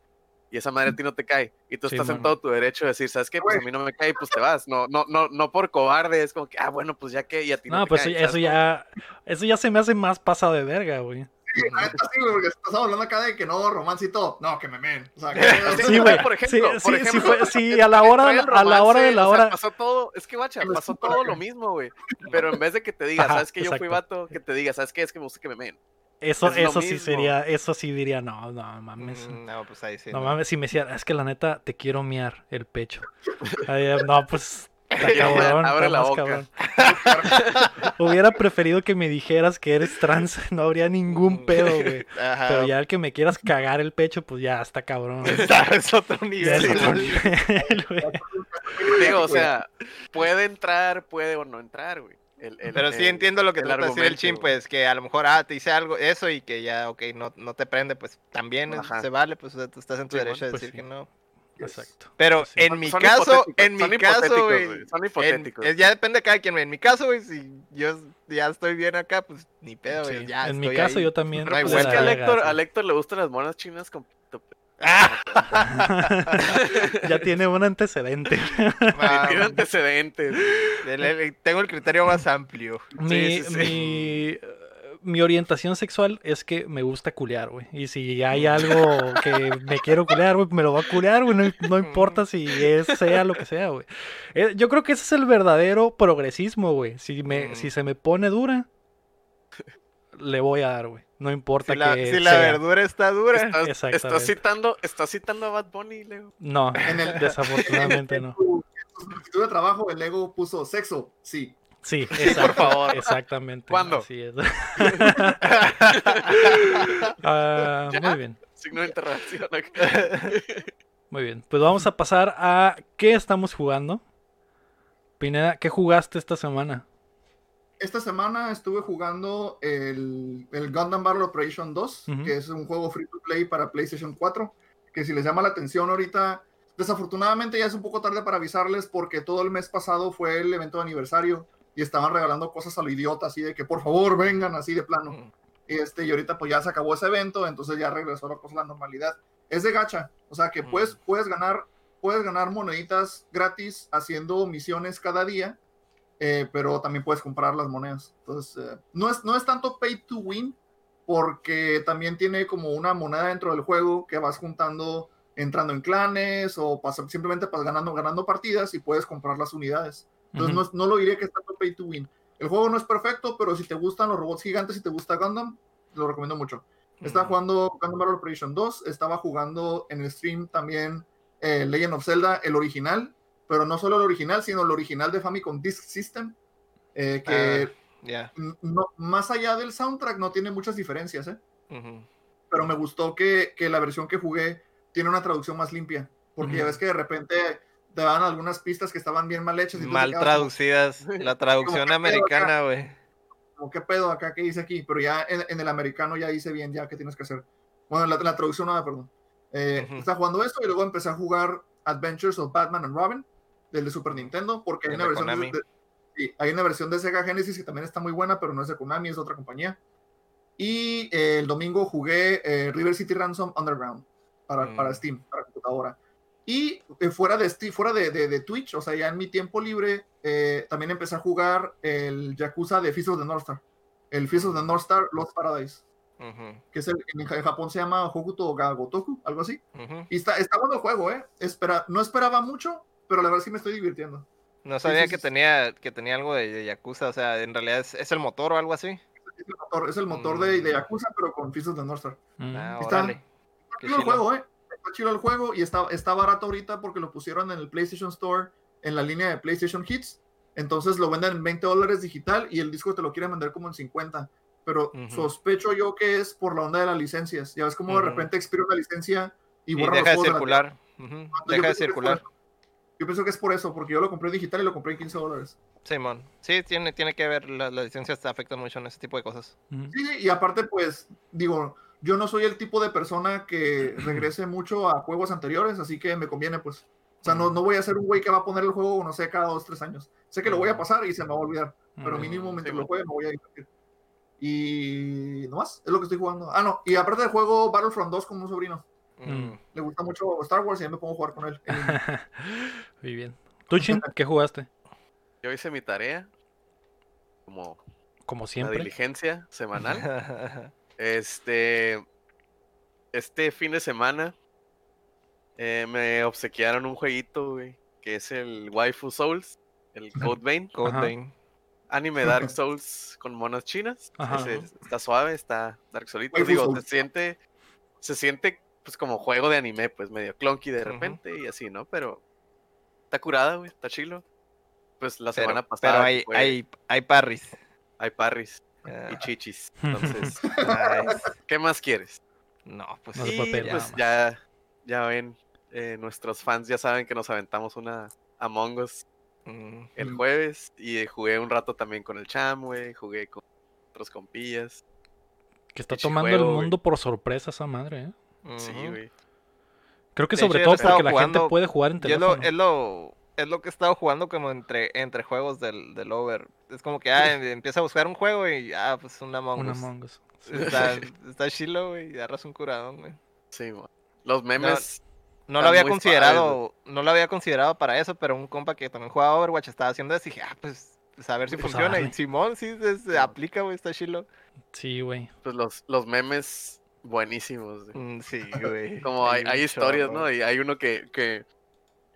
Y esa madre a ti no te cae. Y tú Sí, estás en todo tu derecho de decir, ¿sabes qué? Pues a mí no me cae, pues te vas. No, no, no, no por cobarde, es como que, ah, bueno, pues ya que, y a ti no, No, te pues cae, eso ¿sabes cómo? ya, eso ya se me hace más pasado de verga, güey. Sí, la neta sí, güey, porque estamos hablando acá de que no, romancito, no, que me men. O sea, que- Sí, güey. Por Sí, ejemplo, sí, por sí, ejemplo, fue- sí, a la hora, el a la hora de romance, la o sea, hora. pasó todo, es que guacha, pasó todo lo mismo, güey. Pero en vez de que te diga, Ajá, ¿sabes que yo fui vato? Que te diga, ¿sabes qué? Es que me gusta que me meen. Eso, es eso sí sería, eso sí diría, no, no mames. Mm, No, pues ahí sí. No no. mames, si me decía, es que la neta te quiero miar el pecho. Ahí, no, pues Y cabrón, abre está la boca. cabrón. Hubiera preferido que me dijeras que eres trans, no habría ningún pedo, güey. Ajá. Pero ya el que me quieras cagar el pecho, pues ya está cabrón. Está- es otro Ya nivel. es otro güey. nivel, güey. Digo, o sea, puede entrar, puede o no entrar, güey. El- el- Pero sí el- entiendo lo que de decir el chin, pues que a lo mejor, ah, te dice algo, eso y que ya, ok, no, no te prende, pues también Ajá. se vale, pues o sea, tú estás en tu Sí, derecho de pues decir sí. que no. Exacto. Pero Pues sí. en Son- mi son caso, en mi son caso, Son hipotéticos. es- ya depende de cada quien. En mi caso, güey, si yo ya estoy bien acá, pues ni pedo, güey. Sí. ya en mi caso ahí. yo también. No hay Pues es que a Héctor, a le gustan las monas chinas con pues. ya tiene un antecedente. Tiene antecedentes. tengo el criterio más amplio. mi, sí, sí. mi, eh, mi orientación sexual es que me gusta culear, güey. Y si hay algo que me quiero culear, güey, me lo va a culear, güey. No, no importa si es, sea lo que sea, güey. Eh, yo creo que ese es el verdadero progresismo, güey. Si, me, Mm. si se me pone dura, le voy a dar, güey. No importa Si la, que si la verdura está dura. Estás, Exactamente. estás citando, estás citando a Bad Bunny, Leo. No, En el- desafortunadamente no. En su solicitud de trabajo, el ego puso sexo, sí. Sí, exacto, favor. exactamente. ¿Cuándo? Así es. Ah, muy bien, Signo de interrogación. muy bien. Pues vamos a pasar a qué estamos jugando. Pineda, ¿qué jugaste esta semana? Esta semana estuve jugando el, el Gundam Battle Operation 2, Ujú. que es un juego free to play para PlayStation 4, que si les llama la atención ahorita, desafortunadamente ya es un poco tarde para avisarles porque todo el mes pasado fue el evento de aniversario y estaban regalando cosas a lo idiota, así de que por favor vengan así de plano. Y, este, y ahorita pues ya se acabó ese evento, entonces ya regresó la cosa a la normalidad. Es de gacha, o sea que puedes, puedes, ganar, puedes ganar moneditas gratis haciendo misiones cada día, eh, pero también puedes comprar las monedas. Entonces, eh, no, es, no es tanto pay to win, porque también tiene como una moneda dentro del juego que vas juntando entrando en clanes o pas- simplemente pas- ganando, ganando partidas y puedes comprar las unidades. Entonces Ujú. no, no lo diría que está pay to win. El juego no es perfecto, pero si te gustan los robots gigantes y te gusta Gundam, lo recomiendo mucho. Estaba Mm. jugando Gundam Battle Operation 2, estaba jugando en el stream también eh, Legend of Zelda, el original, pero no solo el original, sino el original de Famicom Disk System, eh, que Ya. n- no, más allá del soundtrack no tiene muchas diferencias, ¿eh? Ujú. pero me gustó que, que la versión que jugué tiene una traducción más limpia, porque ya ves que de repente te daban algunas pistas que estaban bien mal hechas. y Mal como- traducidas. La traducción americana, güey. como, ¿qué pedo acá? ¿Qué dice aquí? Pero ya en, en el americano ya hice bien ya qué tienes que hacer. Bueno, la, la traducción nada, perdón. Eh. Estaba jugando esto y luego empecé a jugar Adventures of Batman and Robin del de Super Nintendo, porque hay una, versión de, Konami. de- sí, hay una versión de Sega Genesis que también está muy buena, pero no es de Konami, es de otra compañía. Y eh, el domingo jugué eh, River City Ransom Underground para, Mm. para Steam, para computadora. Y eh, fuera, de, fuera de, de- de Twitch, o sea, ya en mi tiempo libre, eh, también empecé a jugar el Yakuza de Fist of the North Star. El Fist of the North Star Lost Paradise, que es el, en, en Japón se llama Hokuto ga Gotoku, algo así. Y está, está bueno el juego, ¿eh? Espera, no esperaba mucho, pero la verdad sí me estoy divirtiendo. No sabía sí, que sí. tenía que tenía algo de, de Yakuza, o sea, en realidad es, es el motor o algo así. Es el motor, es el motor de, de Mm. Yakuza, pero con Fist of the North Star. Mm. Ah, Está- órale. Está el juego, ¿eh? Está chido el juego y está, está barato ahorita porque lo pusieron en el PlayStation Store en la línea de PlayStation Hits. Entonces lo venden en 20 dólares digital y el disco te lo quieren vender como en 50. Pero Ujú. sospecho yo que es por la onda de las licencias. Ya ves como de Ujú. repente expira una licencia y Y borran deja de los de la- circular. Deja de pienso que es por circular. Yo pienso que es por eso, porque yo lo compré digital y lo compré en 15 dólares. Simón. Sí, tiene, tiene que ver, la- las licencias te afectan mucho en ese tipo de cosas. Sí, y aparte, pues, digo, yo no soy el tipo de persona que regrese mucho a juegos anteriores, así que me conviene, pues. O sea, no, no voy a ser un güey que va a poner el juego, no sé, cada dos, tres años. Sé que lo voy a pasar y se me va a olvidar, pero mínimo mientras sí, lo juegue me voy a divertir. Y no más, es lo que estoy jugando. Ah, no, y aparte del juego Battlefront 2 con un sobrino. Mm. Le gusta mucho Star Wars y ya me pongo a jugar con él. Muy bien. ¿Tú, Chin, qué jugaste? Yo hice mi tarea, como Como la siempre. diligencia semanal. Este, este fin de semana eh, me obsequiaron un jueguito, güey, que es el Waifu Souls, el Code Vein, Code Ajá. Vein. anime Dark Souls con monas chinas. Ese está suave, está Dark Digo, Souls. se siente, se siente pues como juego de anime, pues medio clunky de repente y así, ¿no? Pero está curada, güey, está chilo. Pues la Pero, semana pasada pero hay, fue- hay, hay parries. hay parries y chichis. Entonces, nice. ¿qué más quieres? No, pues No y pedir pues ya, ya ven, eh, nuestros fans ya saben que nos aventamos una Among Us Mm, el jueves y eh, jugué un rato también con el Cham, güey, jugué con otros compillas. Que está tomando el mundo por sorpresa esa madre, ¿eh? Sí, güey. Creo que De sobre todo porque la gente puede jugar en Y es lo, teléfono. es lo, es lo que he estado jugando como entre, entre juegos del, del Over. Es como que ah, empieza a buscar un juego y ah, pues una Among Un Us. Among Us. Está, está chilo, güey, y agarras un curadón, güey. Sí, güey. Los memes, No lo había considerado, no lo había considerado para eso, pero un compa que también juega Overwatch estaba haciendo eso y dije, ah, pues, pues, a ver si Pues, funciona. arre. Y Simón sí se, se aplica, güey, está chilo. Sí, güey. pues los, los memes buenísimos. güey. Mm, Sí, güey. Como hay, un hay historias. ¿no? Y hay uno que, que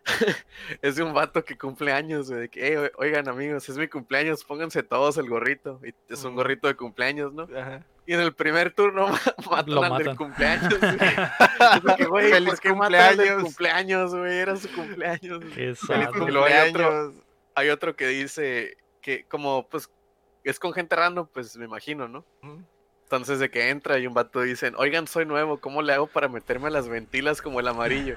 es de un vato que cumple años, güey. de que, "Ey, o- oigan, amigos, es mi cumpleaños, pónganse todos el gorrito. Y es un gorrito de cumpleaños, ¿no? Ajá. Y en el primer turno ma- matan Lo al del cumpleaños. güey. Que, güey, Feliz ¿por qué matan al del cumpleaños. cumpleaños, güey? Era su cumpleaños. Qué Feliz hay otro-. Hay otro que dice que como, pues, es con gente random, pues, me imagino, ¿no? Entonces de que entra y un vato dicen, oigan, soy nuevo, ¿cómo le hago para meterme a las ventilas como el amarillo?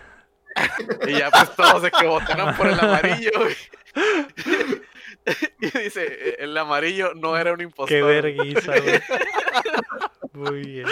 y ya pues todos de que votaron por el amarillo. güey. y dice, "E- el amarillo no era un impostor. Qué vergüenza, güey. Muy bien.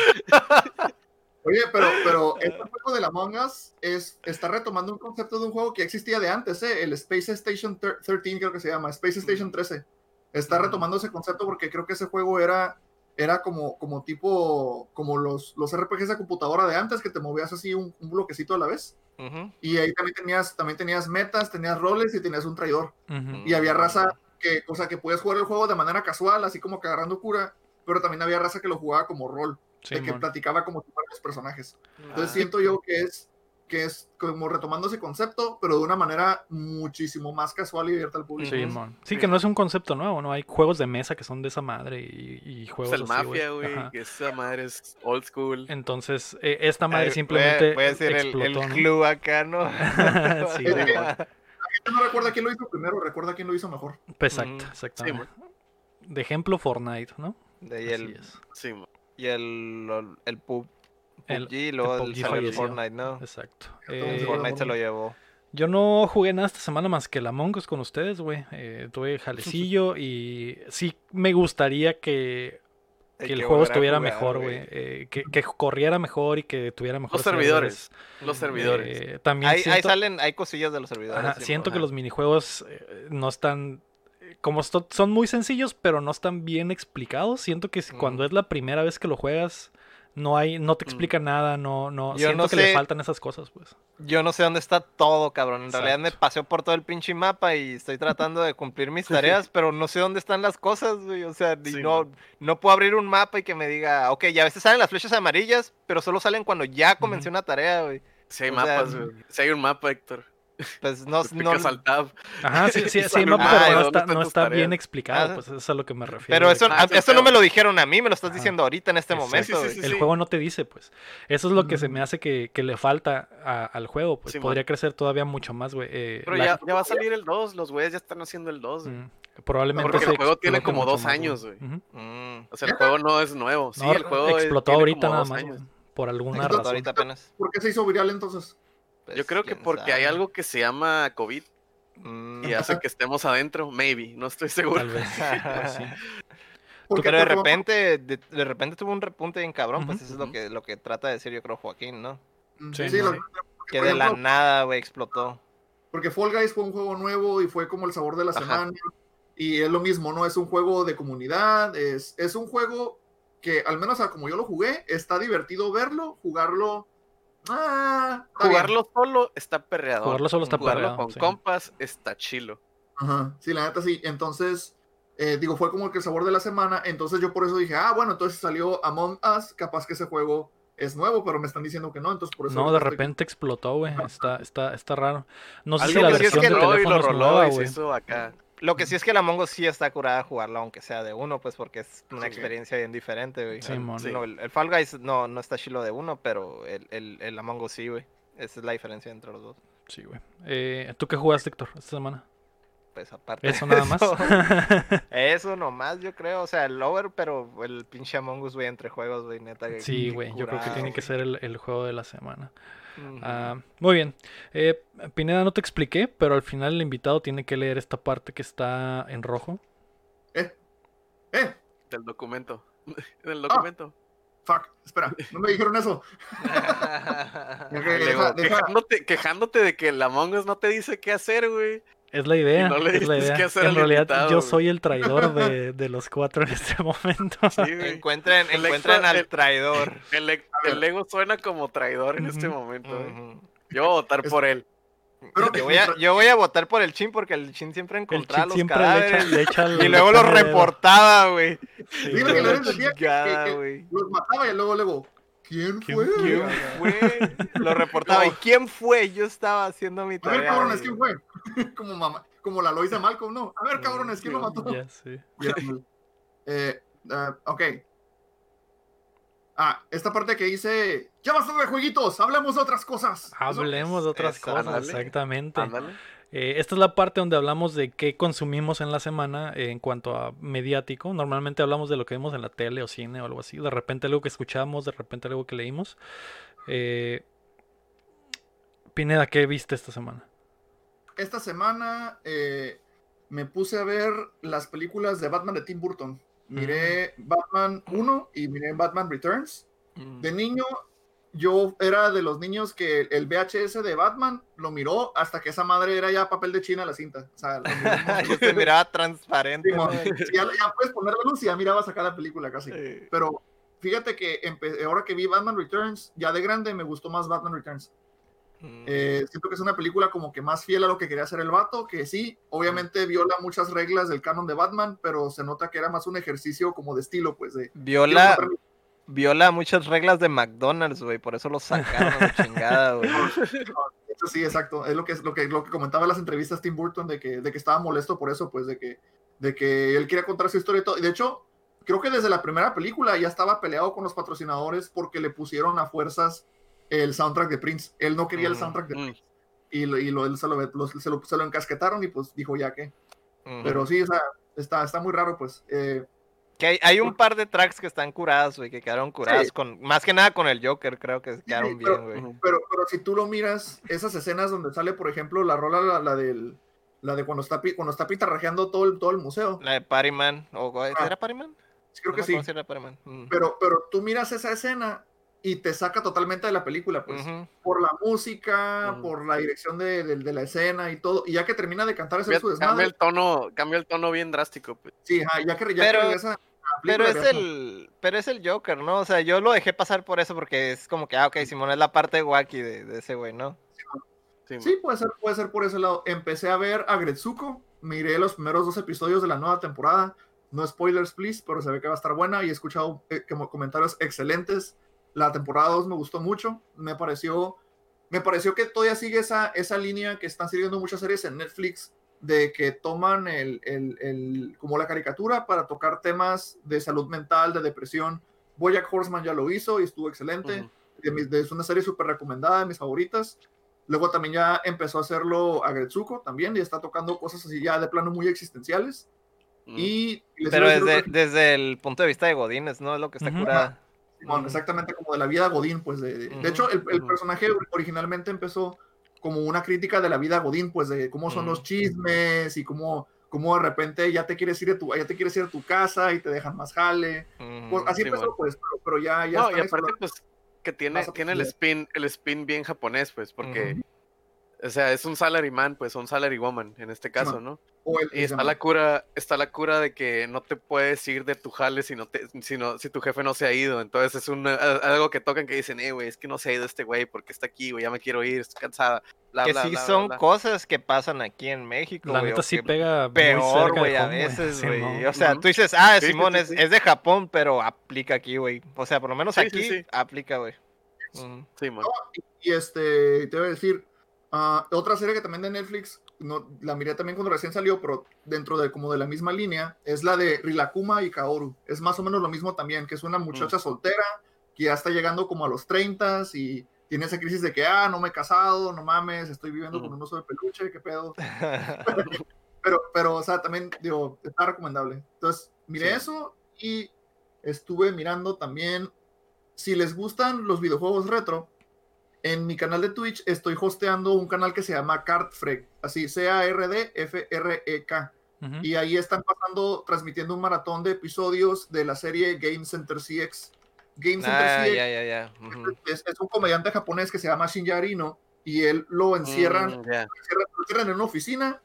Oye, pero, pero este juego de la Among Us es, está retomando un concepto de un juego que existía de antes, ¿eh? el Space Station thir- 13 creo que se llama, Space Station 13. Está retomando ese concepto porque creo que ese juego era, era como, como tipo, como los, los RPGs de computadora de antes, que te movías así un, un bloquecito a la vez. Ujú. Y ahí también tenías, también tenías metas, tenías roles y tenías un traidor. Ujú. Y había raza que, o sea, que puedes jugar el juego de manera casual, así como que agarrando cura, pero también había raza que lo jugaba como rol. de que platicaba como los personajes. Entonces Ah. siento yo que es que es como retomando ese concepto, pero de una manera muchísimo más casual y abierta al público. Sí, mon. sí, que no es un concepto nuevo, ¿no? Hay juegos de mesa que son de esa madre y, y Es juegos el así, Mafia, güey. Esa madre es old school. Entonces, eh, esta madre simplemente a, voy a decir el, explotó, el ¿no? club acá, ¿no? Sí, Es que- No recuerda quién lo hizo primero, recuerda quién lo hizo mejor. Exacto, Ujú. exactamente. de ejemplo, Fortnite, ¿no? De ahí Así el, es. Sí, y el, el pub, El- PUBG, y luego el PUBG salió el. Fortnite, ¿no? Exacto. Entonces, Eh, Fortnite se lo llevó. Yo no jugué nada esta semana más que el Among Us con ustedes, güey. Eh, tuve jalecillo y sí me gustaría que, el que juego estuviera jugar, mejor, güey. Eh, que, que corriera mejor y que tuviera mejor Los servidores. Los servidores. también Ahí, ahí salen, hay cosillas de los servidores. ajá, siento que los minijuegos eh, no están... eh, Como son muy sencillos, pero no están bien explicados. Siento que si- cuando Mm. es la primera vez que lo juegas, no hay, no te Mm. explica nada, no, no. Yo siento no que le sé- faltan esas cosas, pues. Yo no sé dónde está todo, cabrón. En realidad me paseo por todo el pinche mapa y estoy tratando de cumplir mis tareas, pero no sé dónde están las cosas, güey. O sea, Sí, no, man. no puedo abrir un mapa y que me diga, ok, ya a veces salen las flechas amarillas, pero solo salen cuando ya comencé una tarea, güey. Si hay O sea, mapas, güey. Si hay un mapa, Héctor. Pues no, Le no, al tab. Ajá, sí, sí, sí, sale no, pero está, no está bien explicado, Ah. pues eso es a lo que me refiero. pero eso, Ah, eso no me lo dijeron a mí, me lo estás Ajá. diciendo ahorita en este momento, Sí, sí, güey. sí, el sí. juego no te dice, pues. Eso es lo que se me hace que, que le falta a- al juego, pues. Sí, man. Podría crecer todavía mucho más, güey. eh, Pero la- ya, ya va a salir el 2. Los güeyes ya están haciendo el 2. güey. Mm, probablemente Porque el juego tiene como dos años, güey. Mm, O sea, el juego no es nuevo. Sí, No, el juego explotó ahorita nada más, por alguna razón. ahorita apenas. ¿Por qué se hizo viral entonces? Pues, Yo creo que porque hay algo que se llama COVID Mm. y hace que estemos adentro. Maybe, no estoy seguro. Tal vez. pues. Pero de repente, de, de repente tuvo un repunte bien cabrón, pues eso es lo que, lo que trata de decir yo creo Joaquín, ¿no? Mm, Sí, Sí, no. lo- Que de la nada, güey, explotó. Porque Fall Guys fue un juego nuevo y fue como el sabor de la Ajá. semana. Y es lo mismo, ¿no? Es un juego de comunidad, es, es un juego que, al menos a como yo lo jugué, está divertido verlo, jugarlo. Ah, bien. Jugarlo solo está perreador. Jugarlo solo está Jugarlo perreado, con sí. compas está chilo. Ajá, sí, la neta sí. Entonces, eh, digo, fue como que el sabor de la semana. Entonces yo por eso dije, ah, bueno, entonces salió Among Us, capaz que ese juego es nuevo, pero me están diciendo que no, entonces por eso. No, de estoy- repente explotó, güey. Está, está, está raro. No sé si la es versión que de y teléfono es roló nueva, y se güey. hizo acá. Lo que sí es que la Mongo sí está curada a jugarlo, aunque sea de uno, pues porque es una Sí. experiencia bien diferente, güey. Sí, El- mon. no, el, el Fall Guys no, no está chilo de uno, pero el, el, el Among Us sí, güey. Esa es la diferencia entre los dos. Sí, güey. Eh, ¿Tú qué jugaste, Héctor, esta semana? Pues aparte. Eso nada más. Eso nomás, yo creo. O sea, el Lover, pero el pinche Among Us, güey, entre juegos, güey, neta. sí, güey. Yo creo que tiene que ser el, el juego de la semana. Ah, muy bien. Eh, Pineda, no te expliqué, pero al final el invitado tiene que leer esta parte que está en rojo. Eh, eh, Del documento. Ah. Del documento. fuck, espera, no me dijeron eso. Deja- deja- quejándote, quejándote de que el Among Us no te dice qué hacer, güey. Es la idea. no le es la dices idea. hacer en al realidad, invitado, yo güey. soy el traidor de, de los cuatro en este momento. Sí, encuentren El encuentren extra- al el- traidor. El, el ego suena como traidor en este momento. Yo voy a votar Es- por él. Pero Yo voy, a, yo voy a votar por el Chin porque el Chin siempre encontraba los siempre le echa, cadáveres le echa el- y luego los reportaba, güey. Sí, Dile güey. que que- que- los mataba y luego, luego, ¿quién ¿Quién fue? ¿Quién fue? Lo reportaba. ¿Y No. quién fue? Yo estaba haciendo mi A tarea. ver, cabrones. ¿quién fue? como, mamá, como la Loisa Malcolm, ¿no? A ver, cabrones, ¿quién lo mató? Ya sé. Eh, ah, ok. Ah, esta parte que dice, ya basta de jueguitos, hablemos de otras cosas. Hablemos de otras cosas, ándale. exactamente. Ándale. Eh, esta es la parte donde hablamos de qué consumimos en la semana eh, en cuanto a mediático. Normalmente hablamos de lo que vemos en la tele o cine o algo así. De repente algo que escuchamos, de repente algo que leímos. Eh, Pineda, ¿qué viste esta semana? Esta semana me puse a ver las películas de Batman de Tim Burton. Miré Batman 1 y miré Batman Returns. Mm. De niño, yo era de los niños que el VHS de Batman lo miró hasta que esa madre era ya papel de China la cinta. O sea, Yo se miraba transparente. Sí, ya, ya puedes poner la luz y ya mirabas acá la película casi. Sí. Pero fíjate que ahora que vi Batman Returns, ya de grande me gustó más Batman Returns. Mm. Eh, siento que es una película como que más fiel a lo que quería hacer el vato, que sí, obviamente viola muchas reglas del canon de Batman, pero se nota que era más un ejercicio como de estilo, pues de... Viola, viola muchas reglas de McDonald's, güey. Por eso lo sacaron la chingada, güey. Eso sí, exacto. Es lo que, lo que, lo que comentaba en las entrevistas Tim Burton de que, de que estaba molesto por eso, pues de que, de que él quería contar su historia y todo. Y de hecho, creo que desde la primera película ya estaba peleado con los patrocinadores porque le pusieron a fuerzas el soundtrack de Prince. Él no quería el Ujú, soundtrack de mm. Prince. Y, lo, y lo, él se, lo, lo- se, lo, se lo encasquetaron y pues dijo ya que. Pero sí, o sea, está, está muy raro, pues. Eh, Que hay, hay un par de tracks que están curadas, güey, que quedaron curadas Sí. con, más que nada con el Joker, creo que quedaron pero- bien, güey. Pero, pero si tú lo miras, esas escenas donde sale, por ejemplo, la rola, la, la del, la de cuando está, cuando está pitarrajeando todo el, todo el museo. La de Party Man, o Ah, ¿era Party Man? Creo No que sí. era. Mm. Pero, pero tú miras esa escena y te saca totalmente de la película, pues. Por la música, por la dirección de, de- de la escena y todo. Y ya que termina de cantar ese Cambia, su cambia desmadre. el tono, cambia el tono bien drástico, pues. Sí, ajá, ya que, ya Pero- que regresa. Pero es el, pero es el Joker, ¿no? O sea, yo lo dejé pasar por eso porque es como que, ah, ok, Simón es la parte wacky de, de ese güey, ¿no? Sí, Sí, puede ser, puede ser por ese lado. Empecé a ver a Gretsuko, miré los primeros dos episodios de la nueva temporada. No spoilers, please, pero se ve que va a estar buena y he escuchado eh, como comentarios excelentes. La temporada 2 me gustó mucho. Me pareció, me pareció que todavía sigue esa, esa línea que están sirviendo muchas series en Netflix de que toman el, el- el- como la caricatura para tocar temas de salud mental, de depresión. Bojack Horseman ya lo hizo y estuvo excelente de mis- de- es una serie súper recomendada, de mis favoritas. Luego también ya empezó a hacerlo a Gretsuko también, y está tocando cosas así ya de plano muy existenciales. Y Pero desde, desde el punto de vista de Godínez, ¿no? Es lo que está curada. Ujú. exactamente como de la vida Godín, pues de, de- de hecho el, personaje originalmente empezó como una crítica de la vida Godín, pues de cómo son los chismes y cómo, cómo de repente ya te quieres ir de tu, ya te quieres ir a tu casa y te dejan más jale. Pues así sí, empezó, pues, pero, pero ya, ya No, y aparte, pues, que tiene, tiene el spin, el spin bien japonés, pues, porque. O sea, es un salaryman, pues, un salary woman, en este caso. ¿no? o el- Y está la cura, está la cura de que no te puedes ir de tu jale si no te, si no- si tu jefe no se ha ido. Entonces es un, algo que tocan que dicen, eh, güey, es que no se ha ido este güey porque está aquí, güey, ya me quiero ir, estoy cansada. Bla, Que bla, sí bla, son bla. cosas que pasan aquí en México, La neta o sí pega peor, güey, a veces, güey. O sea, tú dices, ah, Sí, Simón sí, es, sí. es de Japón, pero aplica aquí, güey. O sea, por lo menos aquí sí. aplica, güey. Sí, man. No, y, y, este, te voy a decir, ah, otra serie que también de Netflix, no, la miré también cuando recién salió, pero dentro de como de la misma línea, es la de Rilakuma y Kaoru. Es más o menos lo mismo también, que es una muchacha soltera que ya está llegando como a los 30 y tiene esa crisis de que, ah, no me he casado, no mames, estoy viviendo con Ujú. un oso de peluche, qué pedo. Pero, pero, o sea, también, digo, está recomendable. Entonces, miré Sí. eso y estuve mirando también, si les gustan los videojuegos retro, en mi canal de Twitch estoy hosteando un canal que se llama Cardfrek, así C-A-R-D-F-R-E-K. Ujú. Y ahí están pasando, transmitiendo un maratón de episodios de la serie Game Center CX. Game Center ah, CX ya, ya, ya. Ujú. es, es un comediante japonés que se llama Shinya Arino y él lo encierran Mm, encierran, lo encierran en una oficina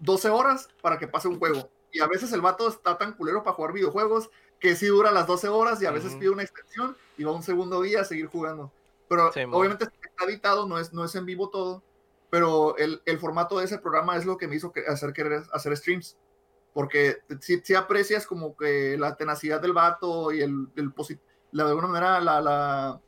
12 horas para que pase un juego. Y a veces el vato está tan culero para jugar videojuegos que sí dura las 12 horas y a veces Ujú. pide una extensión y va un segundo día a seguir jugando. Pero Sí, obviamente está editado, no es, no es en vivo todo, pero el, el formato de ese programa es lo que me hizo hacer querer hacer streams. Porque si, si aprecias como que la tenacidad del vato y el, el la, de alguna manera la, la-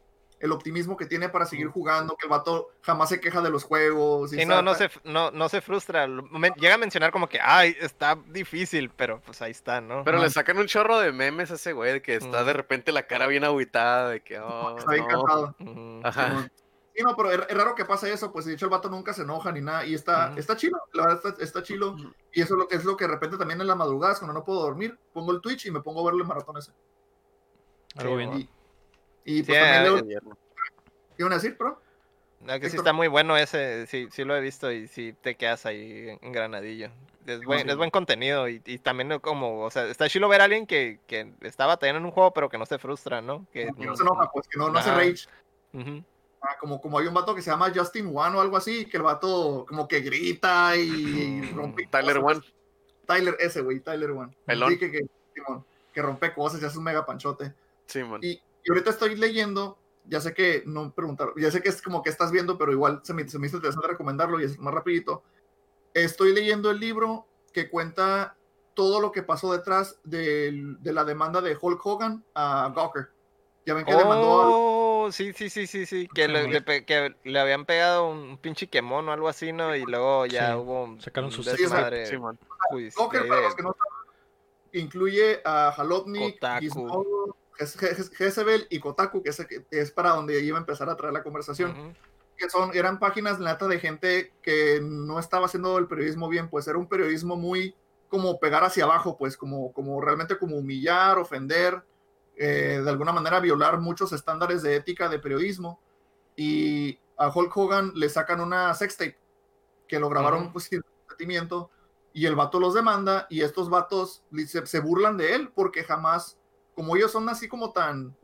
el optimismo que tiene para seguir jugando, que el vato jamás se queja de los juegos. y Sí, no, se, no, no se frustra. Llega a mencionar como que, ay, está difícil, pero pues ahí está, ¿no? Pero le sacan un chorro de memes a ese güey, de que está de repente la cara bien agüitada, de que, oh, Está bien no. cansado. Ajá. Sí, no, pero es, raro que pase eso, pues de hecho el vato nunca se enoja ni nada, y está, Ujú. está chilo, la verdad está, está chilo, y eso es lo, que es lo que de repente también en las madrugadas, cuando no puedo dormir, pongo el Twitch y me pongo a verle maratón ese. Algo Sí, bien. Y, y pues Sí, también eh, leo, ¿qué iban a decir, bro? No, que sí está muy bueno ese, sí, sí lo he visto y sí te quedas ahí en- granadillo. Es buen, es buen contenido y, y también como, o sea, está chido ver a alguien que, que está batallando en un juego pero que no se frustra, ¿no? Que, Que no se enoja, pues que no, no hace rage. Ujú. Ah, como, como hay un vato que se llama Justin One o algo así, que el vato como que grita y Mm, rompe Tyler cosas. One. Tyler, ese güey, Tyler One. Pelón. Sí, que, que, que rompe cosas y hace un mega panchote. Sí, man. Y, y ahorita estoy leyendo, ya sé que no preguntaron, ya sé que es como que estás viendo, pero igual se me, se me hizo interesante recomendarlo y es más rapidito. Estoy leyendo el libro que cuenta todo lo que pasó detrás del- de la demanda de Hulk Hogan a Gawker. Ya ven que demandó a- Oh, sí, sí, sí, sí, sí. Que le, le que le habían pegado un pinche quemón o algo así, ¿no? Y luego ya Sí, hubo sacaron sus desmadre juicio Gawker, para de- los que no saben, incluye a Halotnik, Kotaku. Gizmodo, Jezebel y Kotaku, que es, que es para donde iba a empezar a traer la conversación. Que son, eran páginas nata de gente que no estaba haciendo el periodismo bien, pues era un periodismo muy como pegar hacia abajo, pues como, como realmente como humillar, ofender, eh, de alguna manera violar muchos estándares de ética de periodismo. Y a Hulk Hogan le sacan una sextape que lo grabaron Ujú. pues sin consentimiento y el vato los demanda y estos vatos se, se burlan de él porque jamás, como ellos son así como tan,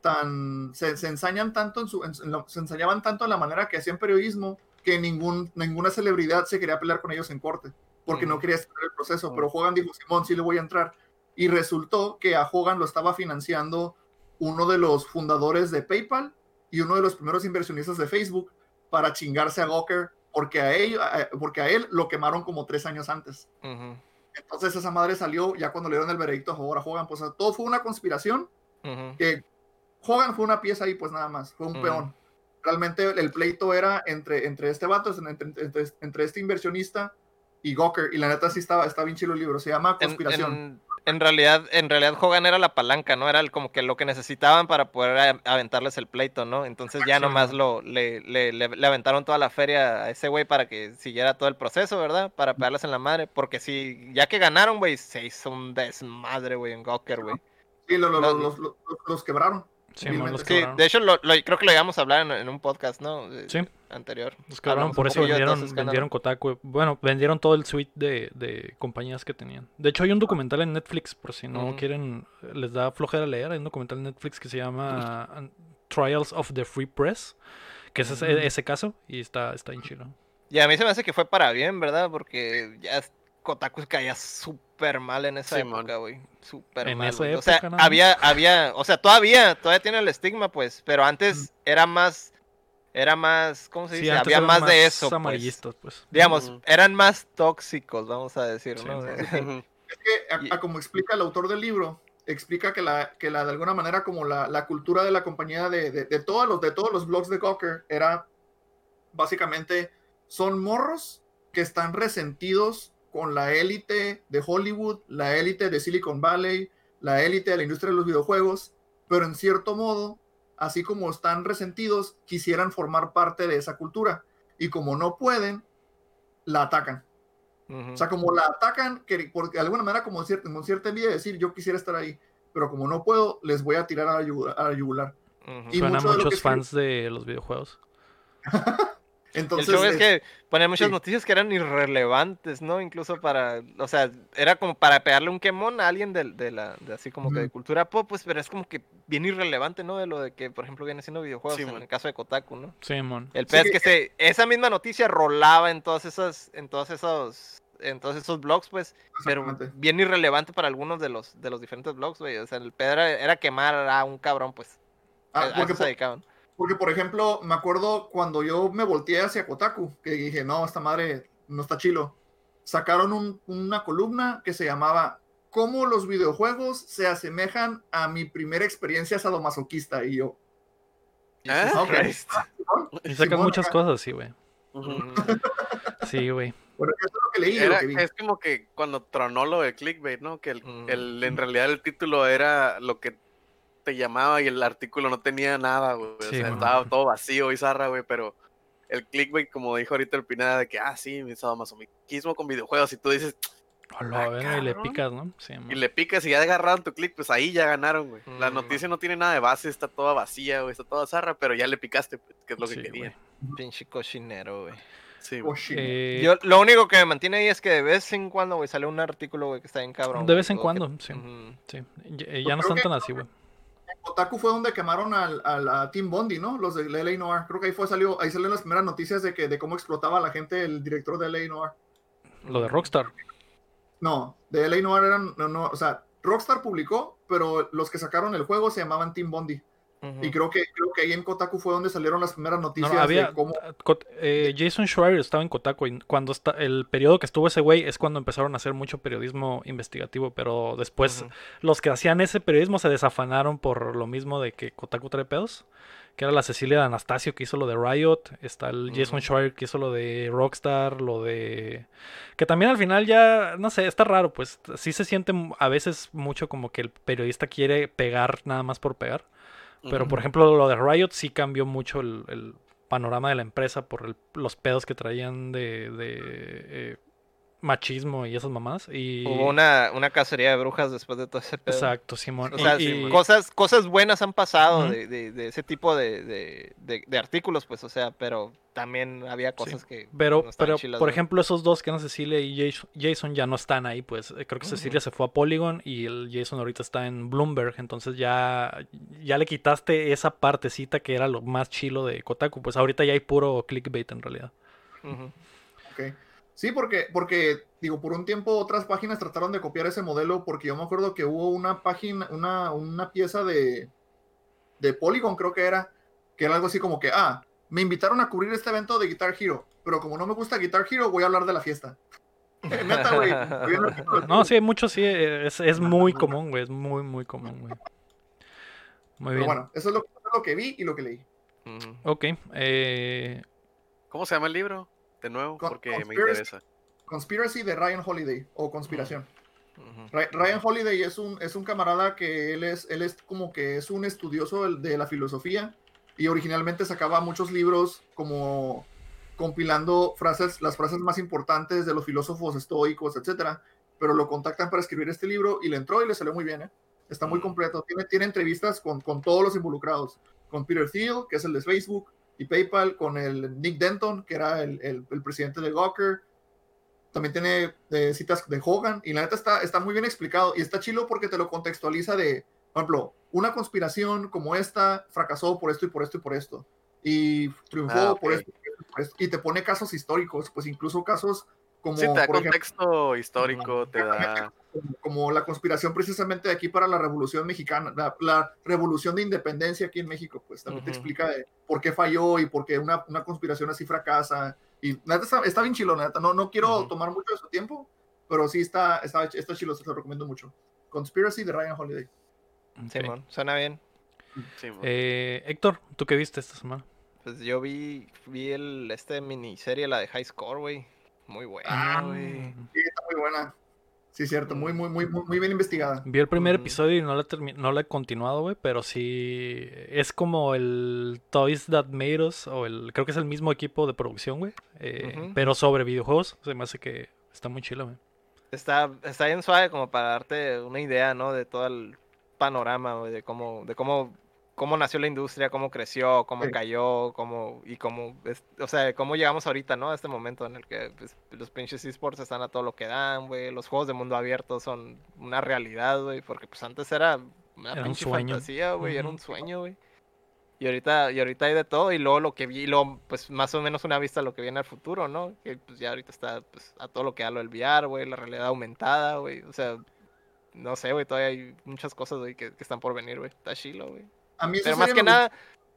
tan, se, se ensañan tanto en su, en- en lo- se ensañaban tanto en la manera que hacían periodismo que ningún, ninguna celebridad se quería pelear con ellos en corte porque no Ujú. quería estar el proceso, Ujú. pero Hogan dijo, Simón, sí le voy a entrar. Y resultó que a Hogan lo estaba financiando uno de los fundadores de PayPal y uno de los primeros inversionistas de Facebook para chingarse a Gawker porque a él, porque a él lo quemaron como tres años antes. Entonces esa madre salió ya cuando le dieron el veredicto a a Hogan. Pues todo fue una conspiración Ujú. que Hogan fue una pieza ahí, pues nada más, fue un Ujú. peón. Realmente el pleito era entre, entre este vato, entre, entre, entre este inversionista y Gawker. Y la neta sí estaba, está bien chido el libro, se llama Conspiración. en- en realidad, en realidad Hogan era la palanca, ¿no? Era el- como que lo que necesitaban para poder a- aventarles el pleito, ¿no? Entonces ya nomás lo, le, le, le- le aventaron toda la feria a ese güey para que siguiera todo el proceso, ¿verdad? Para pegarles en la madre. Porque si, ya que ganaron, güey, se hizo un desmadre, güey, en Gawker, güey. Sí, lo- lo- los, los- los- los quebraron. Sí, los Sí, de hecho, lo, lo- creo que lo íbamos a hablar en, en un podcast, ¿no? De- Sí. Anterior. Los por eso vendieron, vendieron Kotaku. Bueno, vendieron todo el suite de, de compañías que tenían. De hecho, hay un documental en Netflix, por si no Ujú. quieren, les da flojera leer. Hay un documental en Netflix que se llama uh, Trials of the Free Press, que es ese, Ujú. ese caso, y está, está bien chido. Y a mí se me hace que fue para bien, ¿verdad? Porque ya es- Kotaku caía súper mal en esa Simón. época, güey. Súper En mal. esa güey. o época, sea, había, había, o sea, todavía, todavía tiene el estigma, pues, pero antes era más, era más, ¿cómo se Sí, dice? antes había eran más, de eso, pues. amarillistas, pues. Digamos, eran más tóxicos, vamos a decir, Sí. ¿no? Es que, a- Y- a como explica el autor del libro, explica que la, que la de alguna manera como la, la cultura de la compañía de, de, de todos los de todos los blogs de Gawker era básicamente son morros que están resentidos con la élite de Hollywood, la élite de Silicon Valley, la élite de la industria de los videojuegos, pero en cierto modo, así como están resentidos, quisieran formar parte de esa cultura y como no pueden, la atacan. Ujú. O sea, como la atacan, que, porque de alguna manera, como cierta, con cierta envidia, decir yo quisiera estar ahí, pero como no puedo, les voy a tirar a la, yugu- a la yugular. Y Suena mucho muchos fans de los videojuegos. Entonces, el show es que ponían muchas sí. noticias que eran irrelevantes, ¿no? Incluso para, o sea, era como para pegarle un quemón a alguien de, de la, de así como que de cultura pop, pues, pero es como que bien irrelevante, ¿no? De lo de que, por ejemplo, viene siendo videojuegos Sí, en man. el caso de Kotaku, ¿no? Simón. El Sí, peor es que- que se, esa misma noticia rolaba en todas esas, en todos esos, en todos esos blogs, pues, pero bien irrelevante para algunos de los, de los diferentes blogs, güey. O sea, el pedo era, era quemar a un cabrón, pues. Ah, a, a porque, eso se dedicaban. Porque, por ejemplo, me acuerdo cuando yo me volteé hacia Kotaku, que dije, no, esta madre no está chilo. Sacaron un- una columna que se llamaba ¿Cómo los videojuegos se asemejan a mi primera experiencia sadomasoquista? Y yo, Ah, ok. Christ. Simón, Y sacan Simón, muchas acá. cosas, sí, güey. Sí, güey. Bueno, eso es lo que leí y lo Era- que es como que cuando tronó lo de clickbait, ¿no? Que el, Mm. el- en realidad el título era lo que te llamaba y el artículo no tenía nada, güey. O sea, bueno. estaba todo vacío y zarra, güey, pero el clickbait, como dijo ahorita el Pineda, de que, ah, sí, mi sadomasoquismo con videojuegos, y tú dices, Hola, Ah, verga, y le picas, ¿no? Sí, y le picas y ya agarraron tu click, pues ahí ya ganaron, güey. La Mm. noticia no tiene nada de base, está toda vacía, güey, está toda zarra, pero ya le picaste, pues, que es lo que Sí, quería. Pinche cochinero, güey. Sí, güey. Eh, Yo, lo único que me mantiene ahí es que de vez en cuando, güey, sale un artículo, güey, que está bien cabrón. De güey, vez en que- cuando, sí. Sí. Ya, Pues ya no están que- tan así, güey. Otaku fue donde quemaron al, al- a Tim Bondi, ¿no? Los de LA Noir. Creo que ahí fue salió, ahí salieron las primeras noticias de que de cómo explotaba a la gente el director de LA Noir. Lo de Rockstar. No, de LA Noir eran, no, no, o sea, Rockstar publicó, pero los que sacaron el juego se llamaban Team Bondi. Y creo que, creo que ahí en Kotaku fue donde salieron las primeras No, noticias no, había de cómo... Kot- eh, Jason Schreier estaba en Kotaku y cuando está el periodo que estuvo ese güey es cuando empezaron a hacer mucho periodismo investigativo, pero después los que hacían ese periodismo se desafanaron por lo mismo de que Kotaku trae pedos. Que era la Cecilia de Anastasio que hizo lo de Riot. Está el Jason. Schreier que hizo lo de Rockstar. Lo de. Que también al final ya. No sé, está raro. Pues sí se siente a veces mucho como que el periodista quiere pegar nada más por pegar. Pero por ejemplo, lo de Riot sí cambió mucho el, el panorama de la empresa por el- los pedos que traían de, de, eh, machismo y esas mamás. Y... Hubo una, una cacería de brujas después de todo ese pedo. Exacto, Simón. O sea, y- cosas, cosas buenas han pasado de, de- de ese tipo de, de- de- de artículos, pues, o sea, pero también había cosas que Pero, no pero chilas, por ejemplo, esos dos que eran Cecilia y Jason, ya no están ahí, pues eh, creo que. Cecilia se fue a Polygon y el Jason ahorita está en Bloomberg, entonces ya, ya le quitaste esa partecita que era lo más chilo de Kotaku, pues ahorita ya hay puro clickbait en realidad. Ok. Sí, porque, porque, digo, por un tiempo otras páginas trataron de copiar ese modelo, porque yo me acuerdo que hubo una página, una, una pieza de, de Polygon, creo que era, que era algo así como que, ah, me invitaron a cubrir este evento de Guitar Hero, pero como no me gusta Guitar Hero, voy a hablar de la fiesta. Neta, güey. Artículo No, sí, mucho sí, eh, es, es muy común, güey, es muy, muy común, güey. Muy Pero bien. bueno, eso es, lo, lo que vi y lo que leí. Ok, eh, ¿Cómo se llama el libro? De nuevo, Con- porque me Conspiracy. interesa. Conspiracy de Ryan Holiday, o Conspiración. Ryan Holiday es un, es un camarada que él es, él es como que es un estudioso de, la filosofía y originalmente sacaba muchos libros como compilando frases, las frases más importantes de los filósofos estoicos, etcétera. Pero lo contactan para escribir este libro y le entró y le salió muy bien, ¿eh? Está muy completo. Tiene, tiene entrevistas con, con todos los involucrados. Con Peter Thiel, que es el de Facebook, y PayPal, con el Nick Denton, que era el, el- el presidente de Gawker. También tiene eh, citas de Hogan y la neta está, está muy bien explicado y está chilo porque te lo contextualiza de, por ejemplo, una conspiración como esta fracasó por esto y por esto y por esto y triunfó Ah, por, esto, por esto, por esto, y te pone casos históricos, pues incluso casos como, Sí, te da por ejemplo, contexto histórico, te da... como- como la conspiración precisamente de aquí para la revolución mexicana, la, la revolución de independencia aquí en México, pues también te Ujú. explica de por qué falló y por qué una, una conspiración así fracasa. Y neta está, está bien chilo, neta. No, no quiero Ujú. tomar mucho de su tiempo, pero sí está, está, está chilo, se lo recomiendo mucho. Conspiracy de Ryan Holiday. ok. Simón, suena bien. sí. Eh, Héctor, ¿tú qué viste esta semana? Pues yo vi, vi el, este miniserie, la de High Score, güey. Muy buena, Ah, güey. Sí, está muy buena. Sí, cierto, muy, muy, muy, muy, muy bien investigada. Vi el primer Ujú. episodio y no termi- no lo he continuado, güey, pero sí es como el Toys That Made Us, o el, creo que es el mismo equipo de producción, güey, eh, pero sobre videojuegos, se me hace que está muy chilo, güey. Está, está bien suave como para darte una idea, ¿no? De todo el panorama, güey, de cómo, de cómo, cómo nació la industria, cómo creció, cómo Sí. cayó, cómo, y cómo, es- o sea, cómo llegamos ahorita, ¿no? A este momento en el que pues, los pinches esports están a todo lo que dan, güey, los juegos de mundo abierto son una realidad, güey, porque pues antes era una Era un pinche sueño. fantasía, güey, era un sueño, güey. Y ahorita, y ahorita hay de todo, y luego lo que vi, luego, pues más o menos una vista a lo que viene al futuro, ¿no? Que pues ya ahorita está pues, a todo lo que da lo del VR, güey, la realidad aumentada, güey. O sea, no sé, güey, todavía hay muchas cosas, güey, que, que están por venir, güey. Está chilo, güey. A mí Pero más que nada,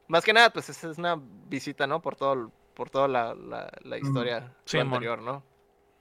más que nada, pues esa es una visita, ¿no? Por todo, por toda la, la, historia Sí, anterior, ¿no?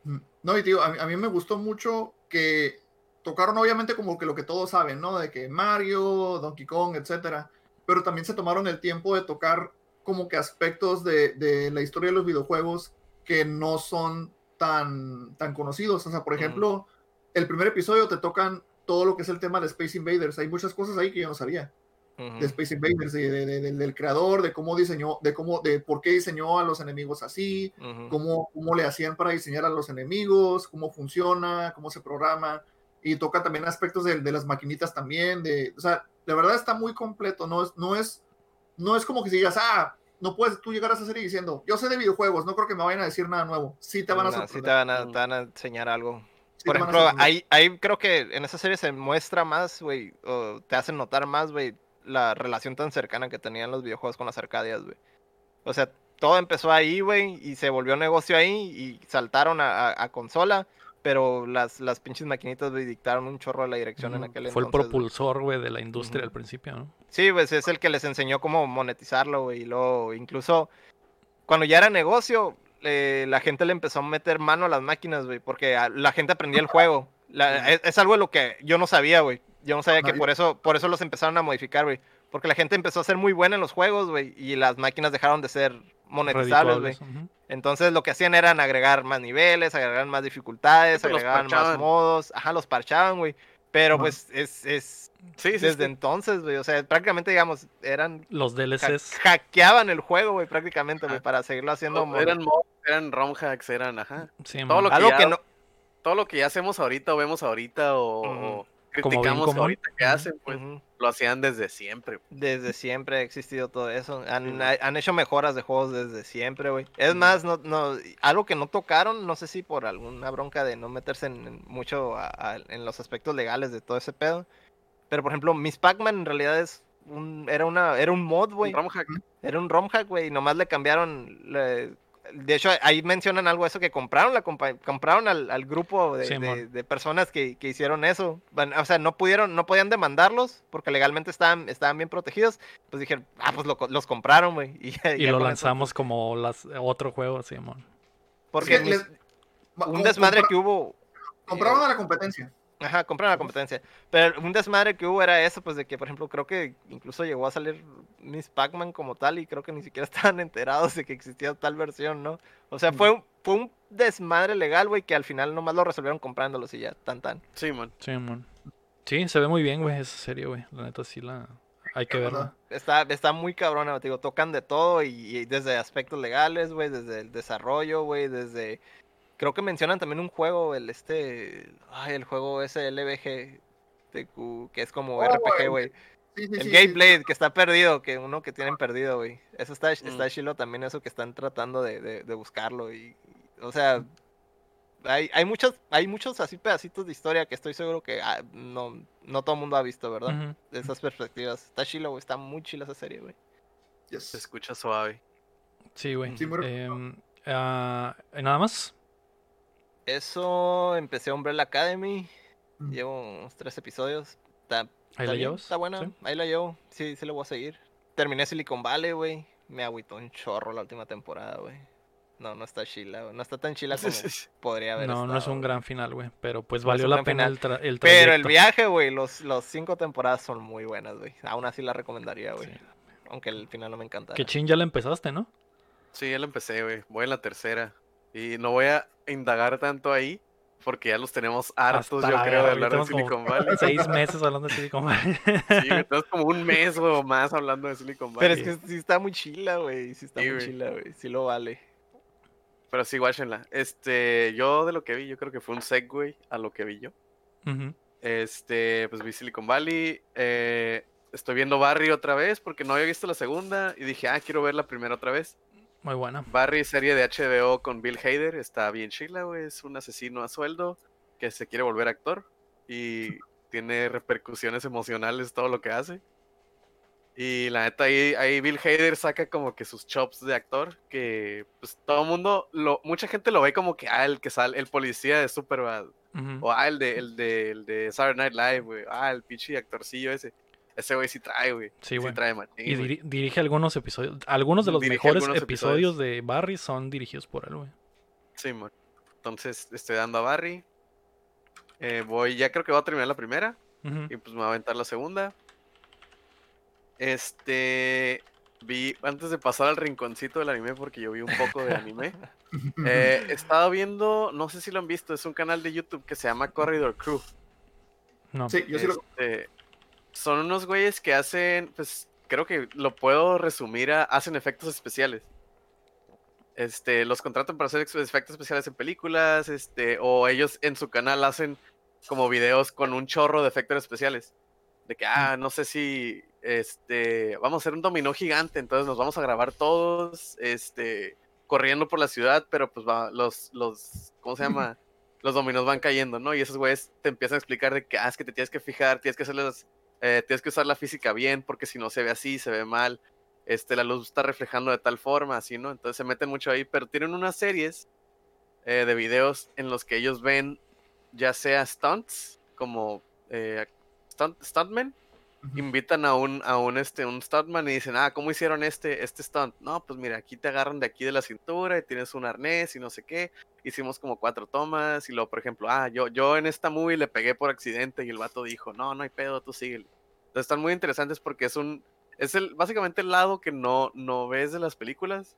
Mm. No, y tío, a, mí- a mí me gustó mucho que tocaron obviamente como que lo que todos saben, ¿no? De que Mario, Donkey Kong, etcétera, pero también se tomaron el tiempo de tocar como que aspectos de, de la historia de los videojuegos que no son tan, tan conocidos. O sea, por ejemplo, el primer episodio te tocan todo lo que es el tema de Space Invaders. Hay muchas cosas ahí que yo no sabía De Space Invaders, de- de- de- del creador, de cómo diseñó, de cómo, de por qué diseñó a los enemigos así, Ujú. cómo, cómo le hacían para diseñar a los enemigos, cómo funciona, cómo se programa, y toca también aspectos de, de las maquinitas también, de, o sea, la verdad está muy completo, no es, no es, no es como que digas, ah, no puedes tú llegar a esa serie diciendo, yo sé de videojuegos, no creo que me vayan a decir nada nuevo, sí te van a No, sí sorprender. te van a, Mm. te van a enseñar algo. sí Por ejemplo, sorprender. ahí, ahí creo que en esa serie se muestra más, güey, o te hacen notar más, güey, la relación tan cercana que tenían los videojuegos con las arcadias, güey. O sea, todo empezó ahí, güey, y se volvió negocio ahí y saltaron a, a- a consola. pero las, las pinches maquinitas güey, dictaron un chorro de la dirección en aquel Fue el entonces. güey. propulsor, güey, de la industria al principio, ¿no? Sí, pues es el que les enseñó cómo monetizarlo, güey. Y luego, incluso, cuando ya era negocio, eh, la gente le empezó a meter mano a las máquinas, güey, porque a- la gente aprendía el juego. La- es, es algo de lo que yo no sabía, güey. Yo no sabía que por eso, por eso los empezaron a modificar, güey. Porque la gente empezó a ser muy buena en los juegos, güey, y las máquinas dejaron de ser monetizables, güey. Entonces lo que hacían eran agregar más niveles, agregar más dificultades, agregaban más modos, ajá, los parchaban, güey. Pero pues es, es Sí, sí, desde sí. entonces, güey, o sea, prácticamente, digamos, eran Los ha- DLCs. hackeaban el juego, güey, prácticamente, güey, para seguirlo haciendo. mono- Eran mods, eran ROM hacks, eran, ajá. Sí, Todo man. lo que Algo ya- que no. Todo lo que ya hacemos ahorita o vemos ahorita o, Bien criticamos común. ahorita que hacen, pues lo hacían desde siempre. Desde siempre ha existido todo eso. Han, han hecho mejoras de juegos desde siempre, güey. Es más, no, no, algo que no tocaron, no sé si por alguna bronca de no meterse en, en mucho a- a- en los aspectos legales de todo ese pedo. Pero, por ejemplo, Miss Pac-Man en realidad es un, era, una, era un mod, güey. Era un ROM hack, güey, y nomás le cambiaron. le- de hecho, ahí mencionan algo eso que compraron la compraron al, al grupo de, Sí, de- personas que, que hicieron eso. Bueno, o sea, no pudieron, no podían demandarlos porque legalmente estaban, estaban bien protegidos. Pues dijeron, ah, pues lo co- los compraron, güey. Y, ya- Y ya lo eso, lanzamos como las, otro juego, Simón. porque Es que mis- les- va- un desmadre compra- que hubo. Compraron a la competencia. Ajá, compraron la competencia. Pero un desmadre que hubo era eso, pues de que, por ejemplo, creo que incluso llegó a salir Miss Pac-Man como tal y creo que ni siquiera estaban enterados de que existía tal versión, ¿no? O sea, fue un, fue un desmadre legal, güey, que al final nomás lo resolvieron comprándolos y ya, tan tan. Sí, man. Simón. Sí, se ve muy bien, güey, esa serie, güey. La neta sí la... Hay que La verla. Está, está muy cabrona, te digo, tocan de todo y, y desde aspectos legales, güey, desde el desarrollo, güey, desde... Creo que mencionan también un juego, el este... Ay, el juego ese LBG, TQ, que es como Oh, RPG, güey. Sí, sí, El sí, que está perdido, que uno que tienen perdido, güey. Eso está, está Mm. chilo también, eso que están tratando de, de- de buscarlo. Y, y, o sea, hay, hay muchos, hay muchos así pedacitos de historia que estoy seguro que ah, no, no todo el mundo ha visto, ¿verdad? De esas perspectivas. Está chilo, güey. Está muy chila esa serie, güey. Yes. Se escucha suave. Sí, güey. Ah, ¿y ¿Nada más? Eso, empecé Umbrella Academy. Mm. Llevo unos tres episodios. Está, Ahí la llevas. Está buena. ¿Sí? Ahí la llevo. Sí, sí lo voy a seguir. Terminé Silicon Valley, güey. Me agüitó un chorro la última temporada, güey. No, no está chila, güey. No está tan chila como podría haber No, no es un gran final, güey. Pero pues valió la pena final. el, tra- el Pero el viaje, güey, los, los cinco temporadas son muy buenas, güey. Aún así la recomendaría, güey. Sí. Aunque el final no me encanta. Que chin, ya la empezaste, ¿no? Sí, ya la empecé, güey. Voy en la tercera. Y no voy a indagar tanto ahí. Porque ya los tenemos hartos, Hasta yo creo, de hablar de Silicon Valley. Seis meses hablando de Silicon Valley. Sí, tenemos como un mes o más hablando de Silicon Pero Valley. es que sí está muy chila, güey. Sí está Sí, muy chila, güey. Sí lo vale. Pero sí, guáchenla. Este, yo de lo que vi, yo creo que fue un segue a lo que vi yo. Este, pues vi Silicon Valley. eh, estoy viendo Barry otra vez porque no había visto la segunda. Y dije, ah, quiero ver la primera otra vez. Muy buena. Barry, serie de HBO con Bill Hader. Está bien chila, güey. Es un asesino a sueldo que se quiere volver actor. Y tiene repercusiones emocionales todo lo que hace. Y la neta, ahí, ahí Bill Hader saca como que sus chops de actor. Que pues todo el mundo, lo, mucha gente lo ve como que, ah, el que sale, el policía de Superbad. Ujú. O ah, el de, el de, el de Saturday Night Live, güey. Ah, el pinche actorcillo ese. Ese güey sí trae, güey. Sí, güey. trae machín, Y dirige algunos episodios. Algunos de los Dirige mejores episodios. episodios. de Barry son dirigidos por él, güey. Sí, mon. Entonces, estoy dando a Barry. Eh, voy, ya creo que voy a terminar la primera. Y pues me voy a aventar la segunda. Este. Vi, antes de pasar al rinconcito del anime, porque yo vi un poco de anime. eh, he estado viendo, no sé si lo han visto, es un canal de YouTube que se llama Corridor Crew. No. Sí, yo sí lo. Este, son unos güeyes que hacen, pues creo que lo puedo resumir a hacen efectos especiales. Este, los contratan para hacer efectos especiales en películas, este, o ellos en su canal hacen como videos con un chorro de efectos especiales. De que, ah, no sé si, este, vamos a hacer un dominó gigante, entonces nos vamos a grabar todos, este, corriendo por la ciudad, pero pues va, los, los, ¿cómo se llama? los dominos van cayendo, ¿no? Y esos güeyes te empiezan a explicar de que, ah, es que te tienes que fijar, tienes que hacerles, eh, tienes que usar la física bien, porque si no se ve así, se ve mal, este, la luz está reflejando de tal forma, así, ¿no? Entonces se meten mucho ahí, pero tienen unas series eh, de videos en los que ellos ven ya sea stunts, como eh, stunt, stuntmen. Invitan a un, a un, este, un stuntman y dicen, ah, ¿cómo hicieron este, este stunt? No, pues mira, aquí te agarran de aquí de la cintura y tienes un arnés y no sé qué. Hicimos como cuatro tomas y luego, por ejemplo, ah, yo, yo en esta movie le pegué por accidente y el vato dijo, no, no hay pedo, tú síguele. Entonces están muy interesantes porque es un, es el, básicamente el lado que no, no ves de las películas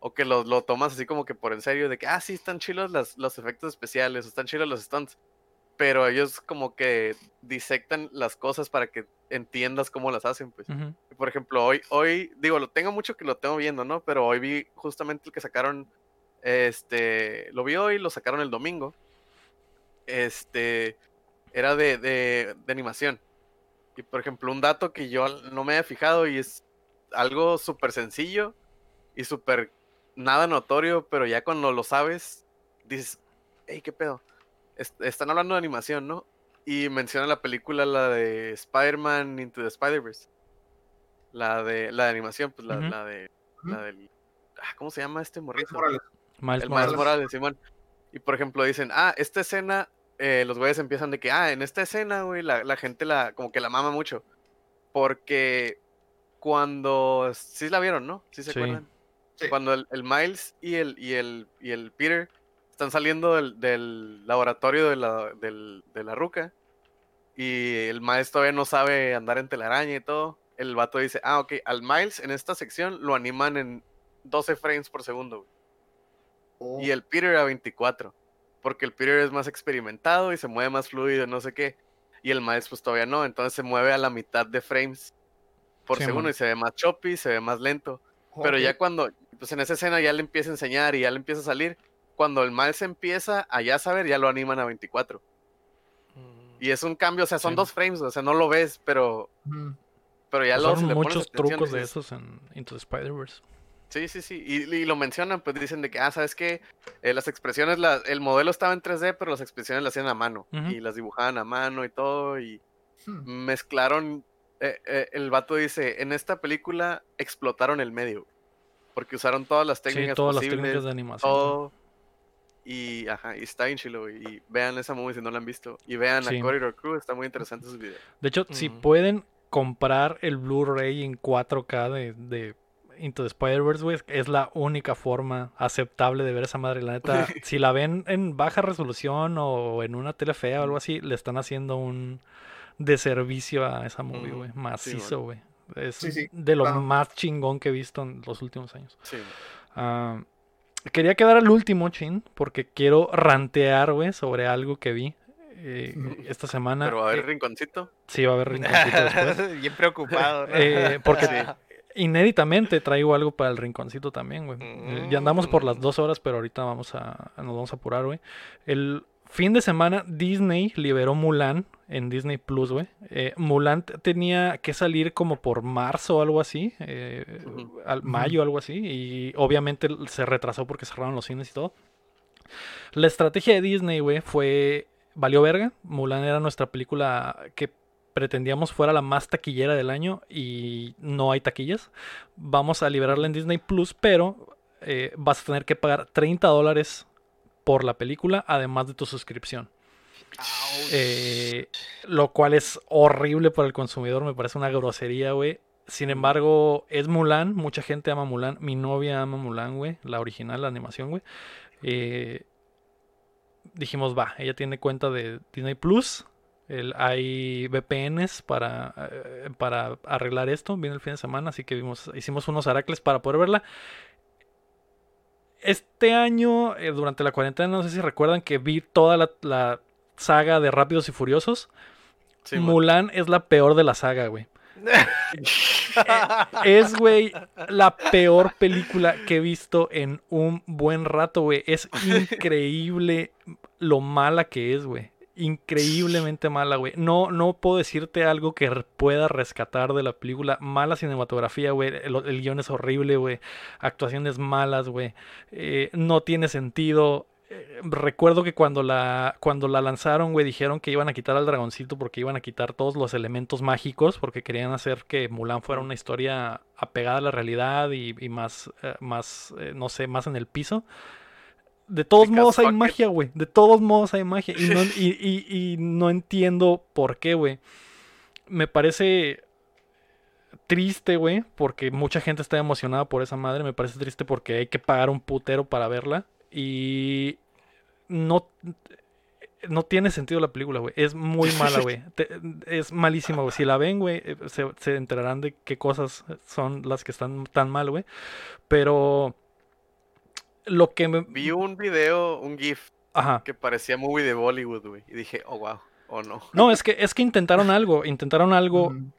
o que lo, lo tomas así como que por en serio de que, ah, sí, están chilos las, los efectos especiales, están chilos los stunts pero ellos como que disectan las cosas para que entiendas cómo las hacen, pues. Por ejemplo, hoy, hoy, digo, lo tengo mucho que lo tengo viendo, ¿no? Pero hoy vi justamente el que sacaron, este, lo vi hoy, lo sacaron el domingo. Este, era de, de, de animación. Y por ejemplo, un dato que yo no me había fijado y es algo súper sencillo y súper nada notorio, pero ya cuando lo sabes, dices, hey, ¿qué pedo? Est- están hablando de animación, ¿no? Y menciona la película, la de Spider-Man Into the Spider-Verse. La de, la de animación, pues la, Ujú. la de, la del, ah, ¿cómo se llama este morrito? Morales. Miles El Morales. Miles Morales, Simón. Y por ejemplo dicen, ah, esta escena, eh, los güeyes empiezan de que, ah, en esta escena, güey, la, la gente la, como que la mama mucho. Porque cuando, sí la vieron, ¿no? Sí se Sí. acuerdan. Sí. Cuando el, el Miles y el, y el, y el Peter están saliendo del, del laboratorio de la, del- de la ruca y el Miles todavía no sabe andar en telaraña y todo, el vato dice, ah, ok, al Miles en esta sección lo animan en 12 frames por segundo, güey Oh, y el Peter a 24. Porque el Peter es más experimentado y se mueve más fluido, no sé qué. Y el Miles pues todavía no, entonces se mueve a la mitad de frames por Sí, segundo man. y se ve más choppy, se ve más lento. Pero ya cuando, pues en esa escena ya le empieza a enseñar y ya le empieza a salir. Cuando el Miles empieza a ya saber, ya lo animan a 24. Y es un cambio, o sea, son Sí. dos frames, o sea, no lo ves, pero, pero ya Pues lo son muchos trucos de eso esos en Into the Spider-Verse. Sí, sí, sí. Y, y lo mencionan, pues dicen de que, ah, ¿sabes qué? Eh, las expresiones, la- el modelo estaba en 3D, pero las expresiones las hacían a mano. Y las dibujaban a mano y todo. Y Hmm. mezclaron. eh, eh, el vato dice: En esta película explotaron el medio. Porque usaron todas las Sí, técnicas todas las posibles. técnicas de animación. todo. Y, ajá, y está bien chilo, güey. Y vean esa movie si no la han visto. Y vean Sí. a Corridor Crew, está muy interesante sus videos. De hecho, si pueden comprar el Blu-ray en 4K de, de Into the Spider-Verse, güey, es la única forma aceptable de ver esa madre. La neta, si la ven en baja resolución o en una tele fea o algo así, le están haciendo un deservicio a esa movie, güey. Macizo, güey. Es Sí, sí, de lo claro. más chingón que he visto en los últimos años. Sí. Ah, quería quedar al último, Chin, porque quiero rantear, güey, sobre algo que vi eh, esta semana. Pero a ver, Eh, rinconcito. sí, va a haber rinconcito después. Bien preocupado, ¿no? Eh, porque Sí. inéditamente traigo algo para el rinconcito también, güey. Eh, Ya andamos por las dos horas, pero ahorita vamos a, nos vamos a apurar, güey. El fin de semana Disney liberó Mulan en Disney Plus, güey. Eh, Mulan tenía que salir como por marzo o algo así, eh, al mayo algo así, y obviamente se retrasó porque cerraron los cines y todo. La estrategia de Disney, güey, fue valió verga. Mulan era nuestra película que pretendíamos fuera la más taquillera del año y no hay taquillas. Vamos a liberarla en Disney Plus, pero eh, vas a tener que pagar 30 dólares por la película, además de tu suscripción. Eh, lo cual es horrible para el consumidor, me parece una grosería, güey. Sin embargo, es Mulan, mucha gente ama Mulan. Mi novia ama Mulan, güey, la original, la animación, güey. Eh, dijimos, va, ella tiene cuenta de Disney Plus. El, hay VPNs para, eh, para arreglar esto. Viene el fin de semana, así que vimos, hicimos unos aracles para poder verla. Este año, eh, durante la cuarentena, no sé si recuerdan que vi toda la, la saga de Rápidos y Furiosos. Sí, man. Mulan es la peor de la saga, güey. Es, güey, la peor película que he visto en un buen rato, güey. Es increíble lo mala que es, güey. Increíblemente mala, güey. No, no puedo decirte algo que pueda rescatar de la película. Mala cinematografía, güey. El, el guion es horrible, güey. Actuaciones malas, güey. Eh, no tiene sentido. Eh, recuerdo que cuando la, cuando la lanzaron, güey, dijeron que iban a quitar al dragoncito porque iban a quitar todos los elementos mágicos, porque querían hacer que Mulan fuera una historia apegada a la realidad y, y más, eh, más eh, no sé, más en el piso. de todos Because modos hay magia, güey. De todos modos hay magia. Y no, y, y- y no entiendo por qué, güey. Me parece triste, güey, porque mucha gente está emocionada por esa madre. Me parece triste porque hay que pagar un putero para verla. Y no, no tiene sentido la película, güey. Es muy mala, güey. Es malísima, güey. Si la ven, güey, eh, se, se enterarán de qué cosas son las que están tan mal, güey. Pero lo que me... Vi un video, un GIF Ajá. que parecía movie de Bollywood, güey. Y dije, oh, wow, oh no. No, es que, es que intentaron algo. Intentaron algo Mm,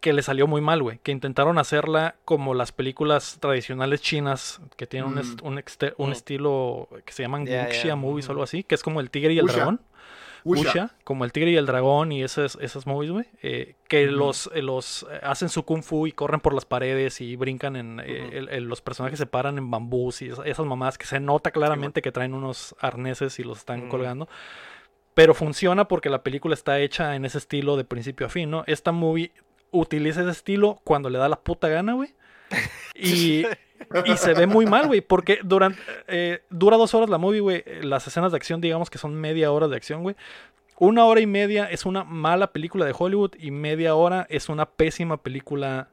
que le salió muy mal, güey. Que intentaron hacerla como las películas tradicionales chinas, que tienen un, Mm. un, Mm. estilo que se llaman Ya, wuxia movies o algo Ujú. así, que es como el tigre y el dragón. Wuxia. Wuxia, como el tigre y el dragón y esas, esas movies, güey. eh, que los, eh, los eh, hacen su kung fu y corren por las paredes y brincan en. eh, Ujú. el- el- los personajes se paran en bambús y esas, esas mamadas que se nota claramente que traen unos arneses y los están colgando. Pero funciona porque la película está hecha en ese estilo de principio a fin, ¿no? Esta movie utiliza ese estilo cuando le da la puta gana, güey. Y, y se ve muy mal, güey, porque durante, eh, dura dos horas la movie, güey. Las escenas de acción, digamos que son media hora de acción, güey. Una hora y media es una mala película de Hollywood y media hora es una pésima película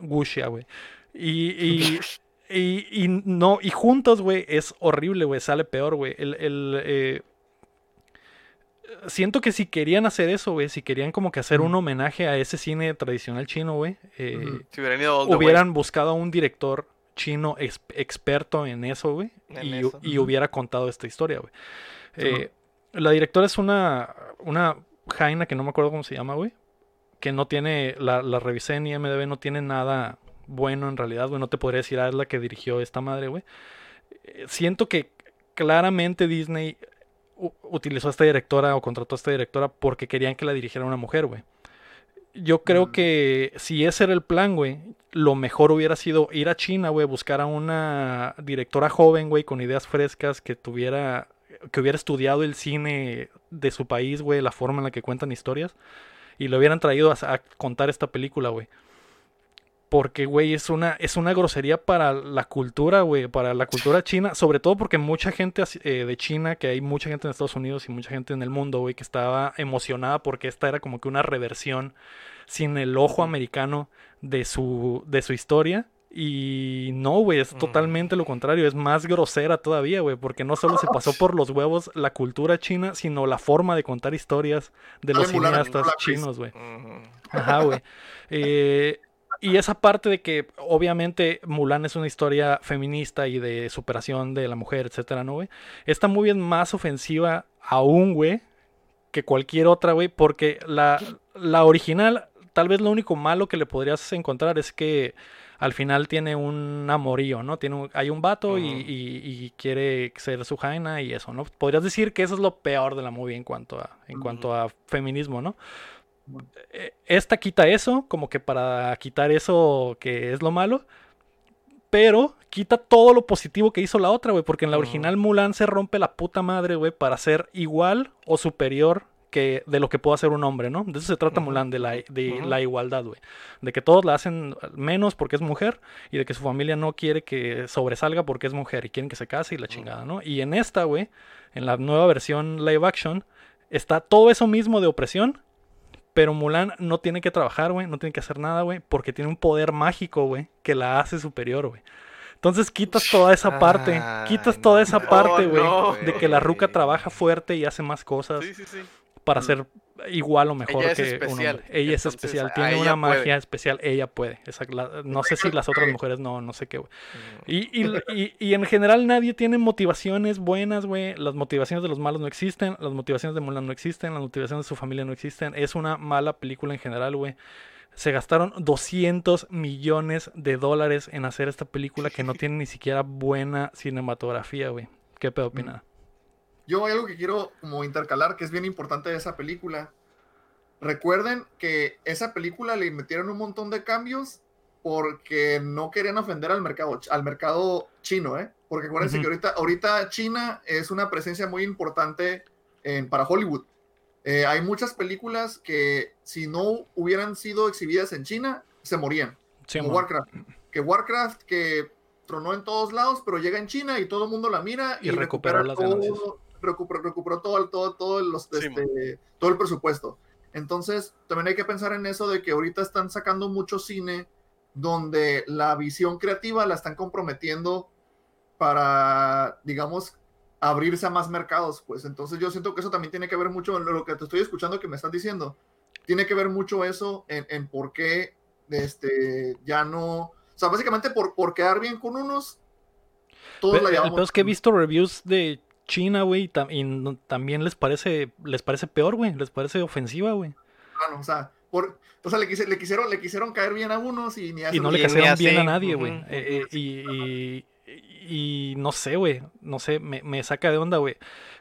wuxia, güey. Y, y, y, y no, y juntos, güey, es horrible, güey, sale peor, güey. El, el, eh, siento que si querían hacer eso, güey, si querían como que hacer un homenaje a ese cine tradicional chino, güey, eh, Ujú. Si hubieran ido hubieran buscado a un director chino ex- experto en eso, güey, y, eso. y hubiera contado esta historia, güey. Sí, Eh, la directora es una, una jaina que no me acuerdo cómo se llama, güey, que no tiene, la, la revisé en IMDb, no tiene nada bueno en realidad, güey, no te podría decir, ah, es la que dirigió esta madre, güey. Eh, Siento que claramente Disney utilizó a esta directora o contrató a esta directora porque querían que la dirigiera una mujer, güey. Yo creo Mm. que si ese era el plan, güey, lo mejor hubiera sido ir a China, güey, buscar a una directora joven, güey, con ideas frescas, que tuviera, que hubiera estudiado el cine de su país, güey, la forma en la que cuentan historias, y lo hubieran traído a, a contar esta película, güey. Porque, güey, es una, es una grosería para la cultura, güey, para la cultura china, sobre todo porque mucha gente eh, de China, que hay mucha gente en Estados Unidos y mucha gente en el mundo, güey, que estaba emocionada porque esta era como que una reversión sin el ojo americano de su, de su historia. Y no, güey, es totalmente lo contrario, es más grosera todavía, güey, porque no solo se pasó por los huevos la cultura china, sino la forma de contar historias de los cineastas chinos, güey. Ajá, güey. Eh, y esa parte de que obviamente Mulan es una historia feminista y de superación de la mujer, etcétera, ¿no, güey? Esta movie es más ofensiva aún, güey, que cualquier otra, güey, porque la, la original, tal vez lo único malo que le podrías encontrar es que al final tiene un amorío, ¿no? Tiene un- hay un vato y, y- y quiere ser su jaina y eso, ¿no? Podrías decir que eso es lo peor de la movie en cuanto a, en cuanto a feminismo, ¿no? Eh, Esta quita eso, como que para quitar eso que es lo malo, pero quita todo lo positivo que hizo la otra, güey, porque en la original Mulan se rompe la puta madre, güey, para ser igual o superior que de lo que puede hacer un hombre, ¿no? De eso se trata. Mulan, de la, de la igualdad, güey. De que todos la hacen menos porque es mujer y de que su familia no quiere que sobresalga porque es mujer y quieren que se case y la chingada, ¿no? Y en esta, güey, en la nueva versión live action, está todo eso mismo de opresión, pero Mulan no tiene que trabajar, güey, no tiene que hacer nada, güey, porque tiene un poder mágico, güey, que la hace superior, güey. Entonces quitas toda esa parte, quitas toda esa parte, güey, no, de que la ruca trabaja fuerte y hace más cosas Sí, sí, sí. Para Mm. ser igual o mejor Ella es que un especial, hombre. Ella es entonces, especial, tiene una puede. magia especial, ella puede. Esa- la- no sé si las otras mujeres no, no sé qué, güey. Y, y, y- y en general nadie tiene motivaciones buenas, güey. Las motivaciones de los malos no existen. Las motivaciones de Mulan no existen. Las motivaciones de su familia no existen. Es una mala película en general, güey. Se gastaron 200 millones de dólares en hacer esta película que no tiene ni siquiera buena cinematografía, güey. ¿Qué pedo opina? Yo hay algo que quiero como intercalar que es bien importante de esa película. Recuerden que esa película le metieron un montón de cambios porque no querían ofender al mercado, al mercado chino, ¿eh? Porque acuérdense Ujú. que ahorita, ahorita China es una presencia muy importante en, para Hollywood. Eh, hay muchas películas que si no hubieran sido exhibidas en China, se morían. Sí, como mon. Warcraft. Que Warcraft, que tronó en todos lados, pero llega en China y todo el mundo la mira y, Y recupera las todo. Recuperó, recuperó todo, el- todo, todo, los, Sí, este, todo el presupuesto. Entonces, también hay que pensar en eso de que ahorita están sacando mucho cine donde la visión creativa la están comprometiendo para, digamos, abrirse a más mercados, pues. Entonces yo siento que eso también tiene que ver mucho en lo que te estoy escuchando que me estás diciendo. Tiene que ver mucho eso en, en por qué este, ya no... O sea, básicamente por, por quedar bien con unos, todos Pe- la el llevamos. peor es que he visto reviews de China, güey, y, tam- y no- también les parece, les parece peor, güey, les parece ofensiva, güey. plano, O sea, por, o sea le, quise- le quisieron, le quisieron caer bien a unos y ni a Y no le cayeron bien a nadie, güey. Eh, eh, y, y- y no sé, güey. No sé, me, me saca de onda, güey.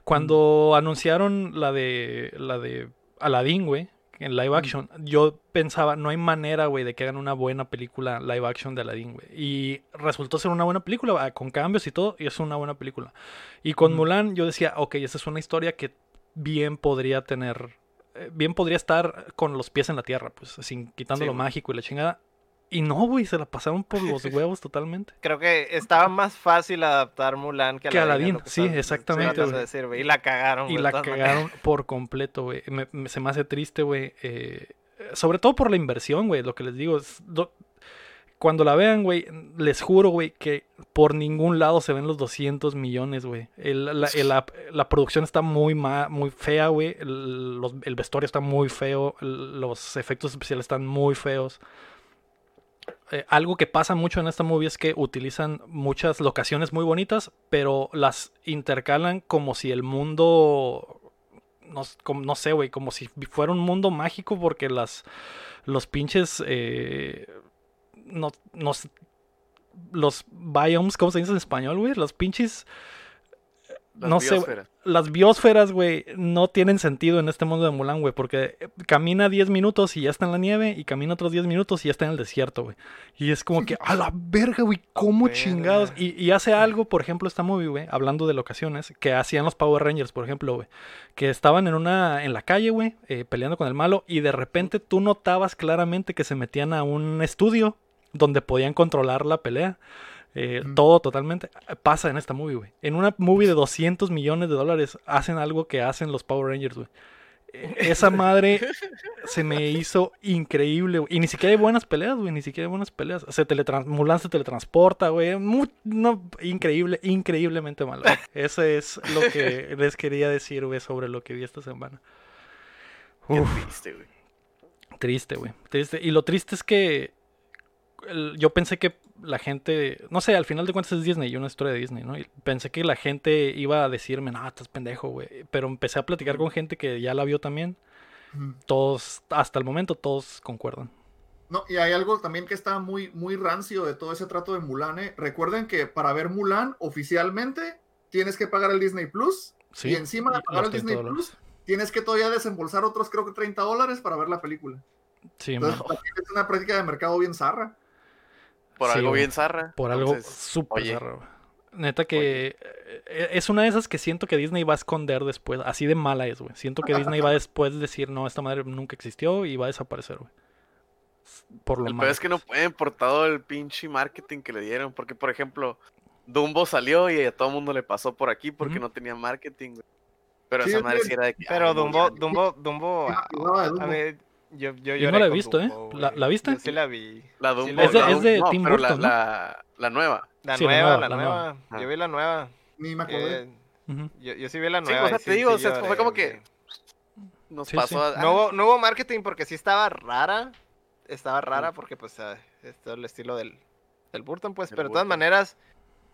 Cuando anunciaron la de la de Aladdin, güey, en live action, yo pensaba, no hay manera, güey, de que hagan una buena película live action de Aladdin, güey. Y resultó ser una buena película, ah, con cambios y todo, y es una buena película. Y con. Mulan yo decía, ok, esa es una historia que bien podría tener, eh, bien podría estar con los pies en la tierra, pues, sin quitando Sí, lo mágico y la chingada. Y no, güey, se la pasaron por los huevos totalmente. Creo que estaba más fácil adaptar Mulan que Que Aladdin. Aladdin, sí, exactamente, decir, Y la cagaron, Y la cagaron por completo, güey. Me- me- se me hace triste, güey. eh, sobre todo por la inversión, güey. Lo que les digo es. do- cuando la vean, güey, les juro, güey, que por ningún lado se ven los 200 millones, güey. La, la- la producción está muy ma- muy fea, güey. El, el vestuario está muy feo. los efectos especiales están muy feos. Eh, algo que pasa mucho en esta movie es que utilizan muchas locaciones muy bonitas, pero las intercalan como si el mundo, no, no sé, güey, como si fuera un mundo mágico porque las, los pinches, eh, no, los biomes, ¿cómo se dice en español, güey? Los pinches, Las no sé. Las biosferas, güey, no tienen sentido en este mundo de Mulan, güey, porque camina 10 minutos y ya está en la nieve, y camina otros 10 minutos y ya está en el desierto, güey. Y es como que, a la verga, güey, ¿cómo verga. chingados? Y, y hace algo, por ejemplo, esta movie, güey, hablando de locaciones, que hacían los Power Rangers, por ejemplo, güey, que estaban en una, en la calle, güey, eh, peleando con el malo, y de repente tú notabas claramente que se metían a un estudio donde podían controlar la pelea. Eh. Todo totalmente pasa en esta movie, güey. En una movie de 200 millones de dólares hacen algo que hacen los Power Rangers, güey. Eh, Esa madre se me hizo increíble, güey. Y ni siquiera hay buenas peleas, güey. Ni siquiera hay buenas peleas. Se teletrans Mulan se teletransporta, güey. No, increíble, increíblemente malo. Eso es lo que les quería decir, güey, sobre lo que vi esta semana. Qué Uf. triste, güey. Triste, güey. Triste. Y lo triste es que yo pensé que la gente, no sé, al final de cuentas es Disney, una historia de Disney, ¿no? Y pensé que la gente iba a decirme, no, estás pendejo, güey. Pero empecé a platicar con gente que ya la vio también. Todos, hasta el momento, todos concuerdan. No, y hay algo también que está muy, muy rancio de todo ese trato de Mulan. ¿eh? Recuerden que para ver Mulan oficialmente tienes que pagar el Disney Plus. Sí. Y encima de y pagar el 30 Disney dólares. Plus, tienes que todavía desembolsar otros, creo que 30 dólares para ver la película. Sí, Entonces, es una práctica de mercado bien zarra. Por Sí, algo bien zarra. Por algo súper zarra, güey. Neta que eh, es una de esas que siento que Disney va a esconder después. Así de mala es, güey. Siento que Disney va a después decir, no, esta madre nunca existió y va a desaparecer, güey. Por lo El malo. peor es que no pueden por todo el pinche marketing que le dieron. Porque, por ejemplo, Dumbo salió y a todo el mundo le pasó por aquí porque no tenía marketing, güey. Pero Sí, esa es madre sí era de que. Pero Dumbo. Dumbo, Dumbo, a- a mí, yo, yo Yo no la he visto, ¿eh? ¿La- la viste? Yo sí la vi. La Sí, Dumbo. la la Es de- es de Dumbo- no, Tim pero Burton, la, ¿no? la, la nueva. La Sí, la nueva, la la nueva. nueva. Yo vi la nueva. Ni me acordé. Eh, yo, yo sí vi la Sí, nueva. o sea, te sí- digo, sí o sea, fue como que nos Sí, pasó sí. a- No hubo, no hubo marketing porque sí estaba rara. Estaba rara Mm. porque pues ah, es todo el estilo del, del Burton, pues. Pero de todas maneras,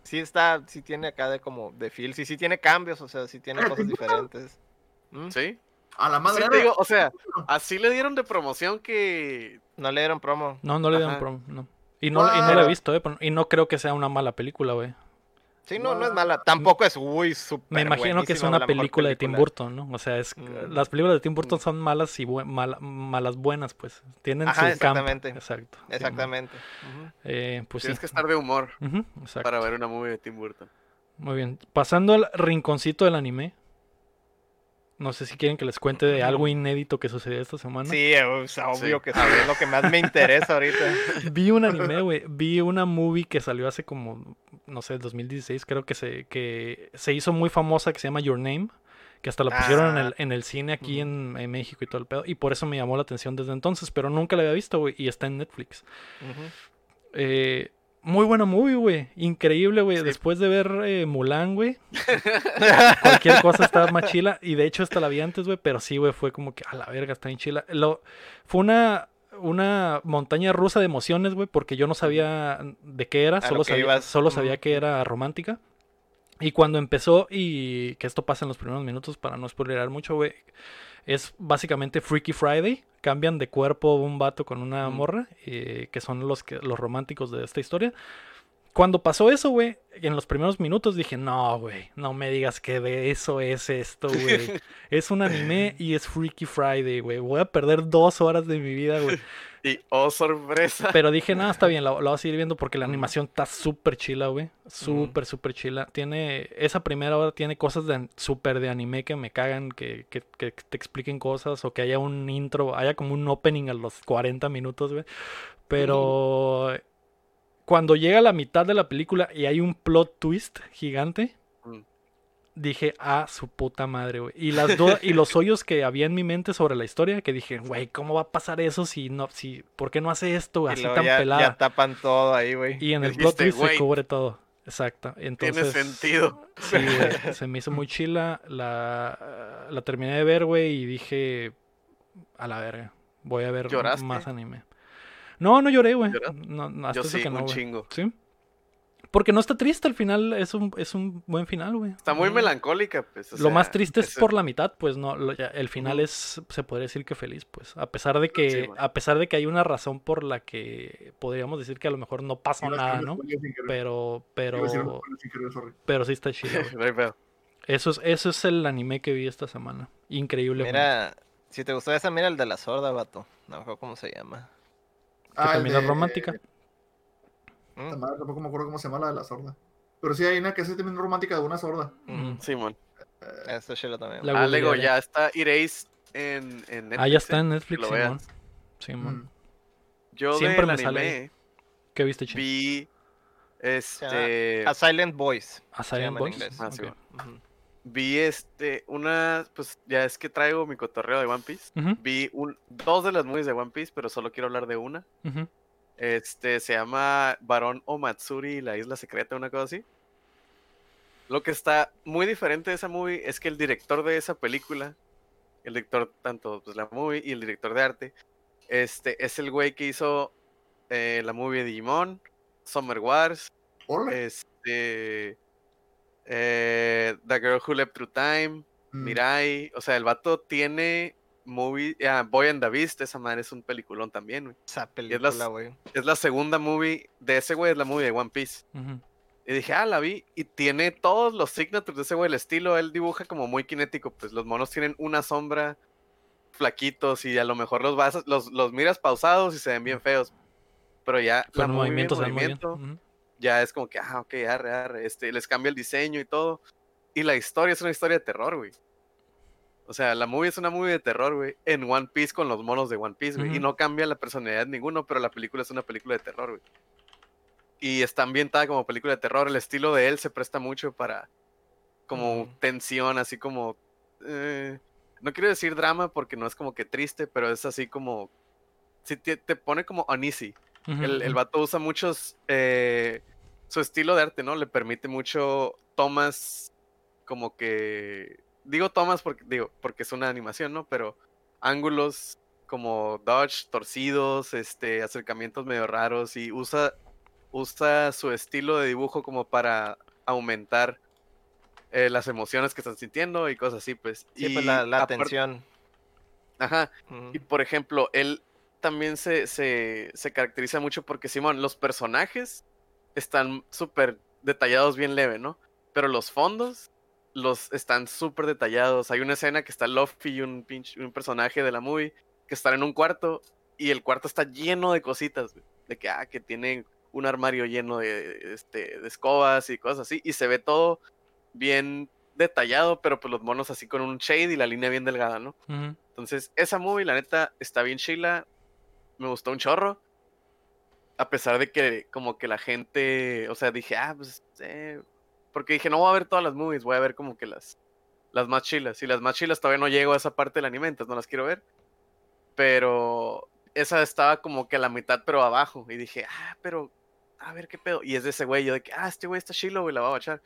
sí está, sí tiene acá de como de feel, sí, sí tiene cambios, o sea, sí tiene Ah, cosas diferentes. ¿Mm? Sí. A la madre. Sí, digo, o sea, así le dieron de promoción que. No le dieron promo. No, no le dieron Ajá. promo, no. Y no, y no la he visto, ¿eh? Y no creo que sea una mala película, güey. Sí, no, no es mala. Tampoco es, uy, súper Me imagino que es una película de Tim Burton, ¿no? O sea, es Mm. las películas de Tim Burton Mm. son malas y malas buenas, pues. Tienen Ajá, su exactamente. Exacto. sí, Exactamente. Eh, pues sí. Tienes que estar de humor exacto. para ver una movie de Tim Burton. Muy bien. Pasando al rinconcito del anime. No sé si quieren que les cuente de algo inédito que sucedió esta semana. Sí, o sea, obvio Sí. que sí, es lo que más me interesa ahorita. Vi un anime, güey. Vi una movie que salió hace como, no sé, 2016, creo que se, que se hizo muy famosa, que se llama Your Name. Que hasta la pusieron en Ah. el, en el cine aquí en, en México y todo el pedo. Y por eso me llamó la atención desde entonces. Pero nunca la había visto, güey. Y está en Netflix. Eh, muy buena movie, güey. Increíble, güey. Sí. Después de ver eh, Mulan, güey. cualquier cosa estaba más chila. Y de hecho, esta la vi antes, güey. Pero sí, güey, fue como que a la verga, está en chila. Lo, fue una, una montaña rusa de emociones, güey. Porque yo no sabía de qué era. A Solo, que sabía, ibas. solo sabía que era romántica. Y cuando empezó, y que esto pasa en los primeros minutos para no spoilerar mucho, güey. Es básicamente Freaky Friday. Cambian de cuerpo un vato con una Mm. morra. eh, que son los, que, los románticos de esta historia. Cuando pasó eso, güey, en los primeros minutos dije, no, güey, no me digas que de eso es esto, güey. es un anime y es Freaky Friday, güey. Voy a perder dos horas de mi vida, güey. Y oh, sorpresa. Pero dije, no, está bien, la, la voy a seguir viendo porque la animación está súper chila, güey. Súper, súper chila. Tiene, esa primera hora tiene cosas de súper de anime que me cagan, que, que, que te expliquen cosas o que haya un intro, haya como un opening a los 40 minutos, güey. Pero cuando llega la mitad de la película y hay un plot twist gigante, Mm. dije, ah, su puta madre, güey. Y las y los hoyos que había en mi mente sobre la historia, que dije, güey, ¿cómo va a pasar eso si no, si, ¿por qué no hace esto así tan ya, pelada? ya tapan todo ahí, güey. Y en el plot twist se cubre todo. Exacto. Entonces, Tiene sentido. Sí, güey, se me hizo muy chila. La, la terminé de ver, güey, y dije, a la verga, voy a ver ¿Lloraste? más anime. No, no lloré, güey. ¿Lloraste? No, no, hasta Yo sí, que no, un güey. chingo. Sí. Porque no está triste al final, es un, es un buen final, güey. Está muy melancólica, pues. o Lo más triste es por la mitad, pues no, lo- ya- el final es, se podría decir que feliz, pues, a pesar de que, Sí, a pesar de que hay una razón por la que podríamos decir que a lo mejor no pasó Iba a nada, ¿no? Pero, pero, pero sí está chido. Eso es, eso es el anime que vi esta semana. Increíble. Mira, si te gustó esa, mira el de la sorda, vato. No me acuerdo cómo se llama. Que Ah, también es de- romántica. ¿Mm? tampoco me acuerdo cómo se llama la de la sorda. Pero sí hay una que es también romántica de una sorda. Ujú. Simón. Esta chila también. La Ah, Lego, googlearé. ya está Erase en, en Netflix. Ah, ya está eh, en Netflix, Simón. Simón. Mm. Yo Siempre me sale anime ¿Qué viste, Chin? vi este A Silent Voice. ¿A Silent Voice? Ah, Ok. sí, güey. Ujú. Vi este una pues ya es que traigo mi cotorreo de One Piece. Vi un, dos de las movies de One Piece, pero solo quiero hablar de una. Este se llama Barón Omatsuri y la isla secreta, una cosa así. Lo que está muy diferente de esa movie es que el director de esa película, el director tanto pues la movie y el director de arte, este es el güey que hizo eh, la movie de Digimon, Summer Wars, Órale. este eh, The Girl Who Left Through Time, Mm. Mirai, o sea, el vato tiene movie, ah, Boy and the Beast, esa madre es un peliculón también, güey. Esa película, güey. Es la segunda movie de ese güey, es la movie de One Piece. Y dije, ah, la vi. Y tiene todos los signatures de ese güey, el estilo. Él dibuja como muy kinético. Pues los monos tienen una sombra, flaquitos, y a lo mejor los vas, los, los miras pausados y se ven bien feos. Pero ya Pero la movimiento ve ya es como que, ah, ok, arre, arre. Este, les cambia el diseño y todo. Y la historia es una historia de terror, güey. O sea, la movie es una movie de terror, güey, en One Piece con los monos de One Piece, güey. Y no cambia la personalidad de ninguno, pero la película es una película de terror, güey. Y está ambientada como película de terror. El estilo de él se presta mucho para como tensión, así como... eh, no quiero decir drama porque no es como que triste, pero es así como... Sí, te, te pone como uneasy. El, el vato usa muchos. eh, su estilo de arte, ¿no? Le permite mucho tomas como que. Digo tomas porque, digo, porque es una animación, ¿no? Pero ángulos como dodge, torcidos, este, acercamientos medio raros. Y usa, usa su estilo de dibujo como para aumentar eh, las emociones que están sintiendo y cosas así, pues. Sí, pues Y la, la tensión. Ajá. Y por ejemplo, él también se, se, se caracteriza mucho porque, Simón, los personajes están súper detallados bien leve, ¿no? Pero los fondos los están súper detallados. Hay una escena que está Luffy y un, pinche, un personaje de la movie que están en un cuarto y el cuarto está lleno de cositas, güey, de que, ah, que tienen un armario lleno de, este, de escobas y cosas así, y se ve todo bien detallado, pero pues los monos así con un shade y la línea bien delgada, ¿no? Entonces, esa movie, la neta, está bien chila. Me gustó un chorro. A pesar de que, como que la gente. O sea, dije, ah, pues. eh", porque dije, no voy a ver todas las movies, voy a ver como que las. Las más chilas. Y las más chilas todavía no llego a esa parte del anime, entonces no las quiero ver. Pero. Esa estaba como que a la mitad, pero abajo. Y dije, ah, pero. A ver qué pedo. Y es de ese güey. Yo de que, ah, este güey está chilo, güey, la va a bachar.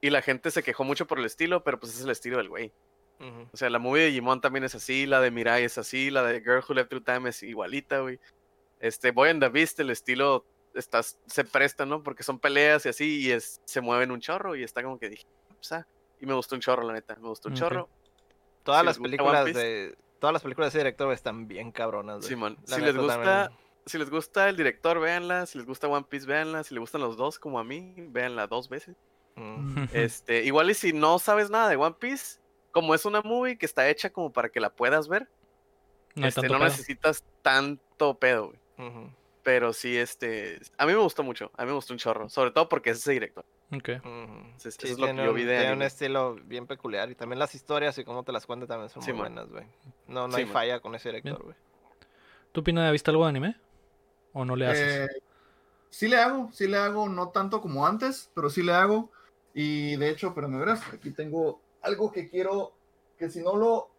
Y la gente se quejó mucho por el estilo, pero pues es el estilo del güey. Ujú. O sea, la movie de Digimon también es así, la de Mirai es así, la de Girl Who Left Through Time es igualita, güey. Este, Boy and the Beast, el estilo está, se presta, ¿no? Porque son peleas y así, y es, se mueven un chorro, y está como que dije, o sea, y me gustó un chorro, la neta, me gustó un Ok. chorro. Todas Si las películas Piece. de. Todas las películas de ese director están bien cabronas, güey. Simón, La si les gusta, también. si les gusta el director, véanla, si les gusta One Piece, véanla, si les gustan los dos como a mí, véanla dos veces. Mm. Este, igual y si no sabes nada de One Piece, como es una movie que está hecha como para que la puedas ver, No este, tanto no necesitas tanto pedo, güey. Pero sí, este. A mí me gustó mucho. A mí me gustó un chorro. Sobre todo porque es ese director. Ok. Sí, es lo que yo un- vi de tiene un estilo bien peculiar. Y también las historias y cómo te las cuenta también son Sí, muy man. buenas, güey. No, no Sí, hay man. falla con ese director, güey. ¿Tú, Pina, viste algo de anime? ¿O no le haces? Eh, sí le hago, sí le hago, no tanto como antes, pero sí le hago. Y de hecho, pero me verás, aquí tengo algo que quiero, que si no lo,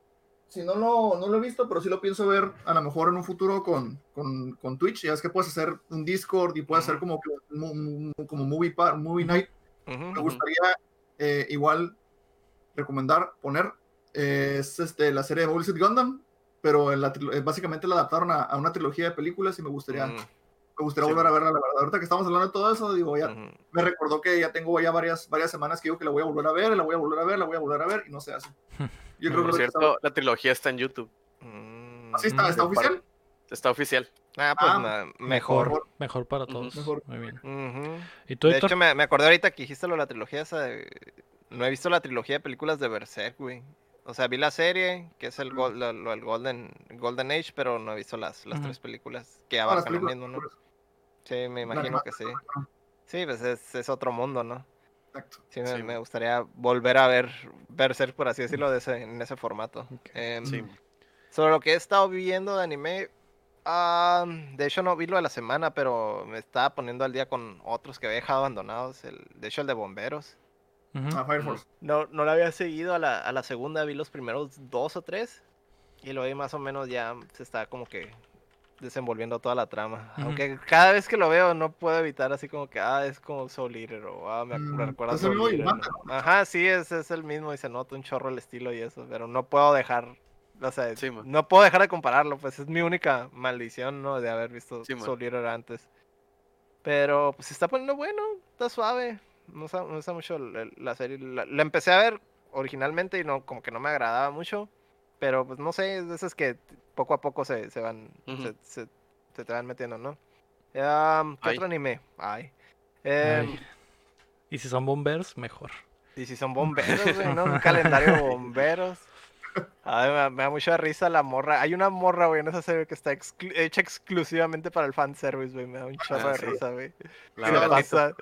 si no lo, no lo he visto, pero sí lo pienso ver a lo mejor en un futuro con, con, con Twitch. Ya es que puedes hacer un Discord y puedes hacer como, como movie, par- movie night. Me gustaría eh, igual recomendar, poner, eh, es este, la serie de Mobile Suit Gundam, pero en la eh, básicamente la adaptaron a, a una trilogía de películas y me gustaría, Mm, me gustaría Sí, volver a verla, la verdad. Ahorita que estamos hablando de todo eso, digo, ya me recordó que ya tengo ya varias, varias semanas que digo que la voy a volver a ver, la voy a volver a ver, la voy a volver a ver y no se hace. Yo creo Por que cierto, la trilogía está en YouTube. Mm, así está, está de oficial. Está oficial. Ah, pues Ah, Mejor. mejor. Mejor para todos. Mejor. Muy bien. Ujú. ¿Y tú, De Héctor? hecho, me, me acordé ahorita que dijiste lo de la trilogía esa. de- No he visto la trilogía de películas de Berserk, güey. O sea, vi la serie, que es el, gol- lo, lo del Golden, Golden Age, pero no he visto las, las tres películas que Ah, abarcan lo mismo, ¿no? Sí, me imagino que sí. Sí, pues es, es otro mundo, ¿no? Exacto. Sí, me, Sí, me man. gustaría volver a ver Berserk, por así decirlo, de ese, en ese formato. Em, Sí. Sobre lo que he estado viendo de anime, ah, de hecho no vi lo de la semana, pero me estaba poniendo al día con otros que había dejado abandonados. El, de hecho, el de bomberos. Ah, Fire Force. No, no la había seguido a la, a la segunda, vi los primeros dos o tres. Y luego ahí más o menos ya se está como que desenvolviendo toda la trama. Aunque cada vez que lo veo no puedo evitar así como que, ah, es como Soul Eater o ah, me, Mm, recuerda a es el Soul dibujante, ¿no? Ajá, sí, es, es el mismo y se nota un chorro el estilo y eso, pero no puedo dejar, o sea, Sí, no puedo dejar de compararlo, pues es mi única maldición, ¿no? De haber visto Sí. Soul Eater antes. Pero pues se está poniendo bueno, está suave. Me gusta, me gusta mucho la serie. La, la empecé a ver originalmente y no, como que no me agradaba mucho. Pero pues no sé, es de esas que poco a poco se, se van, se, se- se te van metiendo, ¿no? Am, ¿Qué Ay. otro anime? Ay. Em, Ay. Y si son bombers, mejor. y si son bomberos, güey, ¿no? Un calendario de bomberos. Ay, me, da- me da mucha risa la morra. Hay una morra, güey, en esa serie que está exclu- hecha exclusivamente para el fanservice, güey. Me da un chorro Ah, de sí. risa, güey. La Se, pasa-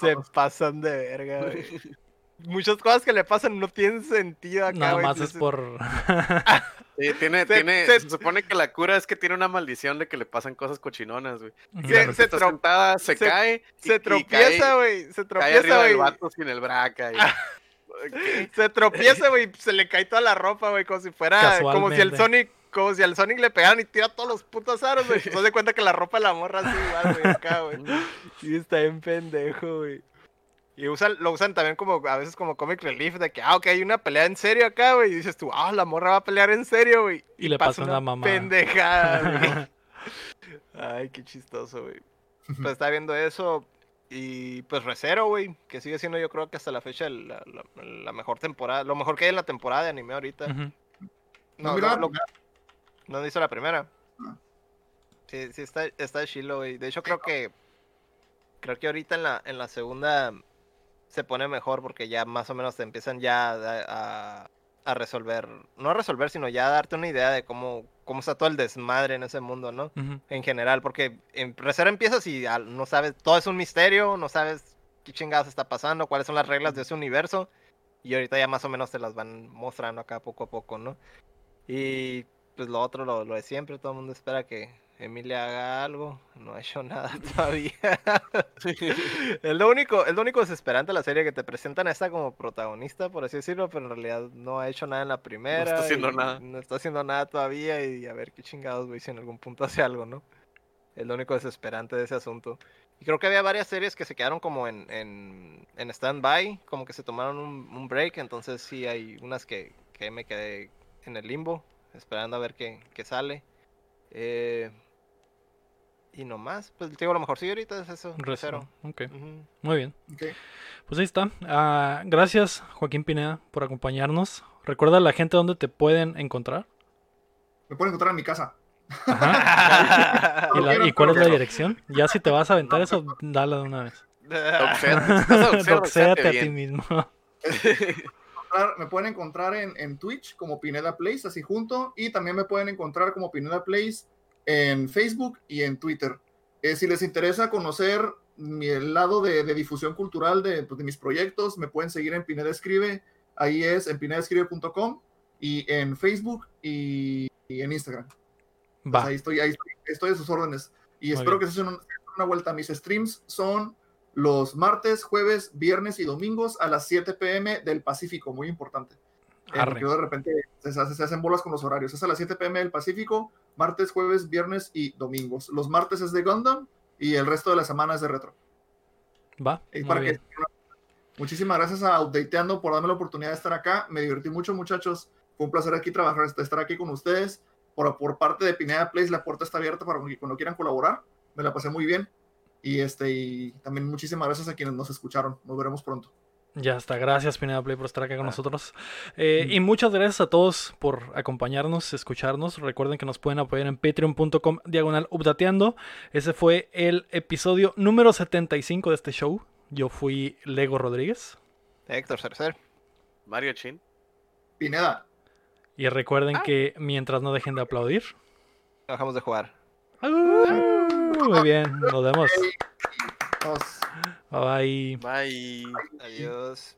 se pasan de verga, güey. Muchas cosas que le pasan no tienen sentido acá, Nada más se- es se- por. Sí, tiene, Se- tiene, se- se, supone que la cura es que tiene una maldición de que le pasan cosas cochinonas, güey. Se- se sentada, se, se- cae. y- Se y tropieza, güey. Se tropieza, güey. vato sin el braca. y- ¿Qué? Se tropieza, güey. Se le cae toda la ropa, güey. Como si fuera. Como si el. Sonic. Como si al Sonic le pegaran y tira todos los putos aros, güey. Se de cuenta que la ropa de la morra así igual, güey. Acá, güey. Sí, está bien pendejo, güey. Y usan, lo usan también como, a veces como comic relief, de que, ah, ok, hay una pelea en serio acá, güey. Y dices tú, ah, la morra va a pelear en serio, güey. Y le pasa una mamada. Pendejada, güey. Ay, qué chistoso, güey. Pues está viendo eso. Y pues Recero, güey, que sigue siendo yo creo que hasta la fecha la, la- la mejor temporada, lo mejor que hay en la temporada de anime ahorita. No, No, lo- no hizo la primera. No. Sí, sí, está, está chilo, güey. De hecho, creo que. Creo que ahorita en la, en la segunda se pone mejor porque ya más o menos te empiezan ya a, a- a resolver. No a resolver, sino ya a darte una idea de cómo, cómo está todo el desmadre en ese mundo, ¿no? En general, porque en Recero empiezas y no sabes, todo es un misterio, no sabes qué chingados está pasando, cuáles son las reglas de ese universo. Y ahorita ya más o menos te las van mostrando acá poco a poco, ¿no? Y pues lo otro, lo, lo de siempre, todo el mundo espera que Emilia haga algo. No ha hecho nada todavía. es, lo único, es lo único desesperante de la serie que te presentan a esta como protagonista, por así decirlo, pero en realidad no ha hecho nada en la primera. está haciendo nada. No está haciendo nada todavía y a ver qué chingados, güey, si en algún punto hace algo, ¿no? Es lo único desesperante de ese asunto. Y creo que había varias series que se quedaron como en, en, en stand-by, como que se tomaron un, un break, entonces sí hay unas que, que me quedé en el limbo, esperando a ver qué, qué sale. Eh, y no más, pues te digo, lo mejor sí ahorita es eso, cero. Ok, muy bien. Ok. Pues ahí está. Ah, gracias, Joaquín Pineda, por acompañarnos. Recuerda a la gente dónde te pueden encontrar. Me pueden encontrar en mi casa. Ajá. ¿Y, la- quiero, y cuál es la dirección? Ya si te vas a aventar eso, dala de una vez. Doxéate a ti mismo. me pueden encontrar en, en Twitch como Pineda Place, así junto, y también me pueden encontrar como Pineda Place en Facebook y en Twitter. Eh, si les interesa conocer mi, el lado de, de difusión cultural de, pues, de mis proyectos, me pueden seguir en Pineda Escribe, ahí es en y en Facebook y, y en Instagram. Pues ahí estoy, ahí estoy, estoy a sus órdenes. Y Muy espero bien. que se den un- se den una vuelta. Mis streams son los martes, jueves, viernes y domingos a las 7 pm del Pacífico, muy importante. Eh, porque de repente se, hace- se hacen bolas con los horarios. Es a las 7 pm del Pacífico, martes, jueves, viernes y domingos. Los martes es de Gundam y el resto de la semana es de retro. Va. Y para que- Muchísimas gracias a Updateando por darme la oportunidad de estar acá. Me divertí mucho, muchachos. Fue un placer aquí trabajar, estar aquí con ustedes. Por, por parte de Pineda Place, la puerta está abierta para cuando quieran colaborar. Me la pasé muy bien. Y, este, y también muchísimas gracias a quienes nos escucharon. Nos veremos pronto. Ya está. Gracias, Pineda Play, por estar acá con Ah. nosotros. Eh, Mm. y muchas gracias a todos por acompañarnos, escucharnos. Recuerden que nos pueden apoyar en patreon.com diagonal updateando. Ese fue el episodio número 75 de este show. Yo fui Lego Rodríguez. Héctor Cercer. Mario Chin. Pineda, Y recuerden que mientras no dejen de aplaudir. Dejamos de jugar. Muy bien, nos vemos. nos- bye. Bye. Adiós.